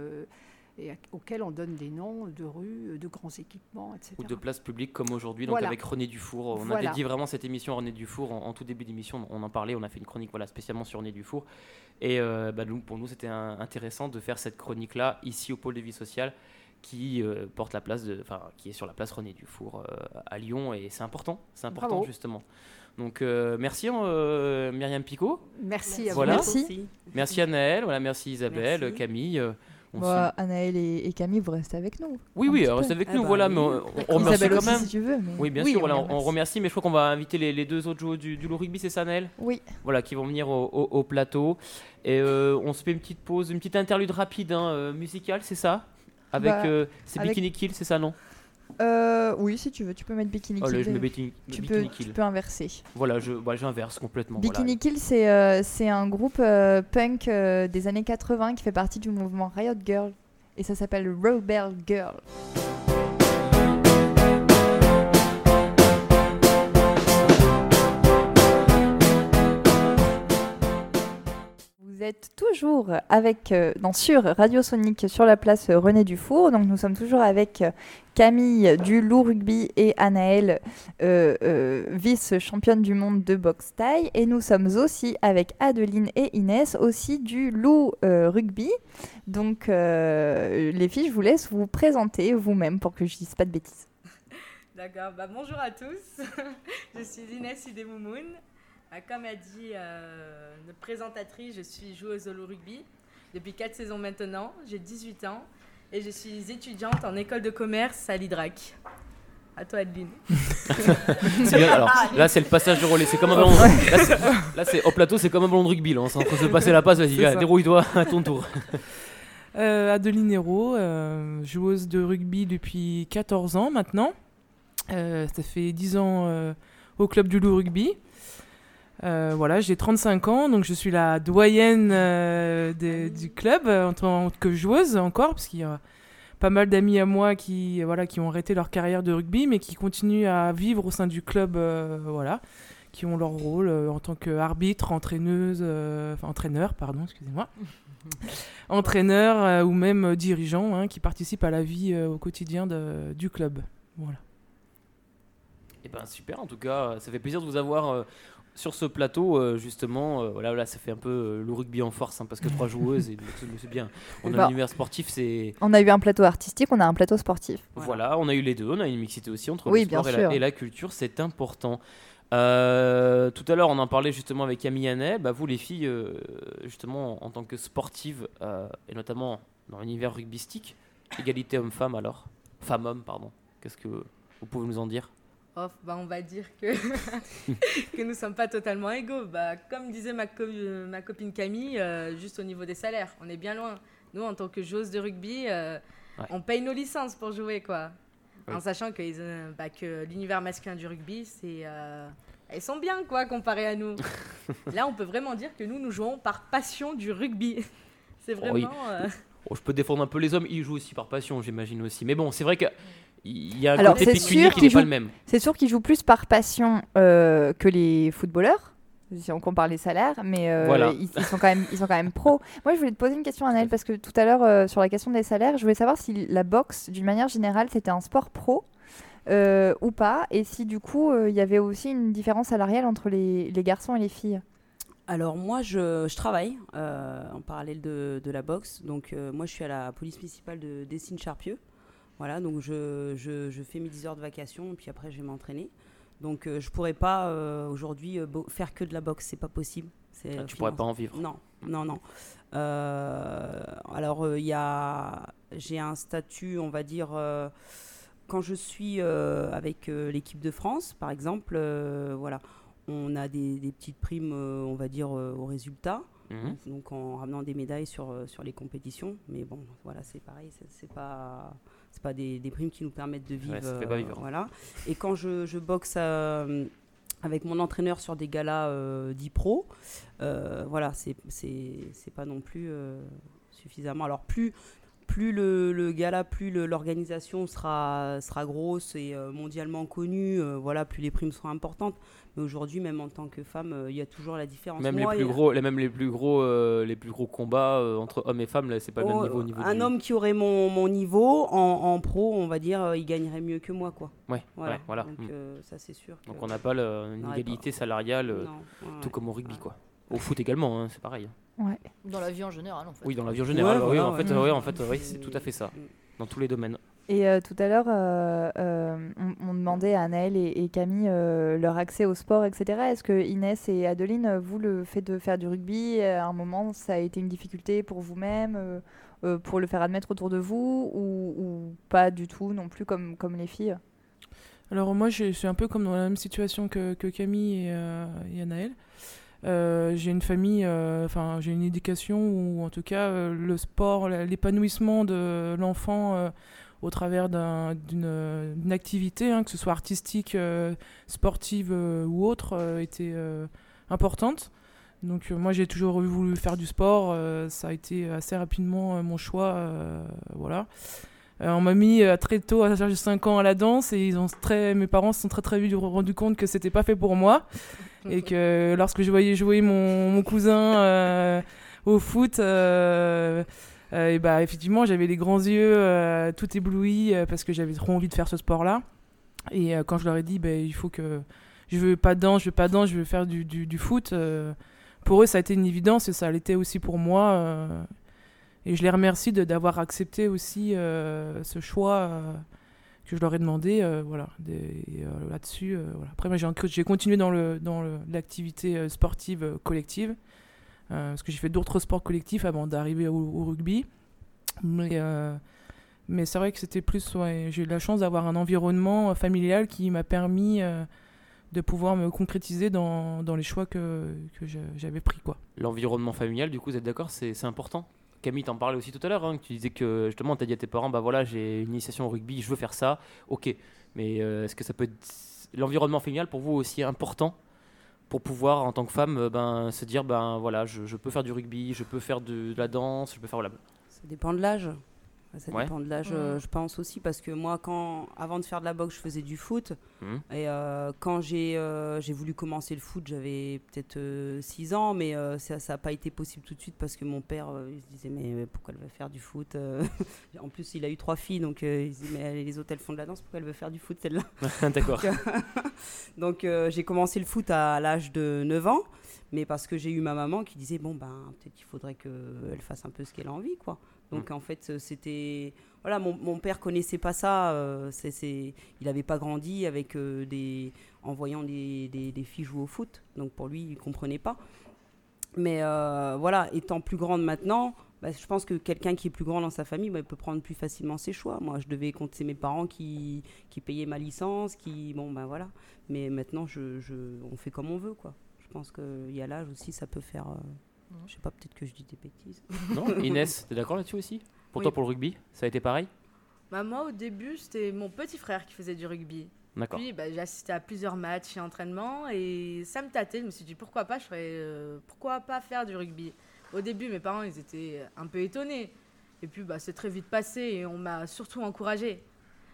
et à- auxquelles on donne des noms de rues, de grands équipements, etc. Ou de places publiques comme aujourd'hui, donc Voilà. avec René Dufour. On a Voilà. dédié vraiment cette émission à René Dufour en, en tout début d'émission. On en parlait, on a fait une chronique voilà, spécialement sur René Dufour. Et euh, bah, pour nous, c'était intéressant de faire cette chronique-là ici au pôle de vie sociale qui euh, porte la place de, enfin, qui est sur la place René Dufour euh, à Lyon et c'est important, c'est important Bravo. justement. Donc euh, merci euh, Myriam Picot. Merci à vous. Voilà. Merci. Merci Anaël, voilà, merci Isabelle, Merci. Camille. On se- Anaël et, et Camille, vous restez avec nous. Oui, oui, petit reste peu. avec Ah nous, bah voilà, oui. mais on, on remercie quand aussi, même. si tu veux, mais- Oui, bien Oui, sûr, on voilà, remercie, mais je crois qu'on va inviter les, les deux autres joueurs du, du loup rugby, c'est ça, Naël Oui. Voilà, qui vont venir au, au- au plateau. Et euh, on se fait une petite pause, une petite interlude rapide, hein, euh, musicale, c'est ça? Avec. Bah, euh, c'est avec- Bikini Kill, c'est ça, non? Euh, oui, si tu veux, tu peux mettre Bikini Allez, Kill. je mets Bikini- tu, Bikini peux, Kill. tu peux inverser. Voilà, je, bah, j'inverse complètement. voilà. Bikini Kill, c'est euh, c'est un groupe euh, punk des années 80 qui fait partie du mouvement Riot Girl. Et ça s'appelle Rebel Girl. Vous êtes toujours avec, euh, sur Radio Sonic sur la place René Dufour. Donc nous sommes toujours avec euh, Camille du Loup Rugby et Anaëlle, euh, euh, vice-championne du monde de boxe taille. Et nous sommes aussi avec Adeline et Inès, aussi du Loup euh, Rugby. Donc euh, les filles, je vous laisse vous présenter vous-même pour que je dise pas de bêtises. D'accord, bah, bonjour à tous. je suis Inès Idemoumoun. Ah, Comme a dit euh, notre présentatrice, je suis joueuse au loup rugby depuis 4 saisons maintenant. J'ai 18 ans et je suis étudiante en école de commerce à l'IDRAC. À toi, Adeline. C'est bien, alors là c'est le passage de relais, c'est comme un ballon. Là, c'est- là, c'est au plateau, c'est comme un ballon de rugby. Là, on est en train de se passer la passe, vas-y, dérouille-toi à ton tour. Euh, Adeline Hérault, euh, joueuse de rugby depuis 14 ans maintenant. Euh, ça fait 10 ans euh, au club du Loup Rugby. Euh, voilà, j'ai 35 ans, donc je suis la doyenne euh, du club euh, en tant que joueuse encore, parce qu'il y a pas mal d'amis à moi qui, voilà, qui ont arrêté leur carrière de rugby, mais qui continuent à vivre au sein du club, euh, voilà, qui ont leur rôle euh, en tant qu'arbitre, entraîneuse, euh, enfin entraîneur, pardon, excusez-moi entraîneur euh, ou même dirigeant hein, qui participent à la vie euh, au quotidien de- du club. Voilà. Et ben super, en tout cas, ça fait plaisir de vous avoir euh, sur ce plateau, euh, justement. euh, voilà, là, ça fait un peu euh, le rugby en force, hein, parce que trois joueuses, et c'est bien. On a Bah, un univers sportif, c'est. On a eu un plateau artistique, on a un plateau sportif. Voilà, on a eu les deux, on a une mixité aussi entre Oui, le sport et la, sûr. et la culture, c'est important. Tout à l'heure, on en parlait justement avec Camille Annel. Bah, vous, les filles, justement, en tant que sportives, et notamment dans l'univers rugbystique, égalité homme-femme alors? Femme-homme, pardon. Qu'est-ce que vous pouvez nous en dire? Oh, bah, on va dire que, que nous ne sommes pas totalement égaux. Bah, comme disait ma, co- ma copine Camille, euh, juste au niveau des salaires, on est bien loin. Nous, en tant que joueuses de rugby, euh, Ouais. on paye nos licences pour jouer, quoi. En sachant que, euh, bah, que l'univers masculin du rugby, c'est... elles sont bien, quoi, comparé à nous. Là, on peut vraiment dire que nous, nous jouons par passion du rugby. C'est Oh, oui. vraiment... euh, Oh, Je peux défendre un peu les hommes, ils jouent aussi par passion, j'imagine aussi. Mais bon, c'est vrai qu'il y a un Alors, côté pécunier qui n'est qu'ils pas jouent, le même. c'est sûr qu'ils jouent plus par passion euh, que les footballeurs, si on compare les salaires, mais euh, Voilà. ils, ils sont quand même, ils sont quand même pros. Moi, je voulais te poser une question, Anaël, parce que tout à l'heure, euh, sur la question des salaires, je voulais savoir si la boxe, d'une manière générale, c'était un sport pro euh, ou pas, et si du coup, euh, il y avait aussi une différence salariale entre les, les garçons et les filles. Alors moi, je, je travaille euh, en parallèle de, de la boxe. Donc euh, moi, je suis à la police municipale de Dessines-Charpieu. Voilà, donc je, je, je fais mes 10 heures de vacation et puis après, je vais m'entraîner. Donc euh, je pourrais pas euh, aujourd'hui euh, faire que de la boxe, c'est pas possible. C'est, Ah, euh, tu pourrais finance- pas en vivre. Non, non, non. Euh, alors euh, il y a, j'ai un statut, on va dire. euh, quand je suis euh, avec euh, l'équipe de France, par exemple, euh, voilà, on a des, des petites primes, euh, on va dire, euh, au résultat. Mhm. Donc en ramenant des médailles sur, euh, sur les compétitions. Mais bon, voilà, c'est pareil, c'est- c'est pas, c'est pas des, des primes qui nous permettent de vivre. Ouais, ça fait pas vivre. Voilà. Et quand je, je boxe euh, avec mon entraîneur sur des galas euh, 10 pro, euh, voilà, c'est pas non plus euh, suffisamment. Alors plus plus le, le gala, plus l'organisation sera, sera grosse et euh, mondialement connue, euh, voilà, plus les primes seront importantes. Mais aujourd'hui, même en tant que femme, euh, il y a toujours la différence. Même Moi, les plus a- gros, les, même les plus gros, euh, les plus gros combats euh, entre hommes et femmes, là, c'est pas le même Oh, niveau au niveau un du- homme qui aurait mon, mon niveau en, en pro, on va dire, euh, il gagnerait mieux que moi, quoi. Ouais, ouais, voilà. Donc Mm. ça c'est sûr. Donc on n'a pas le- une n'aurait égalité salariale, euh, Non, ouais, tout ouais. comme au rugby, quoi. Au foot également, hein, c'est pareil. Dans la vie en général, en fait. Oui, dans la vie en général. Ouais, oui, voilà, en fait, ouais. oui, en fait, oui, c'est tout à fait ça. dans tous les domaines. Et euh, tout à l'heure, euh, euh, on, demandait à Anaël et, Camille leur accès au sport, etc. Est-ce que Inès et Adeline, vous, le fait de faire du rugby, à un moment, ça a été une difficulté pour vous-même, pour le faire admettre autour de vous, ou, pas du tout non plus comme, comme les filles? Alors moi, je suis un peu comme dans la même situation que, Camille et, et Anaël. J'ai une famille, enfin j'ai une éducation où en tout cas le sport, l'épanouissement de l'enfant au travers d'un- d'une activité, hein, que ce soit artistique, euh, sportive euh, ou autre, euh, était importante. Donc moi j'ai toujours voulu faire du sport, ça a été assez rapidement mon choix, voilà. On m'a mis très tôt, à l'âge de 5 ans, à la danse et mes parents se sont très très vite rendus compte que c'était pas fait pour moi et que lorsque je voyais jouer mon, cousin au foot, et bah effectivement j'avais les grands yeux euh, tout éblouis euh, parce que j'avais trop envie de faire ce sport-là. Et euh, quand je leur ai dit, bah, il faut que je veux pas de danse, je veux pas danse, je veux faire du, foot, euh, pour eux ça a été une évidence et ça l'était aussi pour moi. euh, et je les remercie d'avoir accepté aussi euh, ce choix euh, que je leur ai demandé. euh, voilà, euh, là-dessus. euh, voilà. Après, j'ai, continué dans, le, dans l'activité euh, sportive euh, collective. Euh, parce que j'ai fait d'autres sports collectifs avant d'arriver au, rugby. Mais, euh, mais c'est vrai que c'était plus. j'ai eu la chance d'avoir un environnement euh, familial qui m'a permis de pouvoir me concrétiser dans, dans les choix que, que j'avais pris. Quoi. L'environnement familial, du coup, vous êtes d'accord, c'est important? Camille t'en parlait aussi tout à l'heure, hein, tu disais que justement, tu as dit à tes parents, bah voilà, j'ai une initiation au rugby, je veux faire ça, ok. Mais est-ce que ça peut être... L'environnement familial, pour vous, aussi important? Pour pouvoir, en tant que femme, euh, ben, se dire, ben voilà, je, peux faire du rugby, je peux faire de, de la danse, je peux faire... Voilà. Ça dépend de l'âge. Ça Ouais. dépend de l'âge, euh, je pense aussi, parce que moi, quand, avant de faire de la boxe, je faisais du foot. Mhm. Et euh, quand j'ai euh, j'ai voulu commencer le foot, j'avais peut-être 6 ans, mais euh, ça n'a pas été possible tout de suite parce que mon père, euh, il se disait, mais euh, pourquoi elle veut faire du foot euh? En plus, il a eu trois filles, donc euh, il se dit, mais les autres, elles font de la danse, pourquoi elle veut faire du foot, celle-là? D'accord. Donc, euh, Donc, euh, j'ai commencé le foot à l'âge de 9 ans, mais parce que j'ai eu ma maman qui disait, bon, ben, peut-être qu'il faudrait qu'elle fasse un peu ce qu'elle a envie, quoi. Donc, Mm. en fait, euh, c'était. Voilà, mon, mon père connaissait pas ça. euh, il n'avait pas grandi avec euh, des, en voyant des, des- des filles jouer au foot. Donc, pour lui, il comprenait pas. Mais euh, voilà, étant plus grande maintenant, bah, je pense que quelqu'un qui est plus grand dans sa famille bah, il peut prendre plus facilement ses choix. Moi, je devais compter c'est mes parents qui, qui payaient ma licence, qui bon ben voilà. Mais maintenant, je, je- on fait comme on veut quoi. Je pense qu'il y a l'âge aussi, ça peut faire. Euh, je sais pas, peut-être que je dis des bêtises. Non Inès, t'es d'accord là-dessus aussi? Pour Oui. toi, pour le rugby, ça a été pareil? Bah, moi, au début, c'était mon petit frère qui faisait du rugby. D'accord. Puis, bah, j'ai assisté à plusieurs matchs et entraînements et ça me tâtait. Je me suis dit, pourquoi pas, je ferais, euh, pourquoi pas faire du rugby? Au début, mes parents, ils étaient un peu étonnés. Et puis, bah, c'est très vite passé et on m'a surtout encouragée.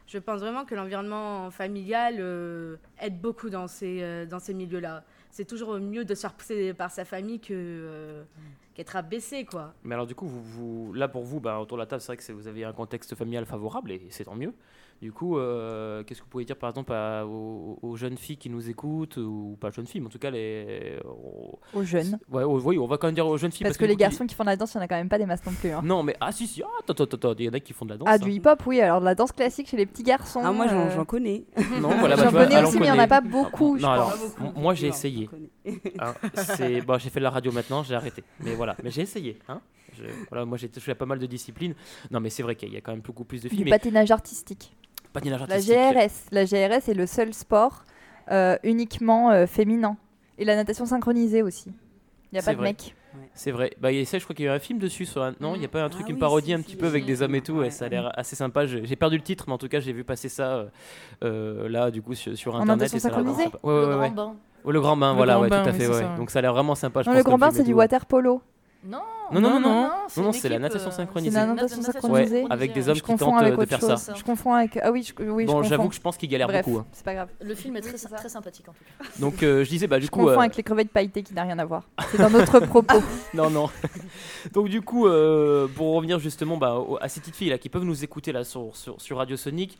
Je pense vraiment que l'environnement familial euh, aide beaucoup dans ces, euh, dans ces milieux-là. C'est toujours mieux de se faire pousser par sa famille que, euh, qu'être abaissé, quoi. Mais alors du coup, vous, là pour vous, bah, autour de la table, c'est vrai que vous avez un contexte familial favorable et c'est tant mieux. Du coup, euh, qu'est-ce que vous pouvez dire par exemple à- aux, aux jeunes filles qui nous écoutent, ou pas jeunes filles, mais en tout cas les... Aux, Aux jeunes. Ouais, aux- oui, on va quand même dire aux jeunes filles. Parce que du les garçons qui font de la danse, il n'y en a quand même pas des masses non plus. hein. Non, mais ah si, si, ah, attends, attends, attends, il y en a qui font de la danse. Ah, hein. du hip-hop, oui. Alors, de la danse classique chez les petits garçons. Ah, moi, j'en- euh, j'en connais. Non, voilà, bah, J'en vois, connais aussi, mais il n'y en a pas beaucoup, je Non, alors, moi j'ai essayé. Hein, c'est, bon, j'ai fait de la radio maintenant, j'ai arrêté. Mais voilà, mais j'ai essayé. Hein. Je- voilà, moi j'ai touché à pas mal de disciplines. Non, mais c'est vrai qu'il y a quand même beaucoup plus de filles. Du mais- patinage artistique. Patinage La artistique. GRS. La GRS est le seul sport euh, uniquement euh, féminin. Et la natation synchronisée aussi. Il n'y a pas de vrai. mecs. C'est vrai. Bah, et ça, je crois qu'il y a eu un film dessus. Sur un- Non, il n'y a pas un truc, Ah une oui, parodie si, un si, petit peu si, avec des hommes et tout. Ouais, et ça a l'air assez sympa. J'ai perdu le titre, mais en tout cas, j'ai vu passer ça euh, là, du coup, sur, sur En internet. natation et ça a l'air vraiment synchronisée sympa. Ouais, ouais, Le grand bain. Le grand bain, Le voilà, grand ouais, bain, tout à fait. c'est ouais. ça. Donc ça a l'air vraiment sympa. je Non, pense, le grand bain, c'est du water polo. Non, Non, non, non, non, non, non, non, c'est la natation synchronisée. C'est la une natation natation synchronisée. Ouais, avec des hommes Je qui tentent avec de faire chose. ça. Je confonds avec. Ah oui, je, oui, Bon, je j'avoue que je pense qu'il galère Bref, beaucoup. hein. c'est pas grave. Le film est très, très sympathique en tout cas. Donc euh, je disais, bah du Je coup. confonds euh, avec les crevettes pailletées qui n'a rien à voir. C'est un autre propos. non, non. Donc du coup, euh, pour revenir justement bah, à ces petites filles là qui peuvent nous écouter là sur, sur, sur Radio Sonic,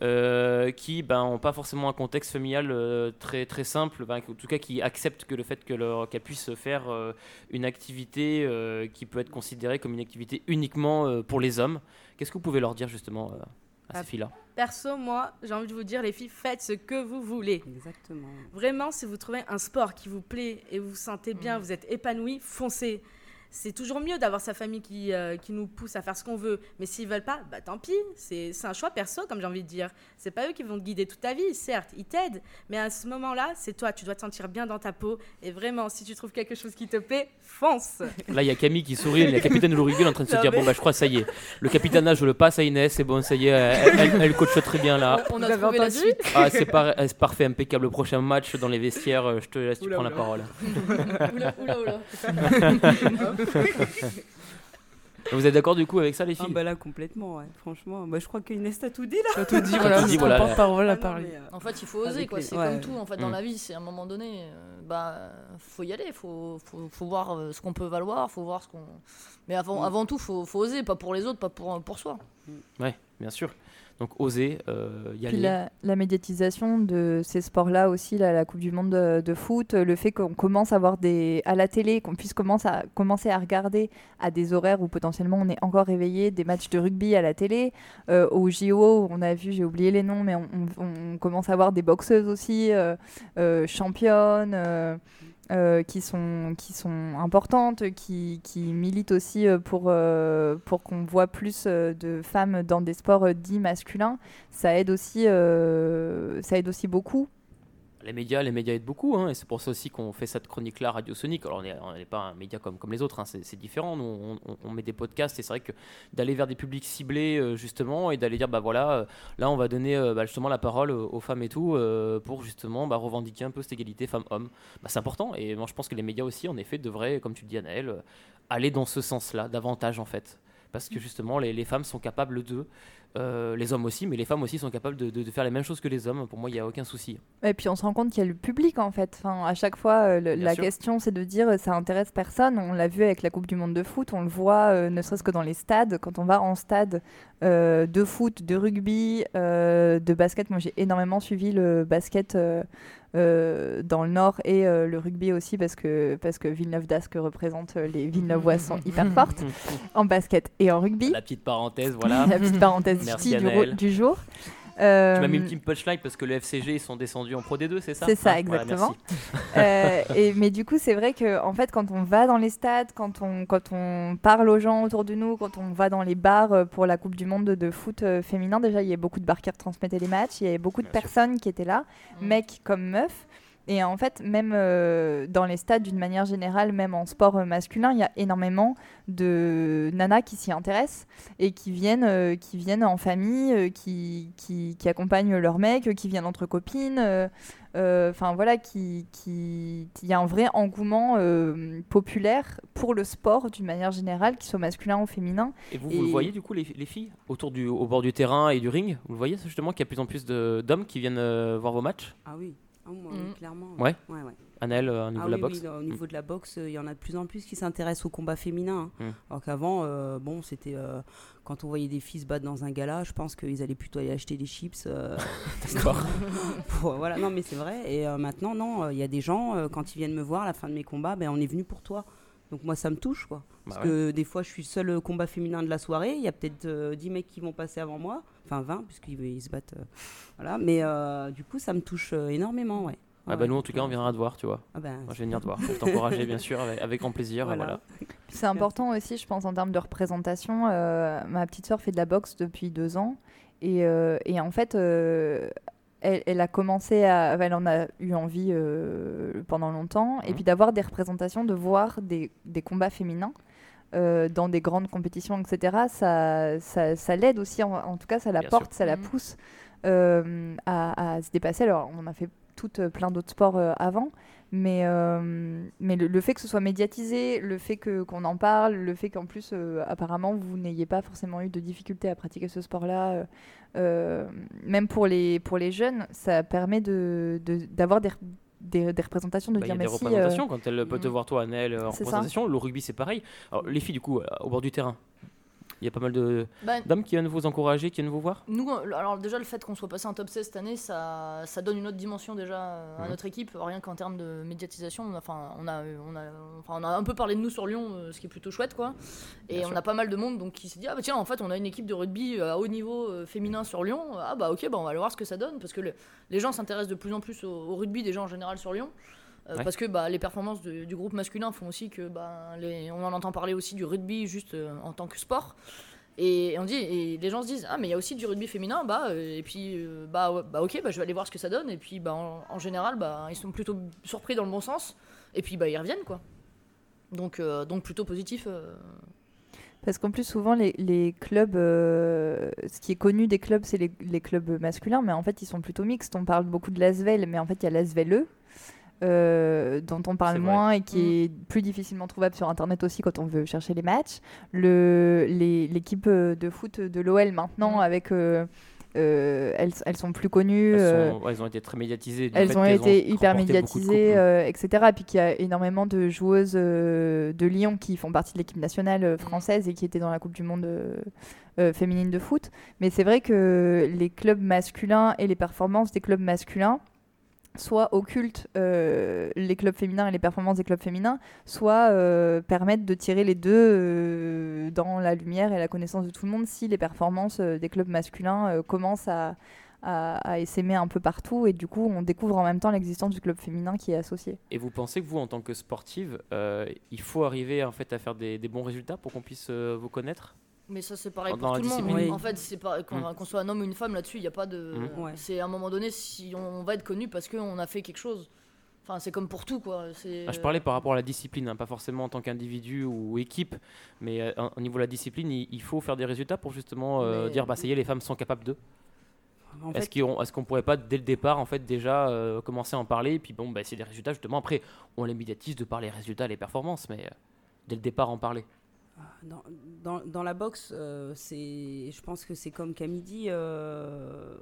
euh, qui ben ont pas forcément un contexte familial euh, très très simple, ben, en tout cas qui acceptent que le fait que leur- qu'elles puissent faire euh, une activité euh, qui peut être considérée comme une activité uniquement euh, pour les hommes. Qu'est-ce que vous pouvez leur dire justement euh, à Ah, ces filles-là? Perso, moi, j'ai envie de vous dire, les filles, faites ce que vous voulez. Exactement. Vraiment, si vous trouvez un sport qui vous plaît et vous vous sentez bien, Mm. vous êtes épanoui, foncez. C'est toujours mieux d'avoir sa famille qui, euh, qui nous pousse à faire ce qu'on veut. Mais s'ils veulent pas, bah tant pis. C'est c'est un choix perso, comme j'ai envie de dire. C'est pas eux qui vont te guider toute ta vie, certes, ils t'aident. Mais à ce moment-là, c'est toi. Tu dois te sentir bien dans ta peau. Et vraiment, si tu trouves quelque chose qui te plaît, fonce. Là, il y a Camille qui sourit, la capitaine est en train de se Non, dire mais- Bon, bah, je crois, ça y est. Le capitanat, je le passe à Inès, c'est bon, ça y est, elle, elle, elle coache très bien là. On a Vous avez trouvé la entendu suite. Ah, c'est par- c'est parfait, impeccable. Le prochain match dans les vestiaires, euh, je te laisse, tu Oula, prends la parole. Oula, oula, oula. Vous êtes d'accord du coup avec ça, les Ah filles bah là complètement, ouais. franchement. Bah, je crois qu'Inès t'a tout dit là. T'as tout dit, voilà, tout dit, voilà. ton porte-parole Ah parler. mais, euh, En fait, il faut oser, Avec quoi. les- C'est ouais. comme tout, en fait, dans Mm. la vie. C'est à un moment donné, euh, bah, faut y aller. Faut, faut, faut voir euh, ce qu'on peut valoir. Faut voir ce qu'on. Mais avant, Mm. avant tout, faut, faut oser, pas pour les autres, pas pour, pour soi. Ouais, bien sûr. Donc, oser euh, y aller. la, la médiatisation de ces sports-là aussi, là, la Coupe du Monde de, de foot, le fait qu'on commence à voir des à la télé, qu'on puisse commencer à, commencer à regarder à des horaires où potentiellement on est encore réveillé, des matchs de rugby à la télé, euh, au JO, on a vu, j'ai oublié les noms, mais on, on- on commence à voir des boxeuses aussi, euh, euh, championnes. Euh, qui, sont, qui sont importantes, qui, qui militent aussi euh, pour, euh, pour qu'on voit plus de femmes dans des sports dits masculins, ça aide aussi, ça aide aussi beaucoup. Les médias, les médias aident beaucoup, hein, et c'est pour ça aussi qu'on fait cette chronique-là Radio Sonic. Alors, on n'est pas un média comme, les autres, hein, c'est différent. On, met des podcasts, et c'est vrai que d'aller vers des publics ciblés, euh, justement, et d'aller dire, bah voilà, euh, là, on va donner euh, bah, justement la parole aux, femmes et tout, pour justement bah, revendiquer un peu cette égalité femmes-hommes. Bah, c'est important, et moi, je pense que les médias aussi, en effet, devraient, comme tu dis, Anaël, aller dans ce sens-là, davantage, en fait. Parce que justement, les, les femmes sont capables de. euh, les hommes aussi, mais les femmes aussi sont capables de, de- de faire les mêmes choses que les hommes. Pour moi, il n'y a aucun souci. Et puis on se rend compte qu'il y a le public en fait. Enfin, à chaque fois, euh, le- la sûr. question c'est de dire ça intéresse personne. On l'a vu avec la Coupe du Monde de foot, on le voit euh, ne serait-ce que dans les stades. Quand on va en stade euh, de foot, de rugby, euh, de basket, moi j'ai énormément suivi le basket euh, dans le Nord et euh, le rugby aussi parce que, parce que Villeneuve d'Ascq représente euh, les Villeneuvoises sont hyper fortes en basket et en rugby. La petite parenthèse, voilà. La petite parenthèse Merci du, du, Anaël. Jour. Tu m'as mis Euh, une petite punchline parce que le FCG ils sont descendus en Pro D2, c'est ça C'est ça, Ah, exactement. Euh, et, mais du coup, c'est vrai que en fait, quand on va dans les stades, quand on, quand on parle aux gens autour de nous, quand on va dans les bars euh, pour la Coupe du Monde de, de foot euh, féminin, déjà, il y a beaucoup de bars qui retransmettaient les matchs, il y avait beaucoup de personnes qui étaient là, mecs comme meufs. Et en fait, même euh, dans les stades, d'une manière générale, même en sport euh, masculin, il y a énormément de nanas qui s'y intéressent et qui viennent, euh, qui viennent en famille, euh, qui, qui, qui accompagnent leurs mecs, euh, qui viennent entre copines. euh, euh, Enfin voilà, qui, qui, il y a un vrai engouement euh, populaire pour le sport d'une manière générale, qu'il soit masculin ou féminin. Et vous, vous le voyez du coup, les, les filles, autour du, au bord du terrain et du ring? Vous le voyez justement qu'il y a de plus en plus d'hommes qui viennent euh, voir vos matchs? Ah oui, Ah, moi, Mm. oui, clairement. Ouais. ouais, ouais. Anaël, euh, au niveau Ah de la oui, boxe oui, au niveau Mm. de la boxe, euh, il y en a de plus en plus qui s'intéressent au combat féminin. hein. Mm. Alors qu'avant, euh, bon, c'était euh, quand on voyait des filles se battre dans un gala, je pense qu'ils allaient plutôt aller acheter des chips. euh, D'accord. pour- voilà, non, mais c'est vrai. Et euh, maintenant, non, euh, il y a des gens, euh, quand ils viennent me voir à la fin de mes combats, ben, on est venu pour toi. Donc moi, ça me touche, quoi. Parce Bah que des fois, je suis le seul euh, combat féminin de la soirée. Il y a peut-être euh, 10 mecs qui vont passer avant moi. Enfin, 20, puisqu'ils ils se battent. euh, voilà. Mais euh, du coup, ça me touche euh, énormément, ouais. Ah Ouais, bah nous en tout cas on viendra te voir tu vois. Ah Moi, je vais venir te voir. Vais t'encourager bien sûr avec, avec grand plaisir. Voilà. Voilà. C'est important aussi, je pense, en termes de représentation. Euh, ma petite sœur fait de la boxe depuis deux ans. Et, euh, et en fait, euh, elle, elle a commencé à. Elle en a eu envie euh, pendant longtemps. Et puis d'avoir des représentations, de voir des, des combats féminins. euh, dans des grandes compétitions, etc., ça, ça, ça l'aide aussi, en, en tout cas, ça la Bien porte, sûr. ça la Mhm. pousse euh, à, à se dépasser. Alors, on a fait toutes plein d'autres sports avant, mais, mais le, le fait que ce soit médiatisé, le fait qu'on en parle, le fait qu'en plus, apparemment, vous n'ayez pas forcément eu de difficultés à pratiquer ce sport-là, euh, même pour les, pour les jeunes, ça permet de- de- d'avoir des, des, des représentations, de Bah, Il y dire a des mais si, représentations euh, quand elle peut te voir toi Annelle en ça. représentation. Le rugby c'est pareil. Alors les filles du coup euh, au bord du terrain. Il y a pas mal de Bah, d'hommes qui viennent vous encourager, qui viennent vous voir? Nous, alors déjà, le fait qu'on soit passé en top 16 cette année, ça, ça donne une autre dimension déjà à Mhm. notre équipe, rien qu'en termes de médiatisation. on a- Enfin, on a, on, a, enfin, on a un peu parlé de nous sur Lyon, euh, ce qui est plutôt chouette, quoi. Et Bien on sûr. a pas mal de monde donc, qui s'est dit, ah bah tiens, en fait, on a une équipe de rugby euh, à haut niveau euh, féminin sur Lyon. Ah bah ok, bah, on va aller voir ce que ça donne, parce que le- les gens s'intéressent de plus en plus au, au rugby déjà en général sur Lyon. Euh, Ouais. Parce que bah, les performances de- du groupe masculin font aussi que bah, les, on en entend parler aussi du rugby juste euh, en tant que sport. Et on dit, et les gens se disent, ah mais il y a aussi du rugby féminin, bah euh, et puis bah, ouais, bah ok, bah, je vais aller voir ce que ça donne. Et puis bah en, en général, bah ils sont plutôt surpris dans le bon sens. Et puis bah ils reviennent quoi. Donc donc plutôt positif. Parce qu'en plus, souvent, les, les clubs, euh, ce qui est connu des clubs, c'est les, les clubs masculins, mais en fait, ils sont plutôt mixtes. On parle beaucoup de l'Asvel, mais en fait, il y a l'Asvel E, euh, dont on parle moins et qui est plus difficilement trouvable sur Internet aussi quand on veut chercher les matchs. L'équipe de foot de l'OL maintenant, avec... euh, euh, elles, elles sont plus connues. elles, euh, sont- ouais, elles ont été très médiatisées. du elles fait ont été hyper médiatisées, euh, etc. Et puis qu'il y a énormément de joueuses euh, de Lyon qui font partie de l'équipe nationale française et qui étaient dans la Coupe du Monde féminine de foot. Mais c'est vrai que les clubs masculins et les performances des clubs masculins soit occultent euh, les clubs féminins et les performances des clubs féminins, soit euh, de tirer les deux euh, dans la lumière et la connaissance de tout le monde si les performances euh, des clubs masculins euh, commencent à, à, essaimer un peu partout et du coup on découvre en même temps l'existence du club féminin qui est associé. Et vous pensez que vous, en tant que sportive, il faut arriver en fait à faire des, bons résultats pour qu'on puisse vous connaître? Mais ça c'est pareil pour tout le monde. discipline. En fait, c'est pas qu'on Mm. qu'on soit un homme ou une femme là-dessus, il y a pas de. Mm. Ouais. C'est à un moment donné si on va être connu parce qu'on a fait quelque chose. Enfin, c'est comme pour tout quoi. Ah, Je parlais par rapport à la discipline, hein, pas forcément en tant qu'individu ou équipe, mais euh, au niveau de la discipline, il, il faut faire des résultats pour justement euh, Mais- dire bah ça y est, les femmes sont capables de. En Est-ce fait- qu'on est qu'on pourrait pas dès le départ en fait déjà euh, commencer à en parler et puis bon bah c'est des résultats justement après on les médiatise de par les résultats, les performances, mais euh, dès le départ en parler. Dans, dans, dans la boxe, euh, c'est, je pense que c'est comme Camille dit, euh,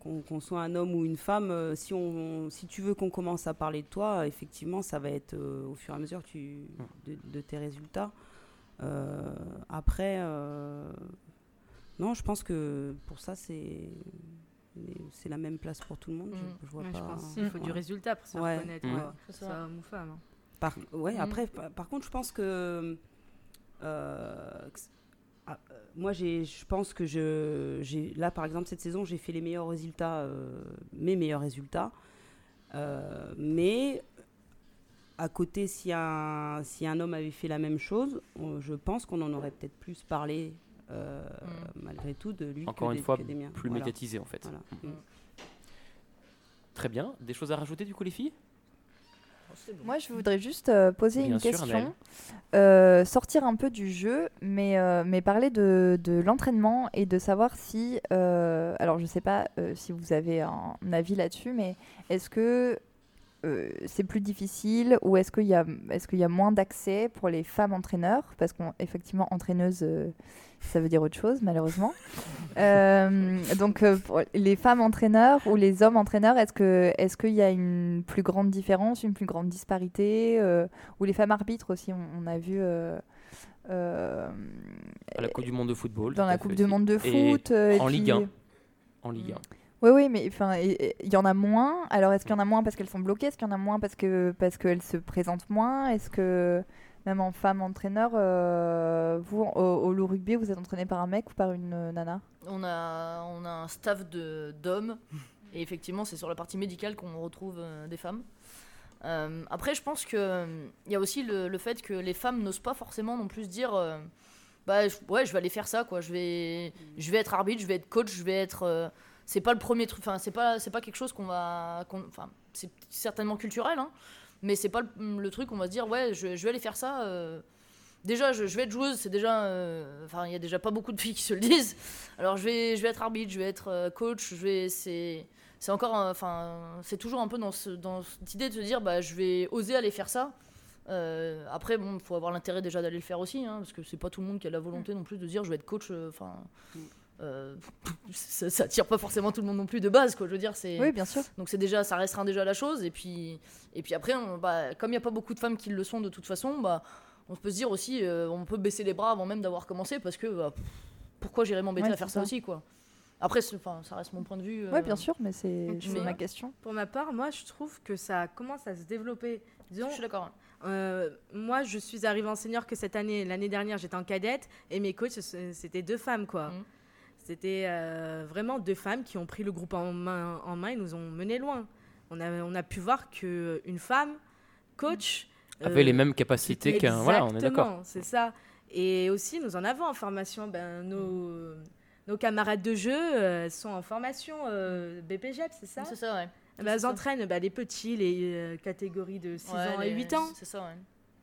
qu'on, qu'on soit un homme ou une femme, euh, si, on, si tu veux qu'on commence à parler de toi, effectivement, ça va être euh, au fur et à mesure tu, de, de tes résultats. Euh, après, euh, non, je pense que pour ça, c'est, c'est la même place pour tout le monde. Je, Mm. je vois Ouais, pas. je pense qu'il faut du résultat pour se Ouais. connaître, Ouais. quoi. Que ce soit homme ou femme, hein. Par, ouais, Mm. après, par, par contre, je pense que. Euh, ah, euh, moi, je pense que je, là, par exemple, cette saison, j'ai fait les meilleurs résultats, euh, mes meilleurs résultats. Euh, mais à côté, si un, si un homme avait fait la même chose, on- je pense qu'on en aurait peut-être plus parlé, euh, malgré tout, de lui. Encore que une des- fois, que des miens. plus Voilà. médiatisé en fait. Voilà. Mm. Mm. Très bien. Des choses à rajouter du coup les filles? Moi, je voudrais juste euh, poser Bien une sûr, question. Euh, sortir un peu du jeu, mais, euh, mais parler de, de l'entraînement et de savoir si. euh, alors, je ne sais pas si vous avez un avis là-dessus, mais est-ce que euh, c'est plus difficile ou est-ce qu'il y, a- est-ce qu'il y a moins d'accès pour les femmes entraîneurs? Parce qu'effectivement, entraîneuse, euh, ça veut dire autre chose, malheureusement. Euh, donc, euh, pour les femmes entraîneurs ou les hommes entraîneurs, est-ce qu'il y a une plus grande différence, une plus grande disparité euh, Ou les femmes arbitres aussi, on, on a vu. euh, euh, À la Coupe du Monde de football. dans la Coupe fait du. Monde de Et foot, euh, et en Ligue puis- 1. En Ligue 1. Oui, oui, mais enfin, il y en a moins. Alors, est-ce qu'il y en a moins parce qu'elles sont bloquées? Est-ce qu'il y en a moins parce que parce qu'elles se présentent moins? Est-ce que même en femme entraîneur, euh, vous au, au loup rugby, vous êtes entraîné par un mec ou par une euh, nana? On a, on a un staff de- d'hommes, et effectivement, c'est sur la partie médicale qu'on retrouve euh, des femmes. Après, je pense qu'il il y a aussi le, le fait que les femmes n'osent pas forcément non plus dire bah, ouais, je vais aller faire ça, quoi. Je vais, je vais être arbitre, je vais être coach, je vais être. C'est pas le premier truc, enfin, c'est pas, c'est pas quelque chose qu'on va. Enfin, c'est certainement culturel, hein, mais c'est pas le, le truc qu'on va se dire ouais, je, je vais aller faire ça. euh, Déjà, je, je vais être joueuse, c'est déjà. euh, Enfin, il y a déjà pas beaucoup de filles qui se le disent. Alors, je vais, je vais être arbitre, je vais être euh, coach, je vais. C'est, c'est encore. Enfin, c'est toujours un peu dans, ce, dans cette idée de se dire, bah, je vais oser aller faire ça. Après, bon, il faut avoir l'intérêt déjà d'aller le faire aussi, hein, parce que c'est pas tout le monde qui a la volonté non plus de dire, je vais être coach. Enfin. Euh, ça, ça attire pas forcément tout le monde non plus de base quoi je veux dire c'est Oui, bien sûr. donc c'est déjà ça restreint déjà la chose et puis et puis après on- bah, comme il n'y a pas beaucoup de femmes qui le sont de toute façon bah on peut se dire aussi, euh, on peut baisser les bras avant même d'avoir commencé parce que bah, pourquoi j'irais m'embêter Ouais, à faire ça ça. aussi quoi. Après, enfin, ça reste mon point de vue. Ouais, euh, bien sûr, mais c'est ma question. Pour ma part, moi, je trouve que ça commence à se développer. Disons, Je suis d'accord. euh, moi, je suis arrivée en senior que cette année. L'année dernière, j'étais en cadette et mes coachs, c'était deux femmes, quoi. Mm. C'était euh, vraiment deux femmes qui ont pris le groupe en main, en main et nous ont menés loin. On a, on a pu voir qu'une femme coach Avait les mêmes capacités qu'un- voilà, on est d'accord. C'est ça. Et aussi, nous en avons en formation. Ben, nos, nos camarades de jeu euh, sont en formation euh, BPGEP, c'est ça? C'est ça, ouais. Ben, elles ça. entraînent ben, les petits, les euh, catégories de 6 Ouais, ans et les- 8 ans. C'est ça, ouais.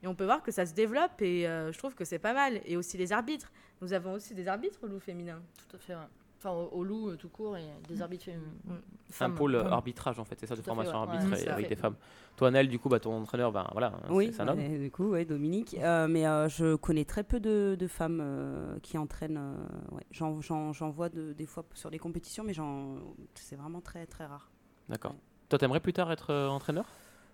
Et on peut voir que ça se développe et euh, je trouve que c'est pas mal. Et aussi les arbitres. Nous avons aussi des arbitres au loup féminin. Tout à fait, ouais. Enfin, au, au loup, euh, tout court, et des arbitres féminins. un femmes. pôle euh, Ouais. arbitrage en fait, c'est ça de Tout fait, formation ouais. arbitre Ouais, et avec fait. des femmes. Toi, Nel, du coup, bah, ton entraîneur, ben voilà, Oui, c'est c'est un homme. ouais, du coup, ouais, Dominique. Euh, mais euh, je connais très peu de, de femmes euh, qui entraînent. euh, ouais. J'en- J'en j'en vois de- des fois sur des compétitions, mais j'en- c'est vraiment très très rare. D'accord. Toi, t'aimerais plus tard être euh, entraîneur?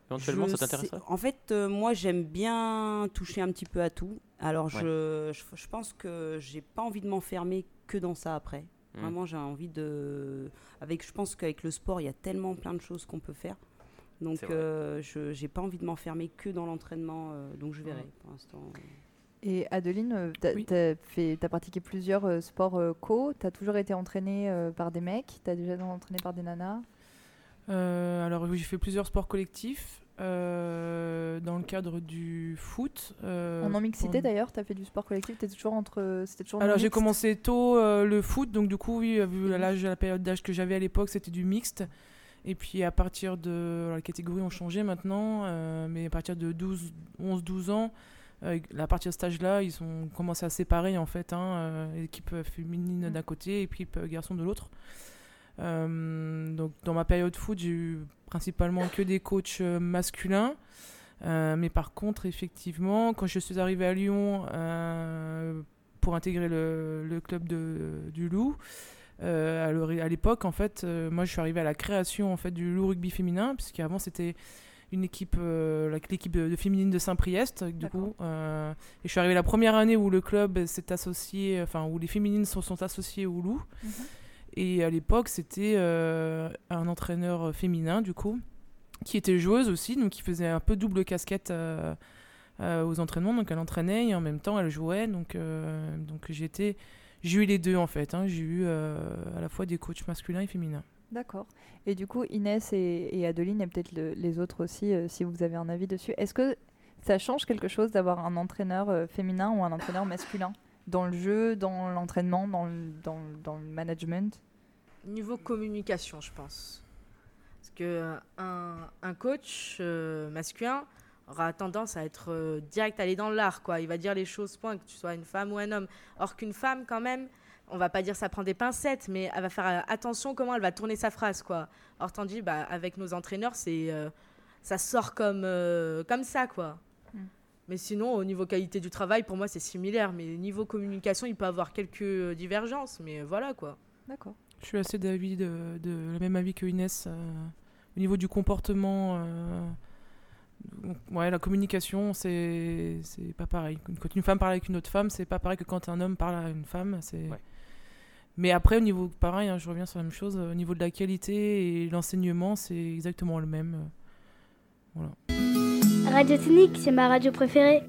Éventuellement, Je ça t'intéresserait En fait, euh, moi, j'aime bien toucher un petit peu à tout. Alors, je, je, je pense que j'ai pas envie de m'enfermer que dans ça après. Mm. Vraiment, j'ai envie de. Avec, je pense qu'avec le sport, il y a tellement plein de choses qu'on peut faire. Donc, euh, je j'ai pas envie de m'enfermer que dans l'entraînement. euh, donc, je verrai Mm. pour l'instant. Et Adeline, tu as, pratiqué plusieurs euh, sports euh, co. Tu as toujours été entraînée euh, par des mecs? Tu as déjà été entraînée par des nanas? Euh, alors oui, j'ai fait plusieurs sports collectifs euh, dans le cadre du foot. euh, en non-mixité pour- d'ailleurs, tu as fait du sport collectif. T'étais toujours entre. C'était toujours Alors j'ai commencé tôt euh, le foot, donc du coup oui, vu l'âge, la période d'âge que j'avais à l'époque, c'était du mixte. Et puis à partir de alors, les catégories ont changé maintenant, mais à partir de 12, 11, 12 ans, à partir de cet âge-là, ils ont commencé à séparer en fait, hein, équipe féminine d'un côté et puis équipe garçon de l'autre. Euh, donc dans ma période foot, j'ai eu principalement que des coachs euh, masculins. Euh, mais par contre, effectivement, quand je suis arrivée à Lyon pour intégrer le, le club de, du Loup, euh, à l'époque, en fait, euh, moi, je suis arrivée à la création en fait du Loup rugby féminin, puisqu'avant c'était une équipe, euh, l'équipe de, de féminine de Saint-Priest, du coup. et je suis arrivée la première année où le club s'est associé, enfin où les féminines sont, sont associées au Loup. Et à l'époque, c'était euh, un entraîneur féminin, du coup, qui était joueuse aussi, donc qui faisait un peu double casquette euh, euh, aux entraînements. Donc elle entraînait et en même temps elle jouait. Donc, donc j'ai eu les deux en fait. hein. J'ai eu à la fois des coachs masculins et féminins. D'accord. Et du coup, Inès et, Adeline, et peut-être le- les autres aussi, si vous avez un avis dessus, est-ce que ça change quelque chose d'avoir un entraîneur féminin ou un entraîneur masculin? Dans le jeu, dans l'entraînement, dans le, dans, dans management Niveau communication, je pense. Parce que un, un coach euh, masculin aura tendance à être euh, direct aller dans l'art, quoi. Il va dire les choses, point, que tu sois une femme ou un homme. Or qu'une femme, quand même, on va pas dire ça prend des pincettes, mais elle va faire euh, attention comment elle va tourner sa phrase, quoi. Or tandis, bah, avec nos entraîneurs, c'est euh, ça sort comme euh, comme ça, quoi. Mais sinon, au niveau qualité du travail, pour moi, c'est similaire. Mais niveau communication, il peut y avoir quelques euh, divergences, mais voilà, quoi. D'accord. Je suis assez d'avis de, de le même avis que Inès euh, au niveau du comportement. euh, donc, ouais, la communication, c'est c'est pas pareil. Quand une femme parle avec une autre femme, c'est pas pareil que quand un homme parle à une femme. C'est. Mais après, au niveau pareil, hein, je reviens sur la même chose. Au niveau de la qualité et l'enseignement, c'est exactement le même. euh, Voilà. Radio Technique, c'est ma radio préférée.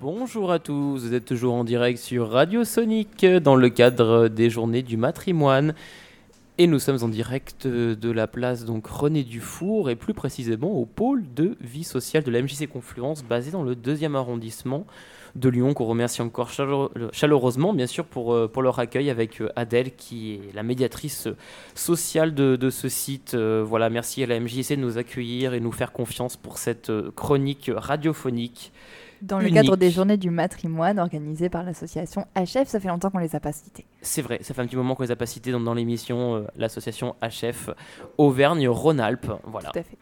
Bonjour à tous, vous êtes toujours en direct sur Radio Sonic dans le cadre des journées du matrimoine. Et nous sommes en direct de la place donc René Dufour et plus précisément au pôle de vie sociale de la MJC Confluence basé dans le deuxième arrondissement de Lyon qu'on remercie encore chaleur- chaleureusement bien sûr pour, euh, pour leur accueil avec euh, Adèle qui est la médiatrice sociale de, de ce site. Euh, Voilà, merci à la MJC de nous accueillir et nous faire confiance pour cette euh, chronique radiophonique. Dans le cadre des journées du matrimoine organisées par l'association HF, ça fait longtemps qu'on les a pas citées. C'est vrai, ça fait un petit moment qu'on les a pas cités dans, dans l'émission, euh, l'association HF Auvergne-Rhône-Alpes. Voilà. Tout à fait.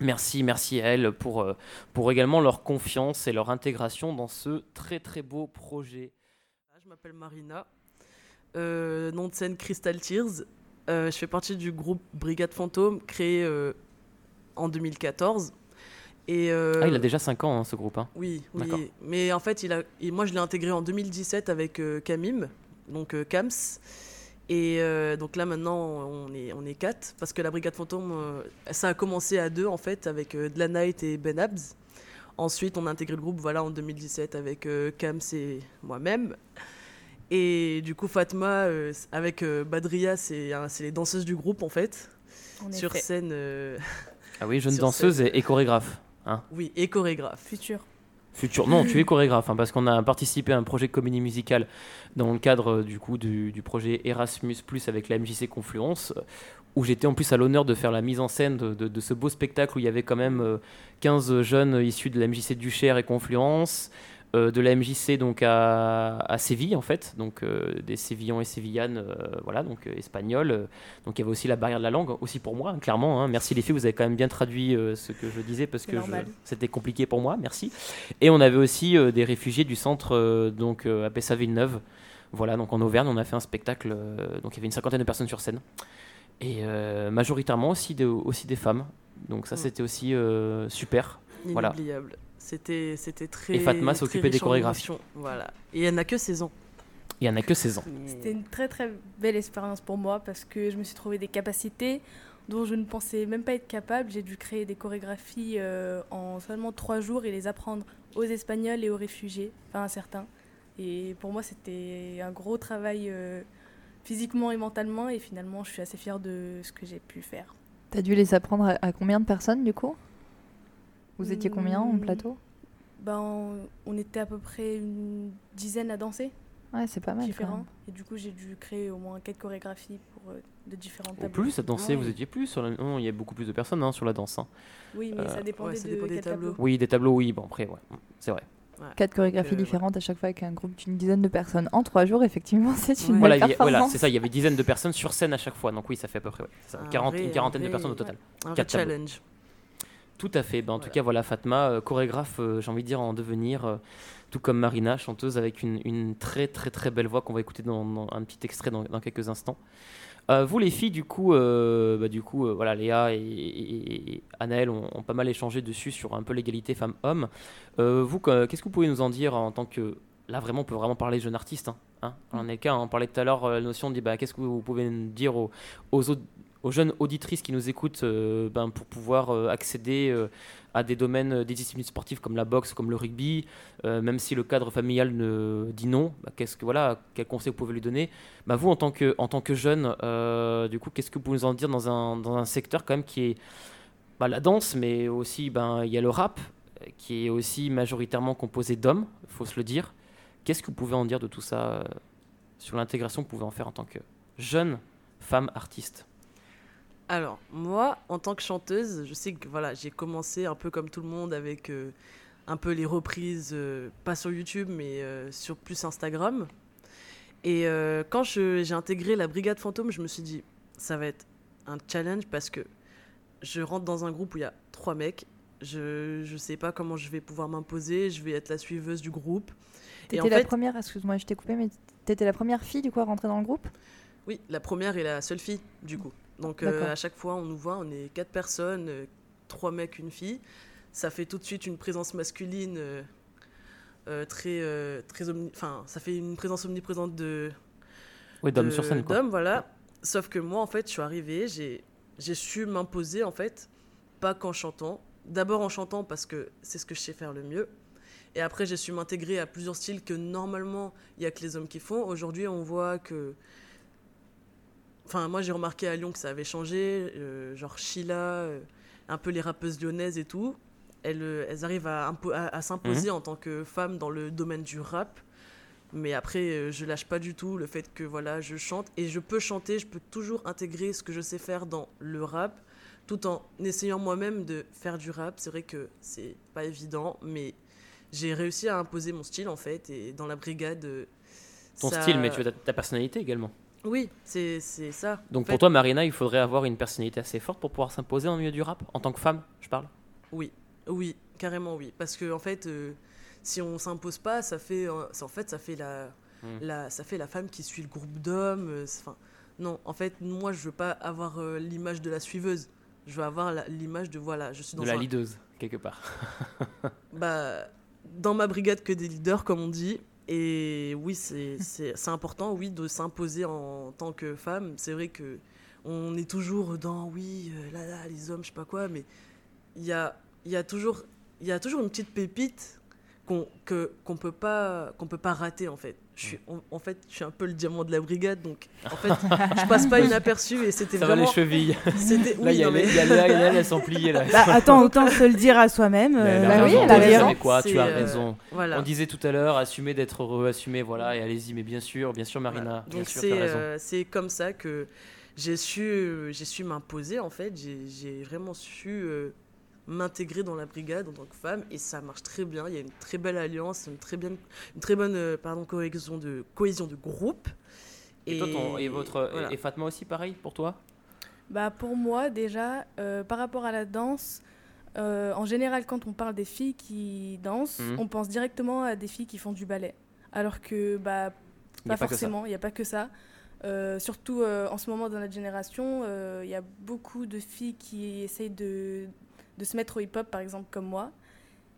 Merci, merci à elles pour, euh, pour également leur confiance et leur intégration dans ce très très beau projet. Je m'appelle Marina. euh, nom de scène Crystal Tears. Euh, je fais partie du groupe Brigade Fantôme, créé euh, en 2014. Et, euh, Ah, il a déjà 5 ans, hein, ce groupe. hein. Oui, oui. Mais en fait, il a, et moi, je l'ai intégré en 2017 avec Camim, donc Kams. Et euh, donc là, maintenant, on est, on est quatre. Parce que la Brigade Fantôme, euh, ça a commencé à deux, en fait, avec euh, Dlanite et Ben Abs. Ensuite, on a intégré le groupe voilà, en 2017 avec euh, Kams et moi-même. Et du coup, Fatma, euh, avec euh, Badria, c'est les danseuses du groupe, en fait. En Sur effet. scène. euh, Ah oui, jeune danseuse et chorégraphe. hein. Oui, et chorégraphe. Futur. Futur. Non, tu es chorégraphe, hein, parce qu'on a participé à un projet de comédie musicale dans le cadre euh, du coup projet Erasmus avec la MJC Confluence, euh, où j'étais en plus à l'honneur de faire la mise en scène de, de- ce beau spectacle où il y avait quand même euh, 15 jeunes issus de la MJC du Cher et Confluence, euh, de la MJC donc à, à Séville en fait, donc euh, des Sévillans et Sévillanes, euh, voilà, donc euh, espagnols. euh, donc il y avait aussi la barrière de la langue, aussi pour moi, hein, clairement. hein. Merci les filles, vous avez quand même bien traduit euh, ce que je disais parce que c'était compliqué pour moi, merci. Et on avait aussi euh, des réfugiés du centre euh, donc euh, à Pessa-Villeneuve. Voilà, donc en Auvergne, on a fait un spectacle. euh, donc il y avait une cinquantaine de personnes sur scène. Et euh, majoritairement aussi, de- aussi des femmes. Donc ça, Mm. c'était aussi euh, super. Voilà. Inoubliable. C'était, c'était très. Et Fatma s'occupait des chorégraphies. Voilà. Et elle n'a que 16 ans. Il y en a que 16 ans. C'était une très très belle expérience pour moi parce que je me suis trouvé des capacités dont je ne pensais même pas être capable. J'ai dû créer des chorégraphies euh, en seulement trois jours et les apprendre aux Espagnols et aux réfugiés, enfin à certains. Et pour moi, c'était un gros travail euh, physiquement et mentalement et finalement, je suis assez fière de ce que j'ai pu faire. T'as dû les apprendre à, à combien de personnes du coup? Vous étiez combien en Hmm, plateau? Ben, on, on était à peu près une dizaine à danser. Ouais, c'est pas mal, quand Différents. même. Et du coup, j'ai dû créer au moins quatre chorégraphies pour euh, de différents Ou tableaux. plus à danser, Ouais. vous étiez plus sur la... Non, il y a beaucoup plus de personnes hein, sur la danse. hein. Oui, mais ça dépendait ouais, ça de dépend des tableaux. tableau. Oui, des tableaux, oui. Bon, après, ouais, c'est vrai. Quatre chorégraphies euh, différentes à chaque fois avec un groupe d'une dizaine de personnes en trois jours, effectivement, c'est une Voilà, a- voilà, performance. c'est ça. Il y avait dizaine de personnes sur scène à chaque fois. Donc oui, ça fait à peu près ça, Un 40, vrai- une quarantaine de personnes au total. un vrai Quatre tableaux. Tout à fait. Ben, en tout cas, voilà, Fatma, euh, chorégraphe, euh, j'ai envie de dire en devenir, euh, tout comme Marina, chanteuse avec une, une très très très belle voix qu'on va écouter dans, dans un petit extrait dans, dans quelques instants. Vous les filles, du coup, bah, du coup, voilà, Léa et, et, et Anaël ont, ont pas mal échangé dessus sur un peu l'égalité femmes-hommes. Vous, que- qu'est-ce que vous pouvez nous en dire en tant que là vraiment, on peut vraiment parler jeune artiste. Hein, hein on est le cas. hein, on parlait tout à l'heure la notion de bah, qu'est-ce que vous pouvez nous dire aux, aux autres aux jeunes auditrices qui nous écoutent euh, ben, pour pouvoir euh, accéder euh, à des domaines, des disciplines sportives comme la boxe, comme le rugby, même si le cadre familial ne dit non, bah, qu'est-ce que voilà, quel conseil vous pouvez lui donner? Bah, Vous, en tant que, en tant que jeune, du coup, qu'est-ce que vous pouvez nous en dire dans un, dans un secteur quand même qui est bah, la danse, mais aussi ben, il y a le rap, qui est aussi majoritairement composé d'hommes, il faut se le dire. Qu'est-ce que vous pouvez en dire de tout ça sur l'intégration que vous pouvez en faire en tant que jeune femme artiste? Alors, moi, en tant que chanteuse, je sais que voilà, j'ai commencé un peu comme tout le monde avec euh, un peu les reprises, euh, pas sur YouTube, mais euh, sur plus Instagram. Et quand j'ai intégré la Brigade Fantôme, je me suis dit, ça va être un challenge parce que je rentre dans un groupe où il y a trois mecs. Je ne sais pas comment je vais pouvoir m'imposer, je vais être la suiveuse du groupe. T'étais la fait, première, excuse-moi, je t'ai coupé, mais t'étais la première fille du coup à rentrer dans le groupe? Oui, la première et la seule fille, du coup. Donc euh, à chaque fois, on nous voit, on est quatre personnes, euh, trois mecs, une fille. Ça fait tout de suite une présence masculine euh, euh, très, euh, très omni- enfin, ça fait une présence omniprésente de. Oui, d'hommes sur scène, quoi. D'hommes, voilà. Sauf que moi, en fait, je suis arrivée, j'ai, j'ai su m'imposer, en fait, pas qu'en chantant. D'abord en chantant parce que c'est ce que je sais faire le mieux. Et après, j'ai su m'intégrer à plusieurs styles que normalement, il n'y a que les hommes qui font. Aujourd'hui, on voit que Enfin, moi j'ai remarqué à Lyon que ça avait changé, euh, genre Sheila, euh, un peu les rappeuses lyonnaises et tout. Elles, euh, elles arrivent à, impo- à- à s'imposer Mhm. en tant que femmes dans le domaine du rap. Mais après, euh, je lâche pas du tout le fait que voilà, je chante et je peux chanter, je peux toujours intégrer ce que je sais faire dans le rap, tout en essayant moi-même de faire du rap. C'est vrai que c'est pas évident, mais j'ai réussi à imposer mon style en fait. Et dans la brigade, Ton ça- style, mais tu as ta personnalité également. Oui, c'est ça. Donc En pour toi, Marina, il faudrait avoir une personnalité assez forte pour pouvoir s'imposer en milieu du rap, en tant que femme, je parle? Oui, oui, carrément oui. Parce que en fait, euh, si on s'impose pas, ça fait, euh, en fait, ça fait la, mm. la, ça fait la femme qui suit le groupe d'hommes. euh, Enfin, non, en fait, moi, je veux pas avoir euh, l'image de la suiveuse. Je veux avoir l'image de voilà, je suis dans De la un- leaduse, quelque part. bah, dans ma brigade que des leaders, comme on dit. Et oui, c'est important, oui, de s'imposer en tant que femme. C'est vrai que on est toujours dans, oui, euh, là, là, les hommes, je sais pas quoi, mais il y a, toujours, une petite pépite qu'on qu'on peut, peut pas rater, en fait. Je suis, en, en fait, je suis un peu le diamant de la brigade, donc en fait, je passe pas inaperçu et c'était Ça va vraiment... les chevilles. C'était- Là, oui, il y a non, les- mais- il y a Léa et Nel, elles sont pliées, là. Bah, attends, autant se le dire à soi-même. Mais euh, bah oui, elle a tu raison. Mais quoi, tu C'est, as euh, raison. voilà. On disait tout à l'heure, assumer d'être heureux, assumer, voilà, et allez-y, mais bien sûr, bien sûr, Marina, bien Donc sûr, c'est euh, c'est comme ça que j'ai su, j'ai su m'imposer en fait. J'ai j'ai vraiment su euh, m'intégrer dans la brigade en tant que femme et ça marche très bien. Il y a une très belle alliance, une très, bien, une très bonne euh, pardon, cohésion, de, cohésion de groupe. Et, toi, ton- et votre, voilà. et Fatma aussi, pareil pour toi? Bah pour moi déjà, euh, par rapport à la danse, euh, en général quand on parle des filles qui dansent, Mhm. on pense directement à des filles qui font du ballet. Alors que bah pas forcément, il n'y a pas que ça. Euh, surtout euh, en ce moment dans notre génération, euh, il y a beaucoup de filles qui essayent de, de se mettre au hip-hop par exemple comme moi.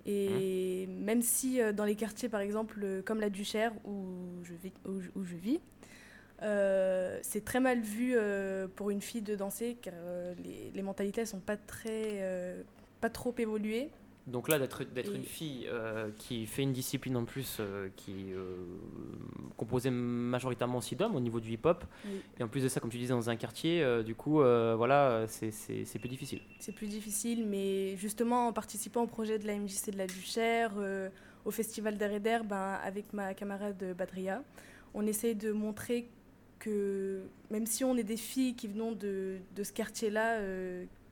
Et même si euh, dans les quartiers par exemple euh, comme la Duchère où je vis, où je- où je vis euh, c'est très mal vu pour une fille de danser car les, les mentalités elles sont pas très pas trop évoluées. Donc là, d'être d'être Et- une fille euh, qui fait une discipline en plus euh, qui est euh, composée majoritairement aussi d'hommes au niveau du hip-hop, Oui. et en plus de ça, comme tu disais, dans un quartier, du coup, voilà, c'est- plus difficile. C'est plus difficile, mais justement en participant au projet de la MJC de la Duchère, au festival et d'air, ben, avec ma camarade Badria, on essaye de montrer que même si on est des filles qui venons de, de ce quartier-là,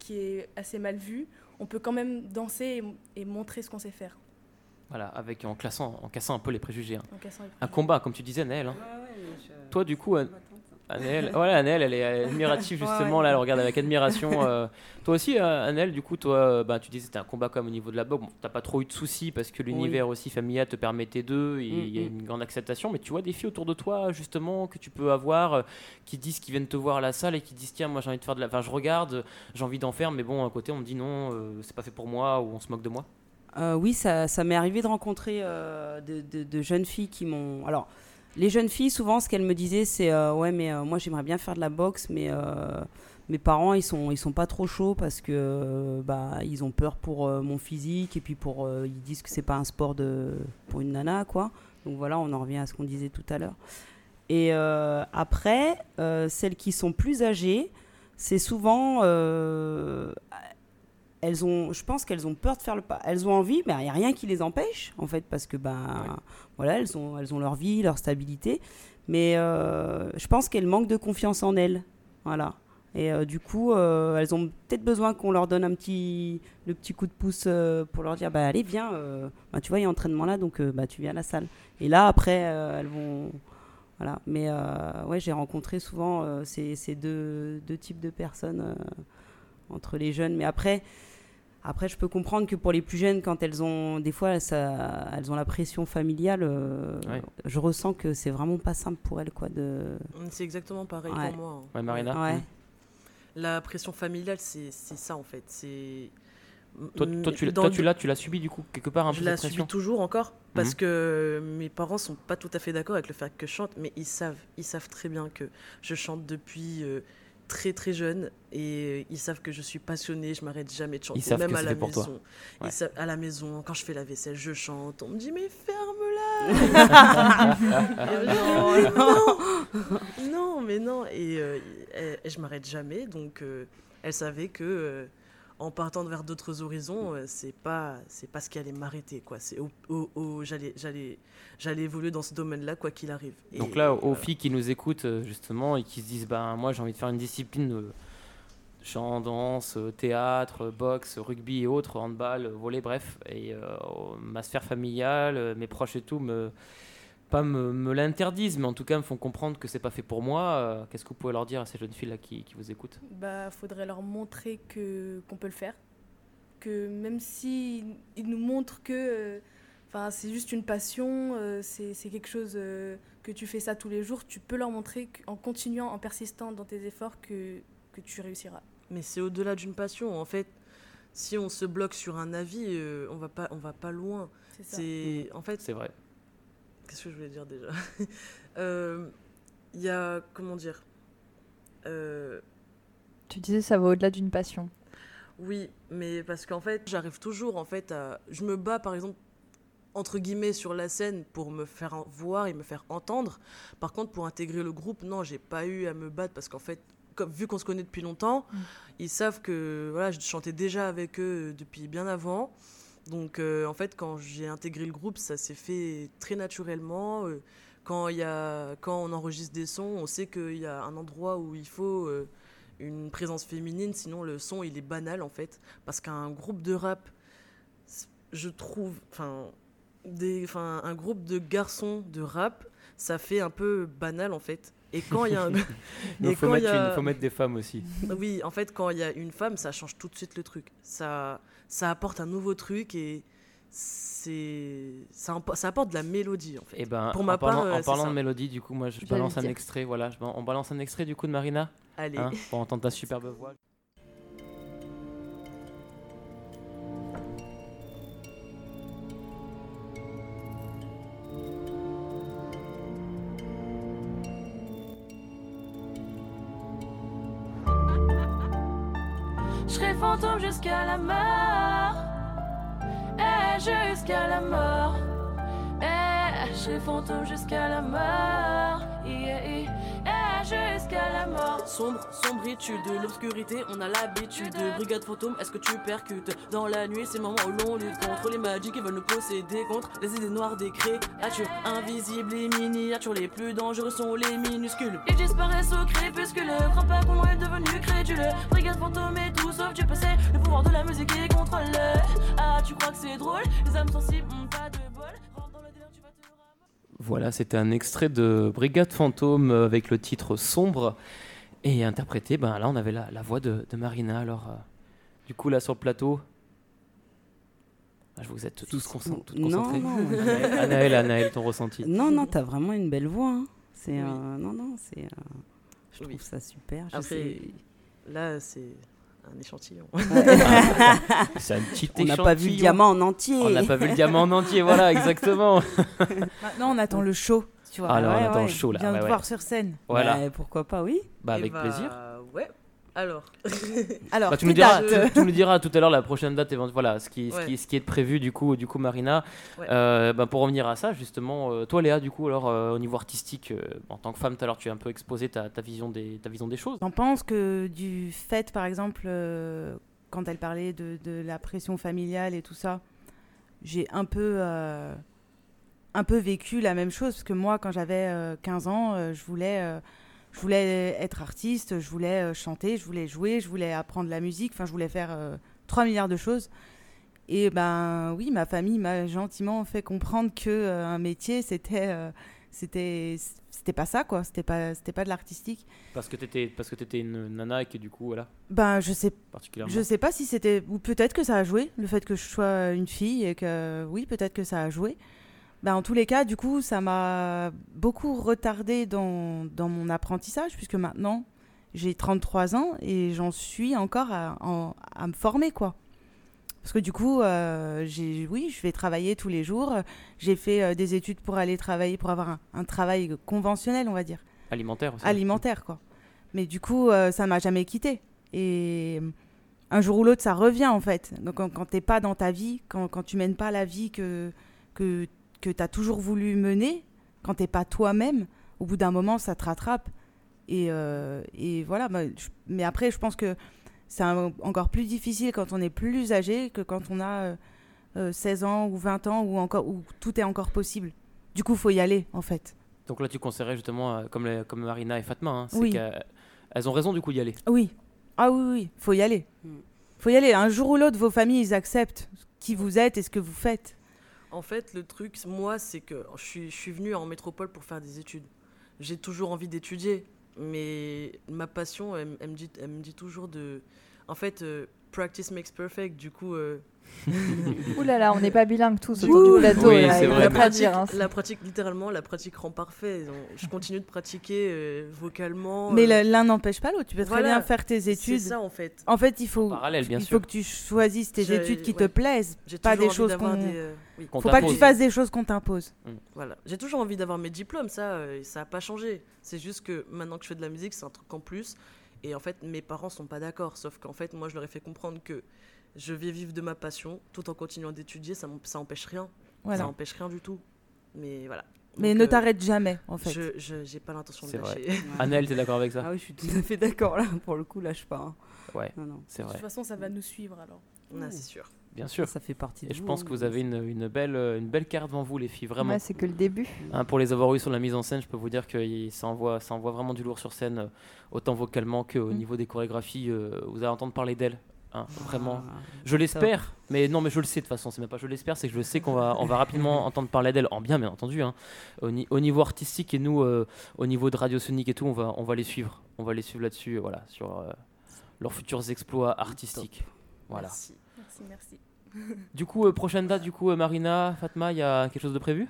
qui est assez mal vu, on peut quand même danser et, et montrer ce qu'on sait faire. Voilà, avec, en, classant, en cassant un peu les préjugés. hein. En Un combat, comme tu disais, Naël. hein. Ouais, ouais, mais je- Toi, du coup, An- Annelle, elle est admirative justement. ouais. Là, elle regarde avec admiration. euh. Toi aussi, euh, Annelle, du coup, toi, euh, bah, tu disais que c'était un combat comme au niveau de la boxe. Bon, t'as pas trop eu de soucis parce que l'univers aussi familial te permettait d'eux. Il y a Mm, une grande acceptation. Mais tu vois des filles autour de toi, justement, que tu peux avoir, euh, qui disent qu'ils viennent te voir à la salle et qui disent tiens, moi j'ai envie de faire de la. Enfin, je regarde, j'ai envie d'en faire, mais bon, à côté, on me dit non, c'est pas fait pour moi ou on se moque de moi. Oui, ça, ça m'est arrivé de rencontrer de, de- de jeunes filles qui m'ont. Alors, les jeunes filles, souvent, ce qu'elles me disaient, c'est euh, ouais, mais euh, moi, j'aimerais bien faire de la boxe, mais euh, mes parents, ils sont, ils sont pas trop chauds parce que bah, ils ont peur pour mon physique et puis pour, ils disent que c'est pas un sport de pour une nana, quoi. Donc voilà, on en revient à ce qu'on disait tout à l'heure. Et après, celles qui sont plus âgées, c'est souvent elles ont, je pense qu'elles ont peur de faire le pas. Elles ont envie, mais il n'y a rien qui les empêche, en fait, parce que ben, voilà, elles ont, elles ont leur vie, leur stabilité. Mais euh, je pense qu'elles manquent de confiance en elles. Voilà. Et euh, du coup, euh, elles ont peut-être besoin qu'on leur donne un petit, le petit coup de pouce pour leur dire bah, allez, viens, bah, tu vois, il y a entraînement là, donc bah, tu viens à la salle. Et là, après, elles vont. Voilà. Mais ouais, j'ai rencontré souvent ces, ces deux, deux types de personnes entre les jeunes. Mais après, après, je peux comprendre que pour les plus jeunes, quand elles ont, des fois, ça, elles ont la pression familiale. euh, Ouais. Je ressens que c'est vraiment pas simple pour elles, quoi, de. C'est exactement pareil Ouais. pour moi. hein. Ouais, Marina Ouais. La pression familiale, c'est ça en fait. C'est Toi, toi, tu, toi, tu l'as, tu l'as subi du coup quelque part un je peu la cette pression subis toujours encore parce Mhm. que mes parents sont pas tout à fait d'accord avec le fait que je chante, mais ils savent, ils savent très bien que je chante depuis euh, très très jeune et ils savent que je suis passionnée, je m'arrête jamais de chanter, Ils savent même que à la pour maison. Ils savent- à la maison, quand je fais la vaisselle, je chante. On me dit mais ferme-la. non, non, mais non. Et, euh, et- et je m'arrête jamais, donc euh, elle savait que euh, en partant vers d'autres horizons, euh, c'est pas c'est pas ce qui allait m'arrêter quoi. C'est au, au- au- j'allais j'allais j'allais évoluer dans ce domaine-là quoi qu'il arrive. Et, Donc là, euh, aux filles qui nous écoutent euh, justement et qui se disent, ben moi j'ai envie de faire une discipline, euh, chant, danse, euh, théâtre, boxe, rugby et autres, handball, volley, bref, et euh, ma sphère familiale, mes proches et tout me pas me, me l'interdisent, mais en tout cas me font comprendre que c'est pas fait pour moi. euh, Qu'est-ce que vous pouvez leur dire à ces jeunes filles là qui, qui vous écoutent? Bah, faudrait leur montrer que qu'on peut le faire, que même si ils nous montrent que, euh, Enfin, c'est juste une passion, euh, c'est c'est quelque chose euh, que tu fais ça tous les jours. Tu peux leur montrer en continuant, en persistant dans tes efforts que, que tu réussiras. Mais c'est au-delà d'une passion. En fait, si on se bloque sur un avis, euh, on va pas, on va pas loin. C'est en fait. C'est vrai. Qu'est-ce que je voulais dire déjà Euh, Il y a comment dire Euh, Tu disais ça va au-delà d'une passion. Oui, mais parce qu'en fait, j'arrive toujours en fait à. Je me bats par exemple entre guillemets sur la scène pour me faire voir et me faire entendre. Par contre, pour intégrer le groupe, non, j'ai pas eu à me battre parce qu'en fait, comme, vu qu'on se connaît depuis longtemps, Mm. ils savent que voilà, je chantais déjà avec eux depuis bien avant. Donc euh, en fait, quand j'ai intégré le groupe, ça s'est fait très naturellement. Euh, quand, y a, quand on enregistre des sons, on sait qu'il y a un endroit où il faut euh, une présence féminine, sinon le son il est banal en fait. Parce qu'un groupe de rap, je trouve, enfin, un groupe de garçons de rap, ça fait un peu banal en fait. Et quand il y a un... Donc, et faut, quand mettre y a- une- faut mettre des femmes aussi. oui, en fait, quand il y a une femme, ça change tout de suite le truc. Ça, ça apporte un nouveau truc et c'est ça, apporte de la mélodie en fait. Et ben, pour ma en parlant, part, euh, en parlant de mélodie, du coup, moi, je balance un extrait. Voilà, je, on balance un extrait du coup de Marina. Allez. Hein, pour entendre ta superbe voix. Fantôme jusqu'à la mort. Eh, jusqu'à la mort. Eh, je fantôme jusqu'à la mort. Jusqu'à la mort. Sombre, sombritude, l'obscurité, on a l'habitude. Brigade fantôme, est-ce que tu percutes Dans la nuit, c'est le moment où l'on lutte contre les magies qui veulent nous posséder, contre les idées noires des créatures invisibles. Les miniatures les plus dangereux sont les minuscules. Ils disparaissent au crépuscule. Crois pas qu'on est devenu crédule. Brigade fantôme et tout sauf Dieu passé. Le pouvoir de la musique qui contrôle. Ah, tu crois que c'est drôle? Les âmes sensibles ont pas de Voilà, c'était un extrait de Brigade Fantôme euh, avec le titre Sombre et interprété. Ben là, on avait la, la voix de, de Marina. Alors, euh, du coup, là sur le plateau. Ah, je vous êtes tous concent- toutes Non, concentrés. non. Anaël, Anaël, Anaël, ton ressenti. Non, non, t'as vraiment une belle voix. hein. C'est Oui. un- non, non, c'est. euh, je trouve Oui. ça super. Je Après, sais- là, c'est un échantillon. Ah, c'est un petit On n'a pas vu le diamant en entier. On n'a pas vu le diamant en entier, voilà, exactement. Maintenant, on attend le show. Tu vois. Alors, on Ouais, attend le show, là, Viens ouais, te ouais. voir sur scène. Voilà. Bah, pourquoi pas, oui. Bah, Eh avec bah, plaisir. Ouais. Alors. Alors, Bah, tu, nous tes diras, dates. tu, tu nous diras tout à l'heure la prochaine date, voilà, ce qui, ce Ouais. qui, ce qui est prévu du coup, du coup Marina. Ouais. Euh, bah, pour revenir à ça, justement, euh, toi Léa, du coup, alors euh, au niveau artistique, euh, en tant que femme, tout à l'heure, tu as un peu exposé ta, ta vision des, ta vision des choses. J'en pense que du fait, par exemple, euh, quand elle parlait de, de la pression familiale et tout ça, j'ai un peu, euh, un peu vécu la même chose. Parce que moi, quand j'avais euh, 15 ans, euh, je, voulais, euh, je voulais être artiste, je voulais euh, chanter, je voulais jouer, je voulais apprendre la musique. Enfin, je voulais faire euh, 3 milliards de choses. Et ben oui, ma famille m'a gentiment fait comprendre que euh, un métier, c'était, euh, c'était, c'était pas ça, quoi. C'était pas, c'était pas de l'artistique. Parce que t'étais, parce que t'étais une nana et que du coup, voilà. Ben, je sais, Particulièrement. je sais pas si c'était ou peut-être que ça a joué le fait que je sois une fille et que oui peut-être que ça a joué. Ben, en tous les cas, du coup, ça m'a beaucoup retardé dans, dans mon apprentissage puisque maintenant j'ai 33 ans et j'en suis encore à, à me former quoi. Parce que du coup, euh, oui, je vais travailler tous les jours. J'ai fait euh, des études pour aller travailler, pour avoir un, un travail conventionnel, on va dire Alimentaire aussi. alimentaire quoi. Mais du coup, euh, ça m'a jamais quitté. Et un jour ou l'autre, ça revient en fait. Donc quand, quand t'es pas dans ta vie, quand, quand tu mènes pas la vie que que que t'as toujours voulu mener, quand t'es pas toi-même, au bout d'un moment, ça te rattrape. Et, euh, et voilà. bah, je- mais après, je pense que c'est encore plus difficile quand on est plus âgé que quand on a euh, euh, 16 ans ou 20 ans ou encore où tout est encore possible. Du coup, faut y aller en fait. Donc là, tu conseillerais justement, euh, comme, les- comme Marina et Fatma, hein, c'est Oui. qu'elles elles ont raison du coup d'y aller. Oui. Ah oui, oui, faut y aller. Faut y aller. Un jour ou l'autre, vos familles, ils acceptent qui vous êtes et ce que vous faites. En fait, le truc, moi, c'est que je suis, je suis venue en métropole pour faire des études. J'ai toujours envie d'étudier, mais ma passion, elle, me dit, elle me dit toujours de. En fait, euh, practice makes perfect. Du coup. euh, Ouh là là, on n'est pas bilingue tous autour du plateau. Oui, là, c'est mais- dire. hein. La pratique, littéralement, la pratique rend parfait. Donc, Je continue de pratiquer euh, vocalement. Mais euh, le- l'un n'empêche pas l'autre. Tu peux très Voilà. bien faire tes C'est études. ça, en fait. En fait, il faut, parallèle, bien il sûr. faut que tu choisisses tes études qui te plaisent, pas des choses qu'on. des, euh, oui. Faut pas que tu t'impose. fasses des choses qu'on t'impose. Voilà. J'ai toujours envie d'avoir mes diplômes, ça, euh, ça n'a pas changé. C'est juste que maintenant que je fais de la musique, c'est un truc en plus. Et en fait, mes parents sont pas d'accord. Sauf qu'en fait, moi, je leur ai fait comprendre que je vais vivre de ma passion tout en continuant d'étudier. Ça, ça empêche rien. Voilà. Ça empêche rien du tout. Mais voilà. Mais Donc, ne euh, t'arrête jamais, en fait. Je j'ai pas l'intention de C'est vrai. lâcher. Annelle, t'es d'accord avec ça Ah oui, je suis tout à fait d'accord là. Pour le coup, lâche pas. hein. Ouais, Non, non. c'est De vrai. toute façon, ça va nous suivre alors. Ah, c'est sûr. Bien sûr. Ça fait partie de Et je pense hein. que vous avez une, une belle, une belle carte devant vous, les filles, vraiment. Ouais, c'est que le début. Hein, pour les avoir eu sur la mise en scène, je peux vous dire que ça envoie, ça envoie vraiment du lourd sur scène, euh, autant vocalement qu'au Mm. niveau des chorégraphies. euh, vous allez entendre parler d'elle. Hein, vraiment. Ah, Je l'espère, mais non, mais je le sais de toute façon. C'est même pas je l'espère, c'est que je sais qu'on va, on va rapidement entendre parler d'elle, en bien, bien entendu. hein. Au, ni- au niveau artistique et nous, euh, au niveau de Radio Sonic et tout, on va, on va les suivre. On va les suivre là-dessus, euh, voilà, sur euh, leurs futurs exploits artistiques. Voilà. Merci, merci, merci. Du coup, euh, prochaine date, du coup, euh, Marina, Fatma, il y a quelque chose de prévu?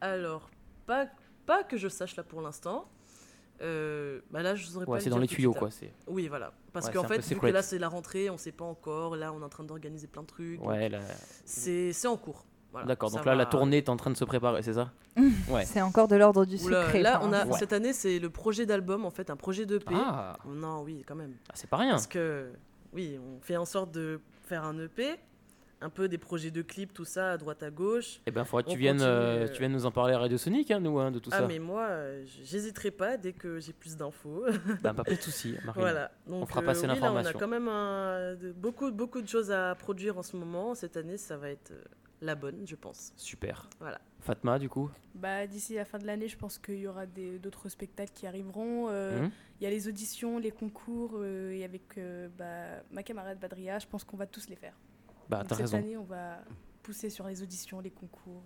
Alors, pas, pas que je sache là pour l'instant. Euh, bah là, je saurais Ouais, pas c'est dans les tuyaux, quoi, c'est- Oui, voilà. Parce Ouais, qu'en fait, vu que là, c'est la rentrée, on sait pas encore. Là, on est en train d'organiser plein de trucs. Ouais, donc là- C'est c'est en cours. Voilà, D'accord, donc là, la tournée est en train de se préparer, c'est ça Ouais. C'est encore de l'ordre du Oula, secret. là, on a, cette année, c'est le projet d'album, en fait, un projet d'EP. Ah. Non, oui, quand même. Ah, c'est pas rien. Parce que, oui, on fait en sorte de faire un EP, un peu des projets de clips, tout ça, à droite, à gauche. Eh ben, faudrait que On tu viennes, euh, continue, euh, tu viennes nous en parler à Radio Sonic, hein, nous, hein, de tout ah, ça. mais moi, euh, j'hésiterai pas dès que j'ai plus d'infos. Bah, pas de souci, Marina. Voilà. On Donc, fera euh, passer là, l'information. on a quand même un- beaucoup, beaucoup de choses à produire en ce moment. Cette année, ça va être la bonne, je pense. Super. Voilà. Fatma, du coup? Bah, D'ici la fin de l'année, je pense qu'il y aura des- d'autres spectacles qui arriveront. Euh, Mhm. Il y a les auditions, les concours, euh, et avec euh, bah, ma camarade Badria, je pense qu'on va tous les faire. Bah, cette raison. année, on va pousser sur les auditions, les concours.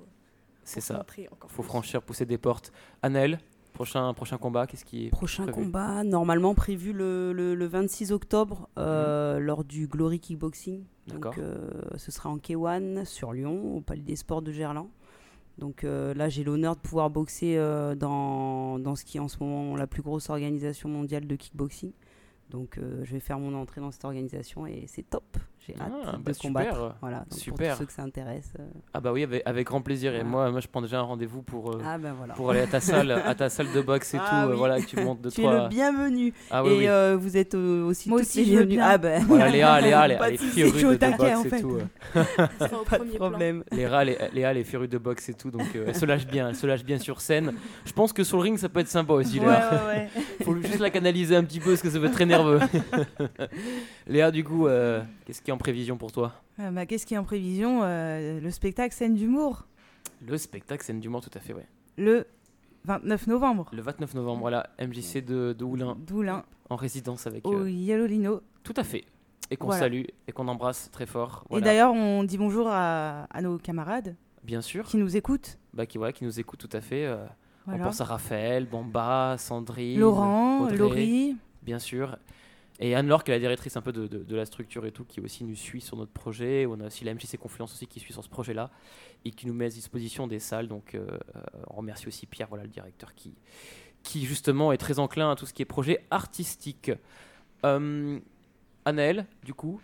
C'est ça. encore Faut plus. franchir, pousser des portes. Annelle, prochain, prochain combat, qu'est-ce qui est Prochain prévu combat, normalement prévu le, le- le 26 octobre euh, lors du Glory Kickboxing. Mhm. D'accord. Donc, euh, ce sera en K1 sur Lyon, au Palais des Sports de Gerland. Donc euh, là, j'ai l'honneur de pouvoir boxer euh, dans, dans ce qui est en ce moment la plus grosse organisation mondiale de kickboxing. Donc euh, je vais faire mon entrée dans cette organisation et c'est top. J'ai hâte Ah, de bah, super. combattre. Voilà, donc Super. pour tous ceux que ça intéresse. euh, Ah bah oui, avec, avec grand plaisir. Et Voilà. moi, moi, je prends déjà un rendez-vous pour, euh, Ah voilà. pour aller à ta salle, à ta salle de boxe et Ah tout. euh, oui. voilà, que tu montes de tu toi. es le bienvenu. Ah oui, et oui. euh, vous êtes euh, aussi Moi aussi, les je veux bienvenues. bien. Ah ben. Voilà, Léa, Léa, elle est de boxe en et tout. Pas de problème. Léa, est férue de boxe et tout, donc elle se lâche bien, elle se lâche bien sur scène. Je pense que sur le ring, ça peut être sympa aussi, Léa. Faut juste la canaliser un petit peu parce que ça peut être très nerveux. Léa, du coup, qu'est-ce qui est en prévision pour toi? Euh, bah, Qu'est-ce qui est en prévision? Euh, Le spectacle Scène d'humour, Le spectacle scène d'humour, tout à fait, ouais. le 29 novembre, Le 29 novembre, voilà, MJC de, de Oulin, d'Oulin, en résidence avec. au euh, Yellow Lino. tout à fait. Et qu'on Voilà. salue et qu'on embrasse très fort. Et d'ailleurs, on dit bonjour à, à nos camarades bien sûr, qui nous écoutent. bah, qui, voilà, qui nous écoute tout à fait. euh, Voilà. On pense à Raphaël, Bamba, Sandrine, Laurent, Audrey, Laurie. bien sûr. Et Anne-Laure, qui est la directrice un peu de, de- de la structure et tout, qui aussi nous suit sur notre projet. On a aussi la MJC Confluence aussi qui suit sur ce projet-là et qui nous met à disposition des salles. Donc euh, euh, on remercie aussi Pierre, voilà, le directeur, qui, qui justement est très enclin à tout ce qui est projet artistique. Euh, Anaël, du coup,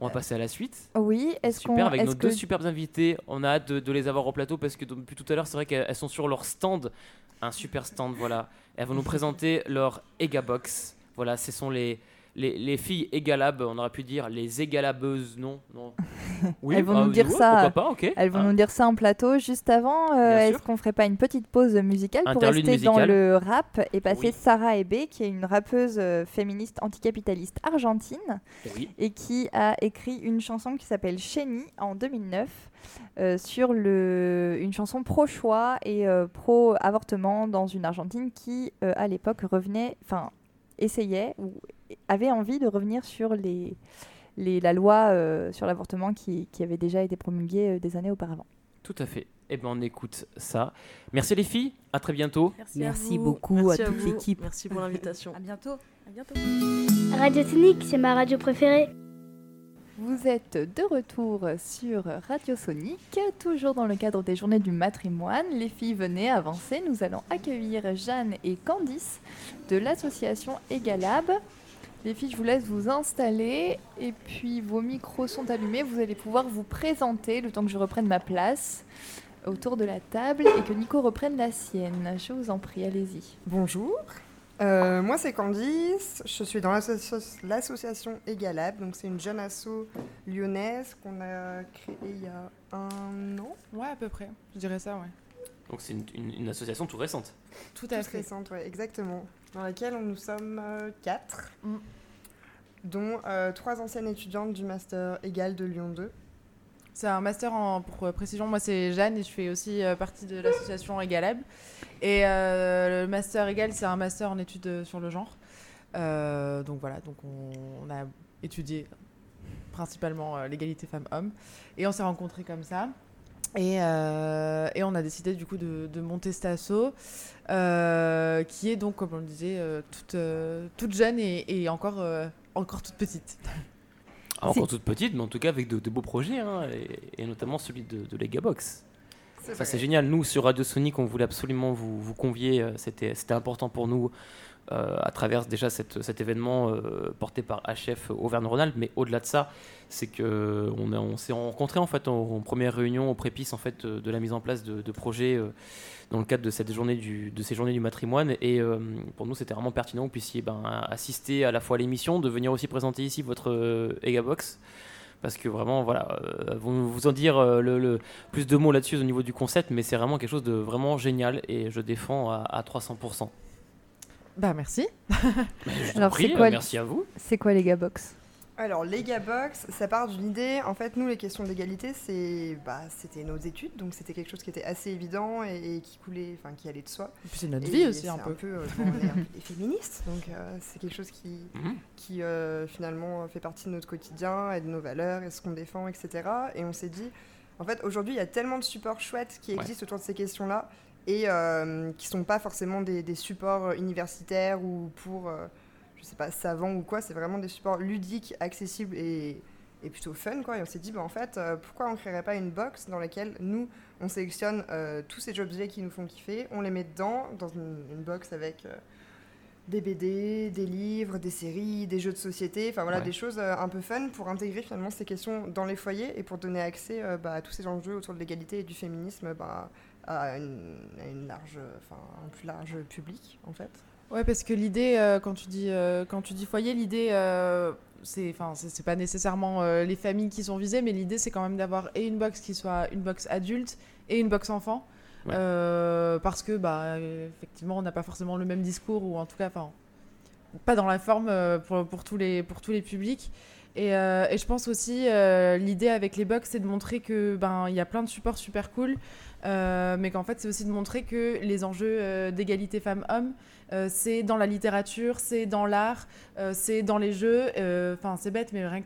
on va passer à la suite. Oui, est-ce qu'on. Super, avec est-ce nos que- deux superbes invités. On a hâte de, de les avoir au plateau parce que depuis tout à l'heure, c'est vrai qu'elles elles sont sur leur stand. Un super stand, voilà. Elles vont nous présenter leur Egabox. Voilà, ce sont les, les, les filles égalab, on aurait pu dire les égalabeuses, non, non. Oui, elles vont bah, nous dire ça. Pas, ok. Elles vont Ah. nous dire ça en plateau juste avant. euh, Est-ce qu'on ferait pas une petite pause musicale pour rester dans le rap et passer Oui. Sarah Ebe, qui est une rappeuse euh, féministe anticapitaliste argentine Oui. et qui a écrit une chanson qui s'appelle Chéni en 2009 euh, sur le, une chanson pro-choix et euh, pro-avortement dans une Argentine qui, à l'époque, revenait, enfin, essayait ou avait envie de revenir sur les, les, la loi euh, sur l'avortement qui, qui avait déjà été promulguée euh, des années auparavant. Tout à fait. Eh ben, on écoute ça. Merci les filles, à très bientôt. Merci, Merci à vous. beaucoup Merci à toute l'équipe. Merci pour l'invitation. À bientôt. À bientôt. Radio Sonic, c'est ma radio préférée. Vous êtes de retour sur Radio Sonic, toujours dans le cadre des journées du matrimoine. Les filles, venez avancer. Nous allons accueillir Jeanne et Candice de l'association Egalab. Les filles, je vous laisse vous installer et puis vos micros sont allumés. Vous allez pouvoir vous présenter le temps que je reprenne ma place autour de la table et que Nico reprenne la sienne. Je vous en prie, allez-y. Bonjour, euh, moi c'est Candice, je suis dans l'asso- l'association Egalab, donc c'est une jeune asso lyonnaise qu'on a créée il y a un an. Ouais, à peu près, je dirais ça, ouais. Donc c'est une, une- une association tout récente. Tout à fait. récente, ouais, exactement. Dans laquelle nous sommes euh, quatre, Mm. dont euh, trois anciennes étudiantes du master Égal de Lyon 2. C'est un master en pour euh, précision. Moi, c'est Jeanne et je fais aussi partie de l'association Egalab. Et le master Egal, c'est un master en études sur le genre. Donc voilà, donc on, on a étudié principalement l'égalité femmes-hommes. Et on s'est rencontrés comme ça. Et, euh, et on a décidé du coup de, de monter cet asso, euh, qui est donc, comme on le disait, euh, toute, euh, toute jeune et, et encore, euh, encore toute petite. Ah, encore toute petite, mais en tout cas avec de, de beaux projets, hein, et, et notamment celui de, de Legabox. C'est Ça, vrai. c'est génial. Nous, sur Radio Sonic, on voulait absolument vous, vous convier. C'était c'était important pour nous euh, à travers déjà cet événement euh, porté par HF Auvergne-Rhône-Alpes. Mais au-delà de ça, c'est que on, s'est rencontrés en fait en, première réunion au prépice en fait de, la mise en place de, projets euh, dans le cadre de cette journée de ces journées du matrimoine. Et pour nous, c'était vraiment pertinent que vous puissiez ben, assister à la fois à l'émission, de venir aussi présenter ici votre Egabox parce que vraiment voilà vous en dire plus de mots là-dessus au niveau du concept mais c'est vraiment quelque chose de vraiment génial et je défends à 300% Bah merci. Alors, c'est quoi euh, merci à vous C'est quoi les Gabox Alors, l'Egabox, ça part d'une idée. En fait, nous, les questions d'égalité, c'est, bah, c'était nos études, donc c'était quelque chose qui était assez évident et, et qui coulait, enfin, qui allait de soi. C'est notre Et vie aussi, c'est un peu. euh, bon, on est un peu des féministes, donc euh, c'est quelque chose qui, Mhm. qui euh, finalement fait partie de notre quotidien et de nos valeurs et ce qu'on défend, etc. Et on s'est dit, en fait, aujourd'hui, il y a tellement de supports chouettes qui Ouais. existent autour de ces questions-là et euh, qui sont pas forcément des, des supports universitaires ou pour, euh, je sais pas, savants ou quoi. C'est vraiment des supports ludiques, accessibles et, et plutôt fun, quoi. Et on s'est dit, bah, en fait, euh, pourquoi on créerait pas une box dans laquelle nous, on sélectionne euh, tous ces objets qui nous font kiffer, on les met dedans, dans une, une box avec euh, des BD, des livres, des séries, des jeux de société, enfin voilà, Ouais. des choses euh, un peu fun pour intégrer finalement ces questions dans les foyers et pour donner accès euh, bah, à tous ces enjeux autour de l'égalité et du féminisme bah, à, une, à une large, enfin, un plus large public en fait. Ouais, parce que l'idée, euh, quand, tu dis, euh, quand tu dis foyer, l'idée, euh, c'est enfin, c'est c'est pas nécessairement euh, les familles qui sont visées, mais l'idée, c'est quand même d'avoir et une box qui soit une box adulte et une box enfant. Ouais. Euh, parce que, bah, effectivement, on n'a pas forcément le même discours, ou en tout cas, enfin, pas dans la forme euh, pour, pour, tous, les, pour tous les publics. Et, euh, et je pense aussi, euh, l'idée avec les box, c'est de montrer que ben il y a plein de supports super cool, euh, mais qu'en fait, c'est aussi de montrer que les enjeux euh, d'égalité femmes-hommes, euh, c'est dans la littérature, c'est dans l'art, c'est dans les jeux. Enfin, c'est bête, mais rien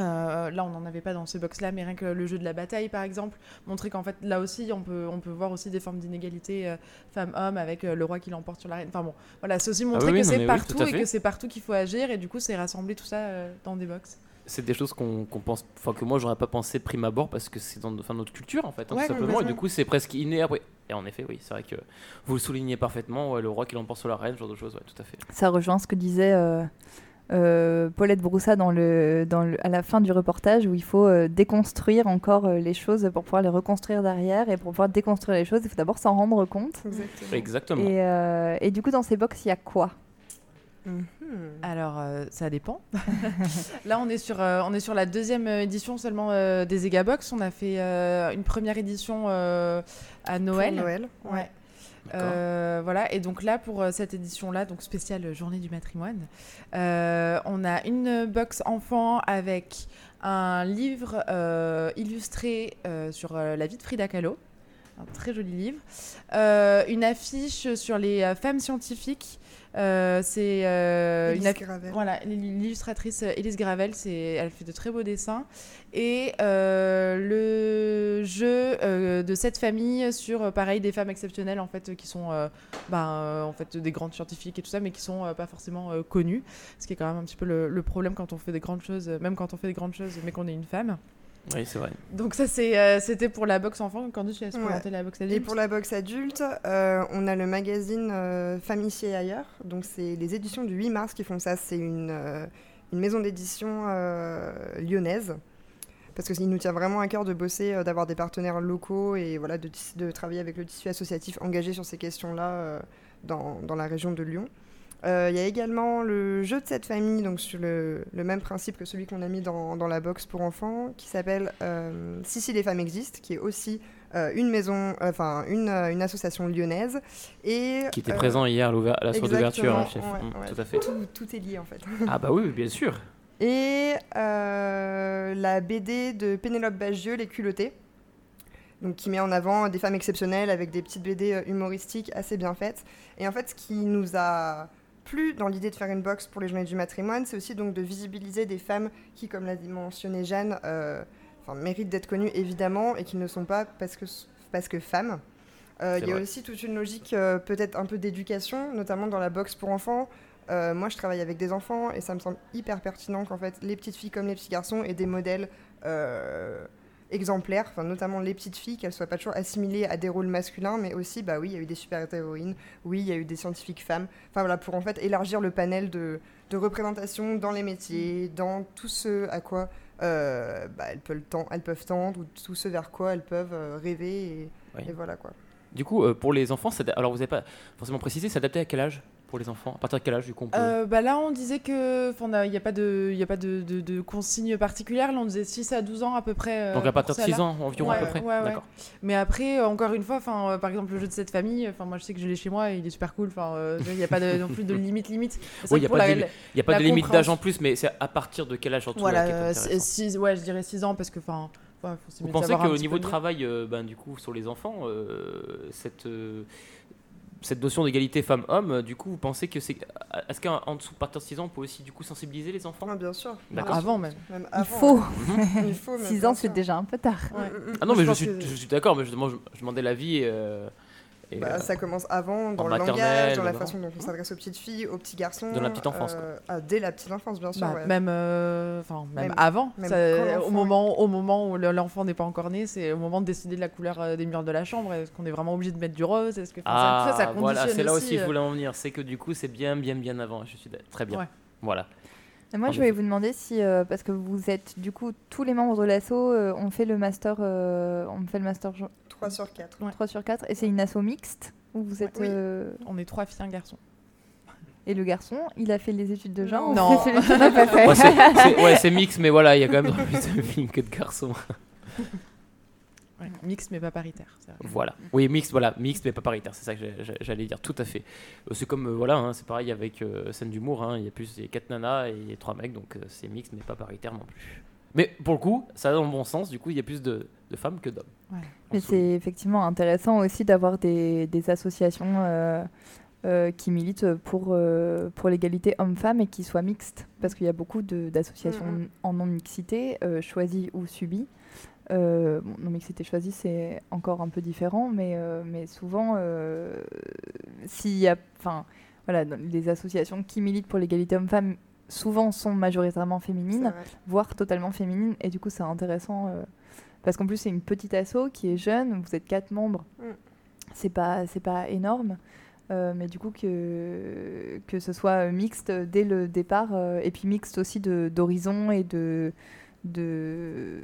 euh, là, on n'en avait pas dans ce box-là, mais rien que le jeu de la bataille, par exemple, montrer qu'en fait, là aussi, on peut, on peut voir aussi des formes d'inégalité euh, femmes-hommes avec euh, le roi qui l'emporte sur l'arène. Enfin bon, voilà, c'est aussi montrer Ah oui, que c'est partout et que c'est partout qu'il faut agir, et du coup, c'est rassembler tout ça dans des box. C'est des choses qu'on pense enfin que moi j'aurais pas pensé prime abord parce que c'est dans enfin, notre culture en fait hein, Ouais, tout simplement. et du coup c'est presque inné après. Et en effet oui c'est vrai que vous le soulignez parfaitement ouais, le roi qui l'emporte sur la reine ce genre de choses ouais tout à fait. Ça rejoint ce que disait euh, euh, Paulette Broussa dans le, dans le, à la fin du reportage où il faut euh, déconstruire encore euh, les choses pour pouvoir les reconstruire derrière. Et pour pouvoir déconstruire les choses, il faut d'abord s'en rendre compte. Exactement. Exactement. Et, euh, et du coup, dans ces box, il y a quoi? Alors, euh, ça dépend. Là, on est, sur, euh, on est sur la deuxième édition seulement euh, des Egabox. On a fait euh, une première édition euh, à Noël. Noël, ouais. ouais. Euh, voilà, et donc là, pour euh, cette édition-là, donc spéciale Journée du matrimoine, euh, on a une box enfant avec un livre euh, illustré euh, sur euh, la vie de Frida Kahlo. un très joli livre. Euh, une affiche sur les euh, femmes scientifiques. Euh, c'est euh, une Gravel. voilà l'illustratrice Elise Gravel c'est elle fait de très beaux dessins. Et euh, le jeu de cette famille sur pareil des femmes exceptionnelles en fait qui sont ben, en fait des grandes scientifiques et tout ça mais qui sont pas forcément connues. Ce qui est quand même un petit peu le, le problème quand on fait des grandes choses même quand on fait des grandes choses mais qu'on est une femme Oui, c'est vrai. donc ça c'est euh, c'était pour la box enfant quand tu laisses Ouais. la box Et adulte pour la box adulte, euh, on a le magazine euh, Famille ici et ailleurs. Donc, c'est les éditions du 8 mars qui font ça. C'est une, euh, une maison d'édition euh, lyonnaise. Parce qu'il nous tient vraiment à cœur de bosser, euh, d'avoir des partenaires locaux et voilà, de, travailler avec le tissu associatif engagé sur ces questions-là euh, dans, dans la région de Lyon. Euh, Il y a également le jeu de cette famille, donc sur le, le même principe que celui qu'on a mis dans, dans la box pour enfants, qui s'appelle euh, Si si les femmes existent, qui est aussi euh, une maison, enfin une, une association lyonnaise et Qui était présent hier à la soirée d'ouverture, hein, chef. ouais, tout à fait. Tout, tout est lié en fait. Ah bah oui, bien sûr. Et la BD de Pénélope Bagieux, Les culottés, donc qui met en avant des femmes exceptionnelles avec des petites BD humoristiques assez bien faites. Et en fait, ce qui nous a plu dans l'idée de faire une box pour les journées du matrimoine, c'est aussi donc de visibiliser des femmes qui, comme l'a dit- mentionné Jeanne, euh, méritent d'être connues évidemment et qui ne sont pas parce que, parce que femmes. Euh, Il y a vrai. aussi toute une logique euh, peut-être un peu d'éducation, notamment dans la box pour enfants. Euh, moi, je travaille avec des enfants et ça me semble hyper pertinent qu'en fait, les petites filles comme les petits garçons aient des modèles exemplaires, enfin, notamment les petites filles, qu'elles soient pas toujours assimilées à des rôles masculins, mais aussi, bah oui, il y a eu des super-héroïnes, oui, il y a eu des scientifiques femmes. Enfin voilà, pour en fait élargir le panel de, de représentation dans les métiers, dans tout ce à quoi euh, bah, elles, peuvent ten- elles peuvent tendre ou tout ce vers quoi elles peuvent euh, rêver et, Oui. et voilà quoi. Du coup, euh, pour les enfants, alors vous n'avez pas forcément précisé, c'est adapté à quel âge? Pour les enfants À partir de quel âge du coup on peut- Euh, bah là, on disait que il n'y a pas de, y a pas de, de, de consigne particulière. Là, on disait 6 à 12 ans à peu près. euh, Donc à partir de 6 celle-là. ans environ à Ouais, peu près ouais, ouais. Mais après, euh, encore une fois, euh, par exemple, le jeu de cette famille, moi je sais que je l'ai chez moi et il est super cool. Il n'y a pas de- non plus de limite limite. Il n'y a pas de y a pas de limite d'âge en plus, mais c'est à partir de quel âge surtout Voilà, là, qui est euh, intéressant. six- ouais, je dirais 6 ans parce que, enfin, Vous pensez qu'au niveau de travail, ben, du coup, sur les enfants, cette, cette notion d'égalité femmes-hommes, euh, du coup, vous pensez que c'est. Est-ce qu'en en dessous, à partir de 6 ans, on peut aussi du coup sensibiliser les enfants? Bien sûr. D'accord. Avant même. Même Il avant, faut. ouais. Il faut, même 6 bien ans, c'est déjà un peu tard. Ah non, mais je suis, que- je suis d'accord, mais justement, je, je demandais l'avis. euh, et, Bah, euh, ça commence avant, dans en le langage, dans la façon dont on s'adresse aux petites filles, aux petits garçons. Dans la petite enfance, quoi. euh, ah, dès la petite enfance, bien sûr. Bah, ouais. Même, euh, enfin, même, Même- avant, même ça- quand au, moment, au moment où le- l'enfant n'est pas encore né, c'est au moment de décider de la couleur euh, des murs de la chambre. Est-ce qu'on est vraiment obligé de mettre du rose? Est-ce que Ah, ça, ça, voilà, conditionne c'est là aussi, euh, je voulais en venir. C'est que du coup, c'est bien, bien, bien avant. Je suis très bien. Ouais. Voilà. Et moi, En je voulais vous demander si, euh, parce que vous êtes, du coup, tous les membres de l'asso euh, ont fait le master, euh, on fait le master 3 sur 4. 3 sur 4, et c'est une asso mixte où vous êtes. Oui. euh, On est trois filles, un garçon. Et le garçon, il a fait les études de genre Non. c'est Ouais, c'est- c'est- ouais, c'est mix, mais voilà, il y a quand même plus de filles que de garçons. Ouais, mixte mais pas paritaire. vrai. Voilà. Oui, mixte, voilà, mixte mais pas paritaire, c'est ça que j'allais dire, tout à fait. Euh, C'est comme, euh, voilà, hein, c'est pareil avec euh, scène d'humour, hein, il y a plus, il y a quatre nanas et a trois mecs, donc euh, c'est mixte mais pas paritaire non plus. Mais pour le coup, ça va dans le bon sens, du coup, il y a plus de, de femmes que d'hommes. Ouais. Mais c'est effectivement intéressant aussi d'avoir des, des associations euh, euh, qui militent pour, euh, pour l'égalité homme-femme et qui soient mixtes. Parce qu'il y a beaucoup de- d'associations Mhm. en non-mixité, euh, choisies ou subies. Euh, bon, non-mixité choisie, c'est encore un peu différent, mais, euh, mais souvent, euh, s'il y a. Enfin, voilà, les associations qui militent pour l'égalité homme-femme souvent sont majoritairement féminines, voire totalement féminines, et du coup, c'est intéressant. parce qu'en plus, c'est une petite asso qui est jeune, vous êtes quatre membres. Mm. C'est pas, pas énorme. euh, mais du coup, que, que ce soit mixte dès le départ, euh, et puis mixte aussi d'horizons et de, de,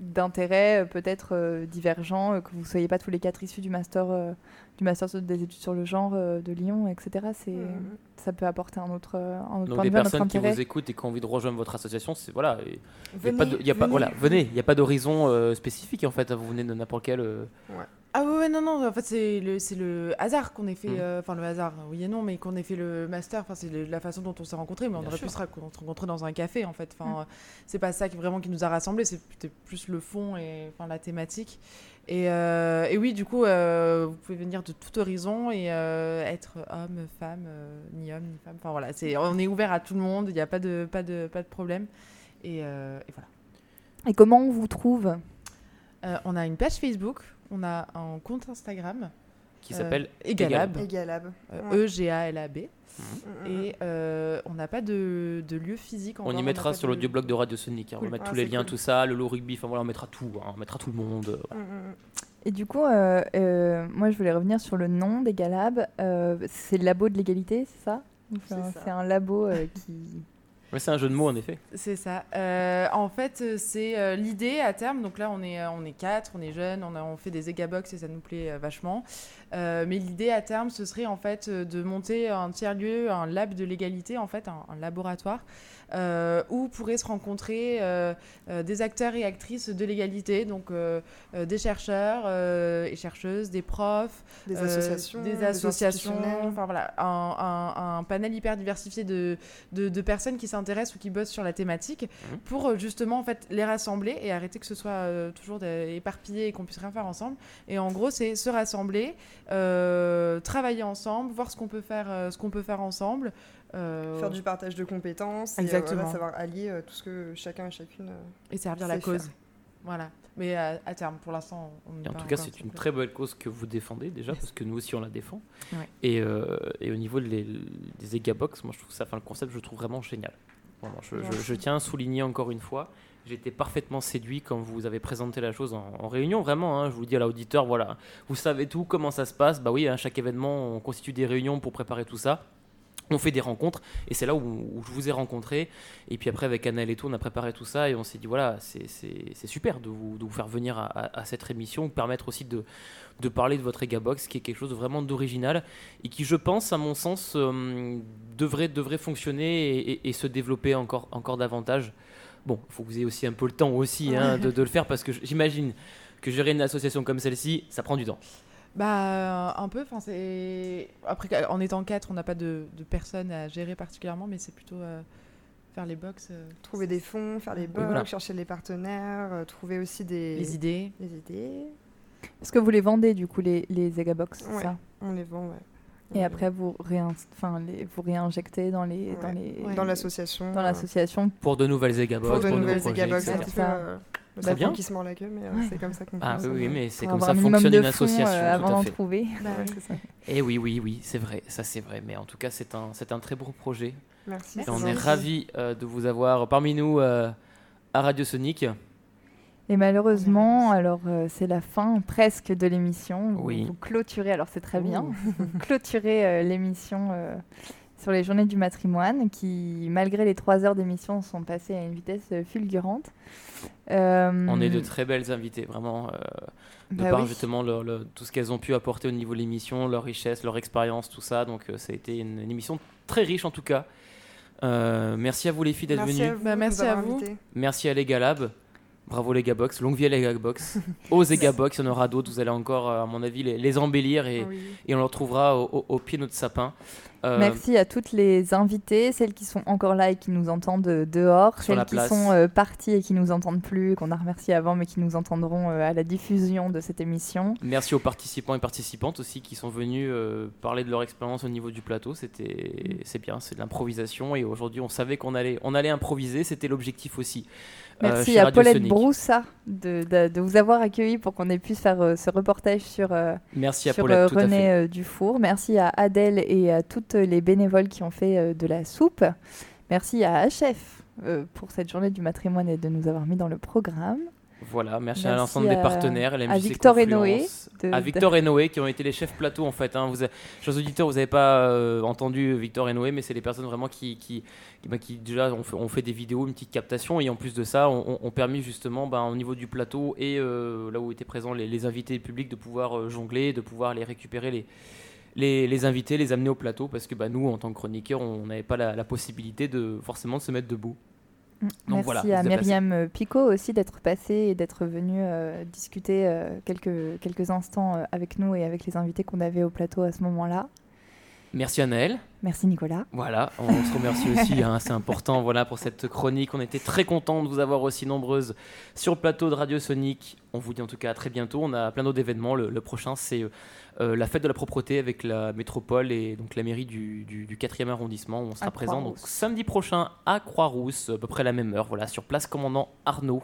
d'intérêts euh, peut-être euh, divergents, euh, que vous soyez pas tous les quatre issus du master, euh, du master sur- des études sur le genre euh, de Lyon, etc. C'est, Mhm. Ça peut apporter un autre, un autre Donc point des de vue, un autre personnes qui vous écoutent et qui ont envie de rejoindre votre association, c'est voilà. et- Il y a Venez, pas de, il y a pas, venez. voilà, venez. Il n'y a pas d'horizon euh, spécifique en fait. Vous venez de n'importe quel. euh, Ouais. Ah ouais, non, non, en fait, c'est le, c'est le hasard qu'on ait fait, Mm. euh, enfin le hasard, oui et non, mais qu'on ait fait le master, enfin c'est la façon dont on s'est rencontrés, mais on Bien aurait sûr. pu se rencontrer dans un café, en fait. Enfin, Mm. euh, c'est pas ça qui vraiment qui nous a rassemblés, c'est peut-être plus le fond et enfin, la thématique. Et, euh, et oui, du coup, euh, vous pouvez venir de tout horizon et euh, être homme, femme, euh, ni homme, ni femme. Enfin voilà, c'est, on est ouvert à tout le monde, il n'y a pas de, pas, de, pas de problème. Et, euh, et voilà. Et comment on vous trouve? Euh, on a une page Facebook, on a un compte Instagram. Qui euh, s'appelle Egalab. Egalab. Euh, Ouais. E-G-A-L-A-B. Mhm. Et euh, on n'a pas de, de lieu physique On y mettra sur de- l'audioblog de Radio Sonic. hein. On va mettre Ah, tous les liens, tout ça, le lot rugby, enfin voilà, on mettra tout. hein. On mettra tout le monde. euh, voilà. Et du coup, euh, euh, moi je voulais revenir sur le nom des Galab. Euh, c'est le labo de l'égalité, c'est ça? Enfin, ça. C'est un labo euh, qui. C'est un jeu de mots en effet. C'est ça. Euh, en fait, euh, c'est euh, l'idée à terme. Donc là, on est, on est quatre, on est jeunes, on, a, on fait des Egabox et ça nous plaît vachement. Mais l'idée à terme, ce serait en fait de monter un tiers-lieu, un lab de l'égalité, en fait, un laboratoire. Euh, où pourraient se rencontrer euh, euh, des acteurs et actrices de l'égalité, donc euh, euh, des chercheurs euh, et chercheuses, des profs, Des euh, associations, des des associations, institutionnels. enfin voilà, un, un- un panel hyper diversifié de, de, de personnes qui s'intéressent ou qui bossent sur la thématique Mhm. pour justement en fait les rassembler et arrêter que ce soit euh, toujours éparpillé et qu'on puisse rien faire ensemble. Et en gros, c'est se rassembler, euh, travailler ensemble, voir ce qu'on peut faire, euh, ce qu'on peut faire ensemble. Euh, Faire du partage de compétences. Et, euh, voilà, savoir allier euh, tout ce que chacun et chacune. euh, et servir la cause. faire. Voilà. Mais à, à terme, pour l'instant, on en tout cas, c'est une très belle cause que vous défendez déjà, parce que nous aussi on la défend. Ouais. Et, euh, et au niveau de les- des Egabox, moi je trouve ça, enfin le concept, je le trouve vraiment génial. Vraiment, je, je- Merci. je tiens à souligner encore une fois, été parfaitement séduit quand vous avez présenté la chose en, en réunion, vraiment. hein. je vous dis à l'auditeur, voilà, vous savez tout, comment ça se passe. Bah oui, à chaque événement, on constitue des réunions pour préparer tout ça. On fait des rencontres et c'est là où, où je vous ai rencontré. Et puis après, avec Annelle et tout, on a préparé tout ça et on s'est dit voilà, c'est- super de vous, de vous faire venir à, à- à cette émission, permettre aussi de, de parler de votre Egabox, qui est quelque chose de vraiment d'original et qui, je pense, à mon sens, euh, devrait, devrait fonctionner et, et- et se développer encore, encore davantage. Bon, il faut que vous ayez aussi un peu le temps aussi hein, de, de le faire parce que j'imagine que gérer une association comme celle-ci, ça prend du temps. Bah, euh, un peu. Enfin, c'est après en étant quatre, on n'a pas de, de personnes à gérer particulièrement, mais c'est plutôt euh, faire les box. euh, Trouver des fonds, faire les box, voilà. chercher les partenaires, euh, trouver aussi des... Les idées. Les idées. Est-ce que vous les vendez du coup, les, les Egabox c'est Ouais, ça on les vend, ouais. Et après, vous, réin... enfin, les... vous réinjectez dans les. Dans, Ouais. les... Ouais. Dans l'association, Dans euh, l'association. Pour de nouvelles Egabox, Pour de nouveaux nouvelles Euh, le Très bien. qui se mord la queue, mais euh, Ouais. c'est comme ça qu'on Ah oui, mais c'est comme ça fonctionne de une fonds, association. euh, tout avant à d'en fait. trouver. Bah Ouais, ça. Et oui, oui, oui, c'est vrai, ça c'est vrai. Mais en tout cas, c'est un, c'est un très beau projet. Merci, Et on est ravis euh, de vous avoir parmi nous euh, à Radio Sonic. Et malheureusement, alors euh, c'est la fin presque de l'émission. Vous, Oui. vous clôturez, alors c'est très bien, Ouh. vous clôturez euh, l'émission euh, sur les journées du matrimoine qui, malgré les trois heures d'émission, sont passées à une vitesse euh, fulgurante. Euh, On est de très belles invitées, vraiment. euh, de Bah par oui. justement le- le- tout ce qu'elles ont pu apporter au niveau de l'émission, leur richesse, leur expérience, tout ça. Donc euh, ça a été une, une émission très riche en tout cas. Euh, merci à vous les filles d'être Merci à venues. vous Bah, de nous merci à vous. Merci à Legalab. Bravo les Gabox, longue vie à les Gabox. Aux Egabox, il y en aura d'autres, vous allez encore, euh, à mon avis, les, les embellir et, Oui. et on les retrouvera au, au- au pied de notre sapin. Euh, Merci à toutes les invitées, celles qui sont encore là et qui nous entendent euh, dehors, Sur celles qui place. sont euh, parties et qui nous entendent plus, qu'on a remerciées avant mais qui nous entendront euh, à la diffusion de cette émission. Merci aux participants et participantes aussi qui sont venus euh, parler de leur expérience au niveau du plateau. C'était, c'est bien, c'est de l'improvisation et aujourd'hui on savait qu'on allait, on allait improviser. C'était l'objectif aussi. Euh, Merci à Paulette. Broussa de, de- de vous avoir accueilli pour qu'on ait pu faire euh, ce reportage sur, euh, Merci à sur Paulette, euh, tout à René Dufour. Merci à Adèle et à toutes les bénévoles qui ont fait de la soupe. Merci à HF pour cette journée du matrimoine et de nous avoir mis dans le programme. Voilà, merci, à l'ensemble des partenaires, à Victor et Noé de- à Victor et Noé qui ont été les chefs plateau en fait. Hein. Vous, chers auditeurs, vous n'avez pas euh, entendu Victor et Noé, mais c'est les personnes vraiment qui, qui, qui, bah, qui, déjà ont fait, ont fait des vidéos, une petite captation et en plus de ça, ont, ont permis justement bah, au niveau du plateau et euh, là où étaient présents les, les invités publics de pouvoir euh, jongler, de pouvoir les récupérer les, les, les invités, les amener au plateau parce que bah, nous, en tant que chroniqueurs, on n'avait pas la, la possibilité de forcément de se mettre debout. Mm. Donc Merci voilà, à. Myriam Picot aussi d'être passée et d'être venue euh, discuter euh, quelques, quelques instants euh, avec nous et avec les invités qu'on avait au plateau à ce moment-là. Merci Anaël. Merci Nicolas. Voilà, on se remercie aussi, hein, c'est important voilà, pour cette chronique. On était très contents de vous avoir aussi nombreuses sur le plateau de Radio Sonic. On vous dit en tout cas à très bientôt. On a plein d'autres événements. Le, le prochain, c'est euh, la fête de la propreté avec la métropole et donc la mairie du, du, du 4e arrondissement. On sera À présent donc, samedi prochain à Croix-Rousse, à peu près la même heure, voilà, sur place commandant Arnaud.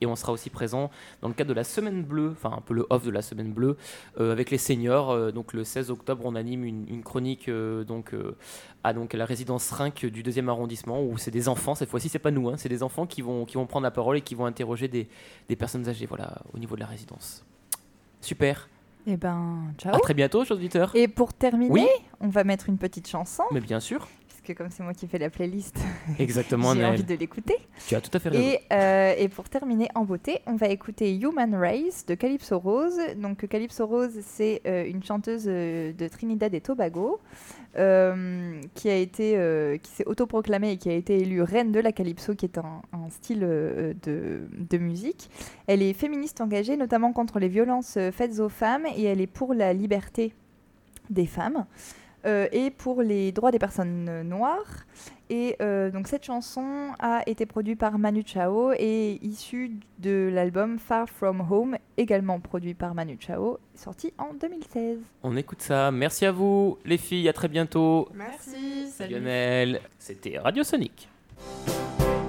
Et on sera aussi présent dans le cadre de la semaine bleue, enfin un peu le off de la semaine bleue, euh, avec les seniors. Euh, donc le 16 octobre, on anime une, une chronique euh, donc, euh, à donc, la résidence Rinc du deuxième arrondissement, où c'est des enfants, cette fois-ci c'est pas nous, hein, c'est des enfants qui vont, qui vont prendre la parole et qui vont interroger des, des personnes âgées voilà, au niveau de la résidence. Super. Et ben, ciao. À très bientôt, chers auditeurs. Et pour terminer, Oui. on va mettre une petite chanson. Mais bien sûr. Puisque comme c'est moi qui fais la playlist, Exactement, j'ai envie de l'écouter. Tu as tout à fait raison. Et, euh, et pour terminer en beauté, on va écouter Human Race de Calypso Rose. Donc Calypso Rose, c'est euh, une chanteuse euh, de Trinidad et Tobago euh, qui a été, qui s'est autoproclamée et qui a été élue reine de la calypso, qui est un, un style de, de musique. Elle est féministe engagée, notamment contre les violences faites aux femmes, et elle est pour la liberté des femmes et pour les droits des personnes euh, noires. Et euh, donc cette chanson a été produite par Manu Chao et issue de l'album Far From Home, également produit par Manu Chao, sorti en 2016. On écoute ça. Merci à vous, les filles. À très bientôt. Merci. Lionel, c'était Radio Sonic. Salut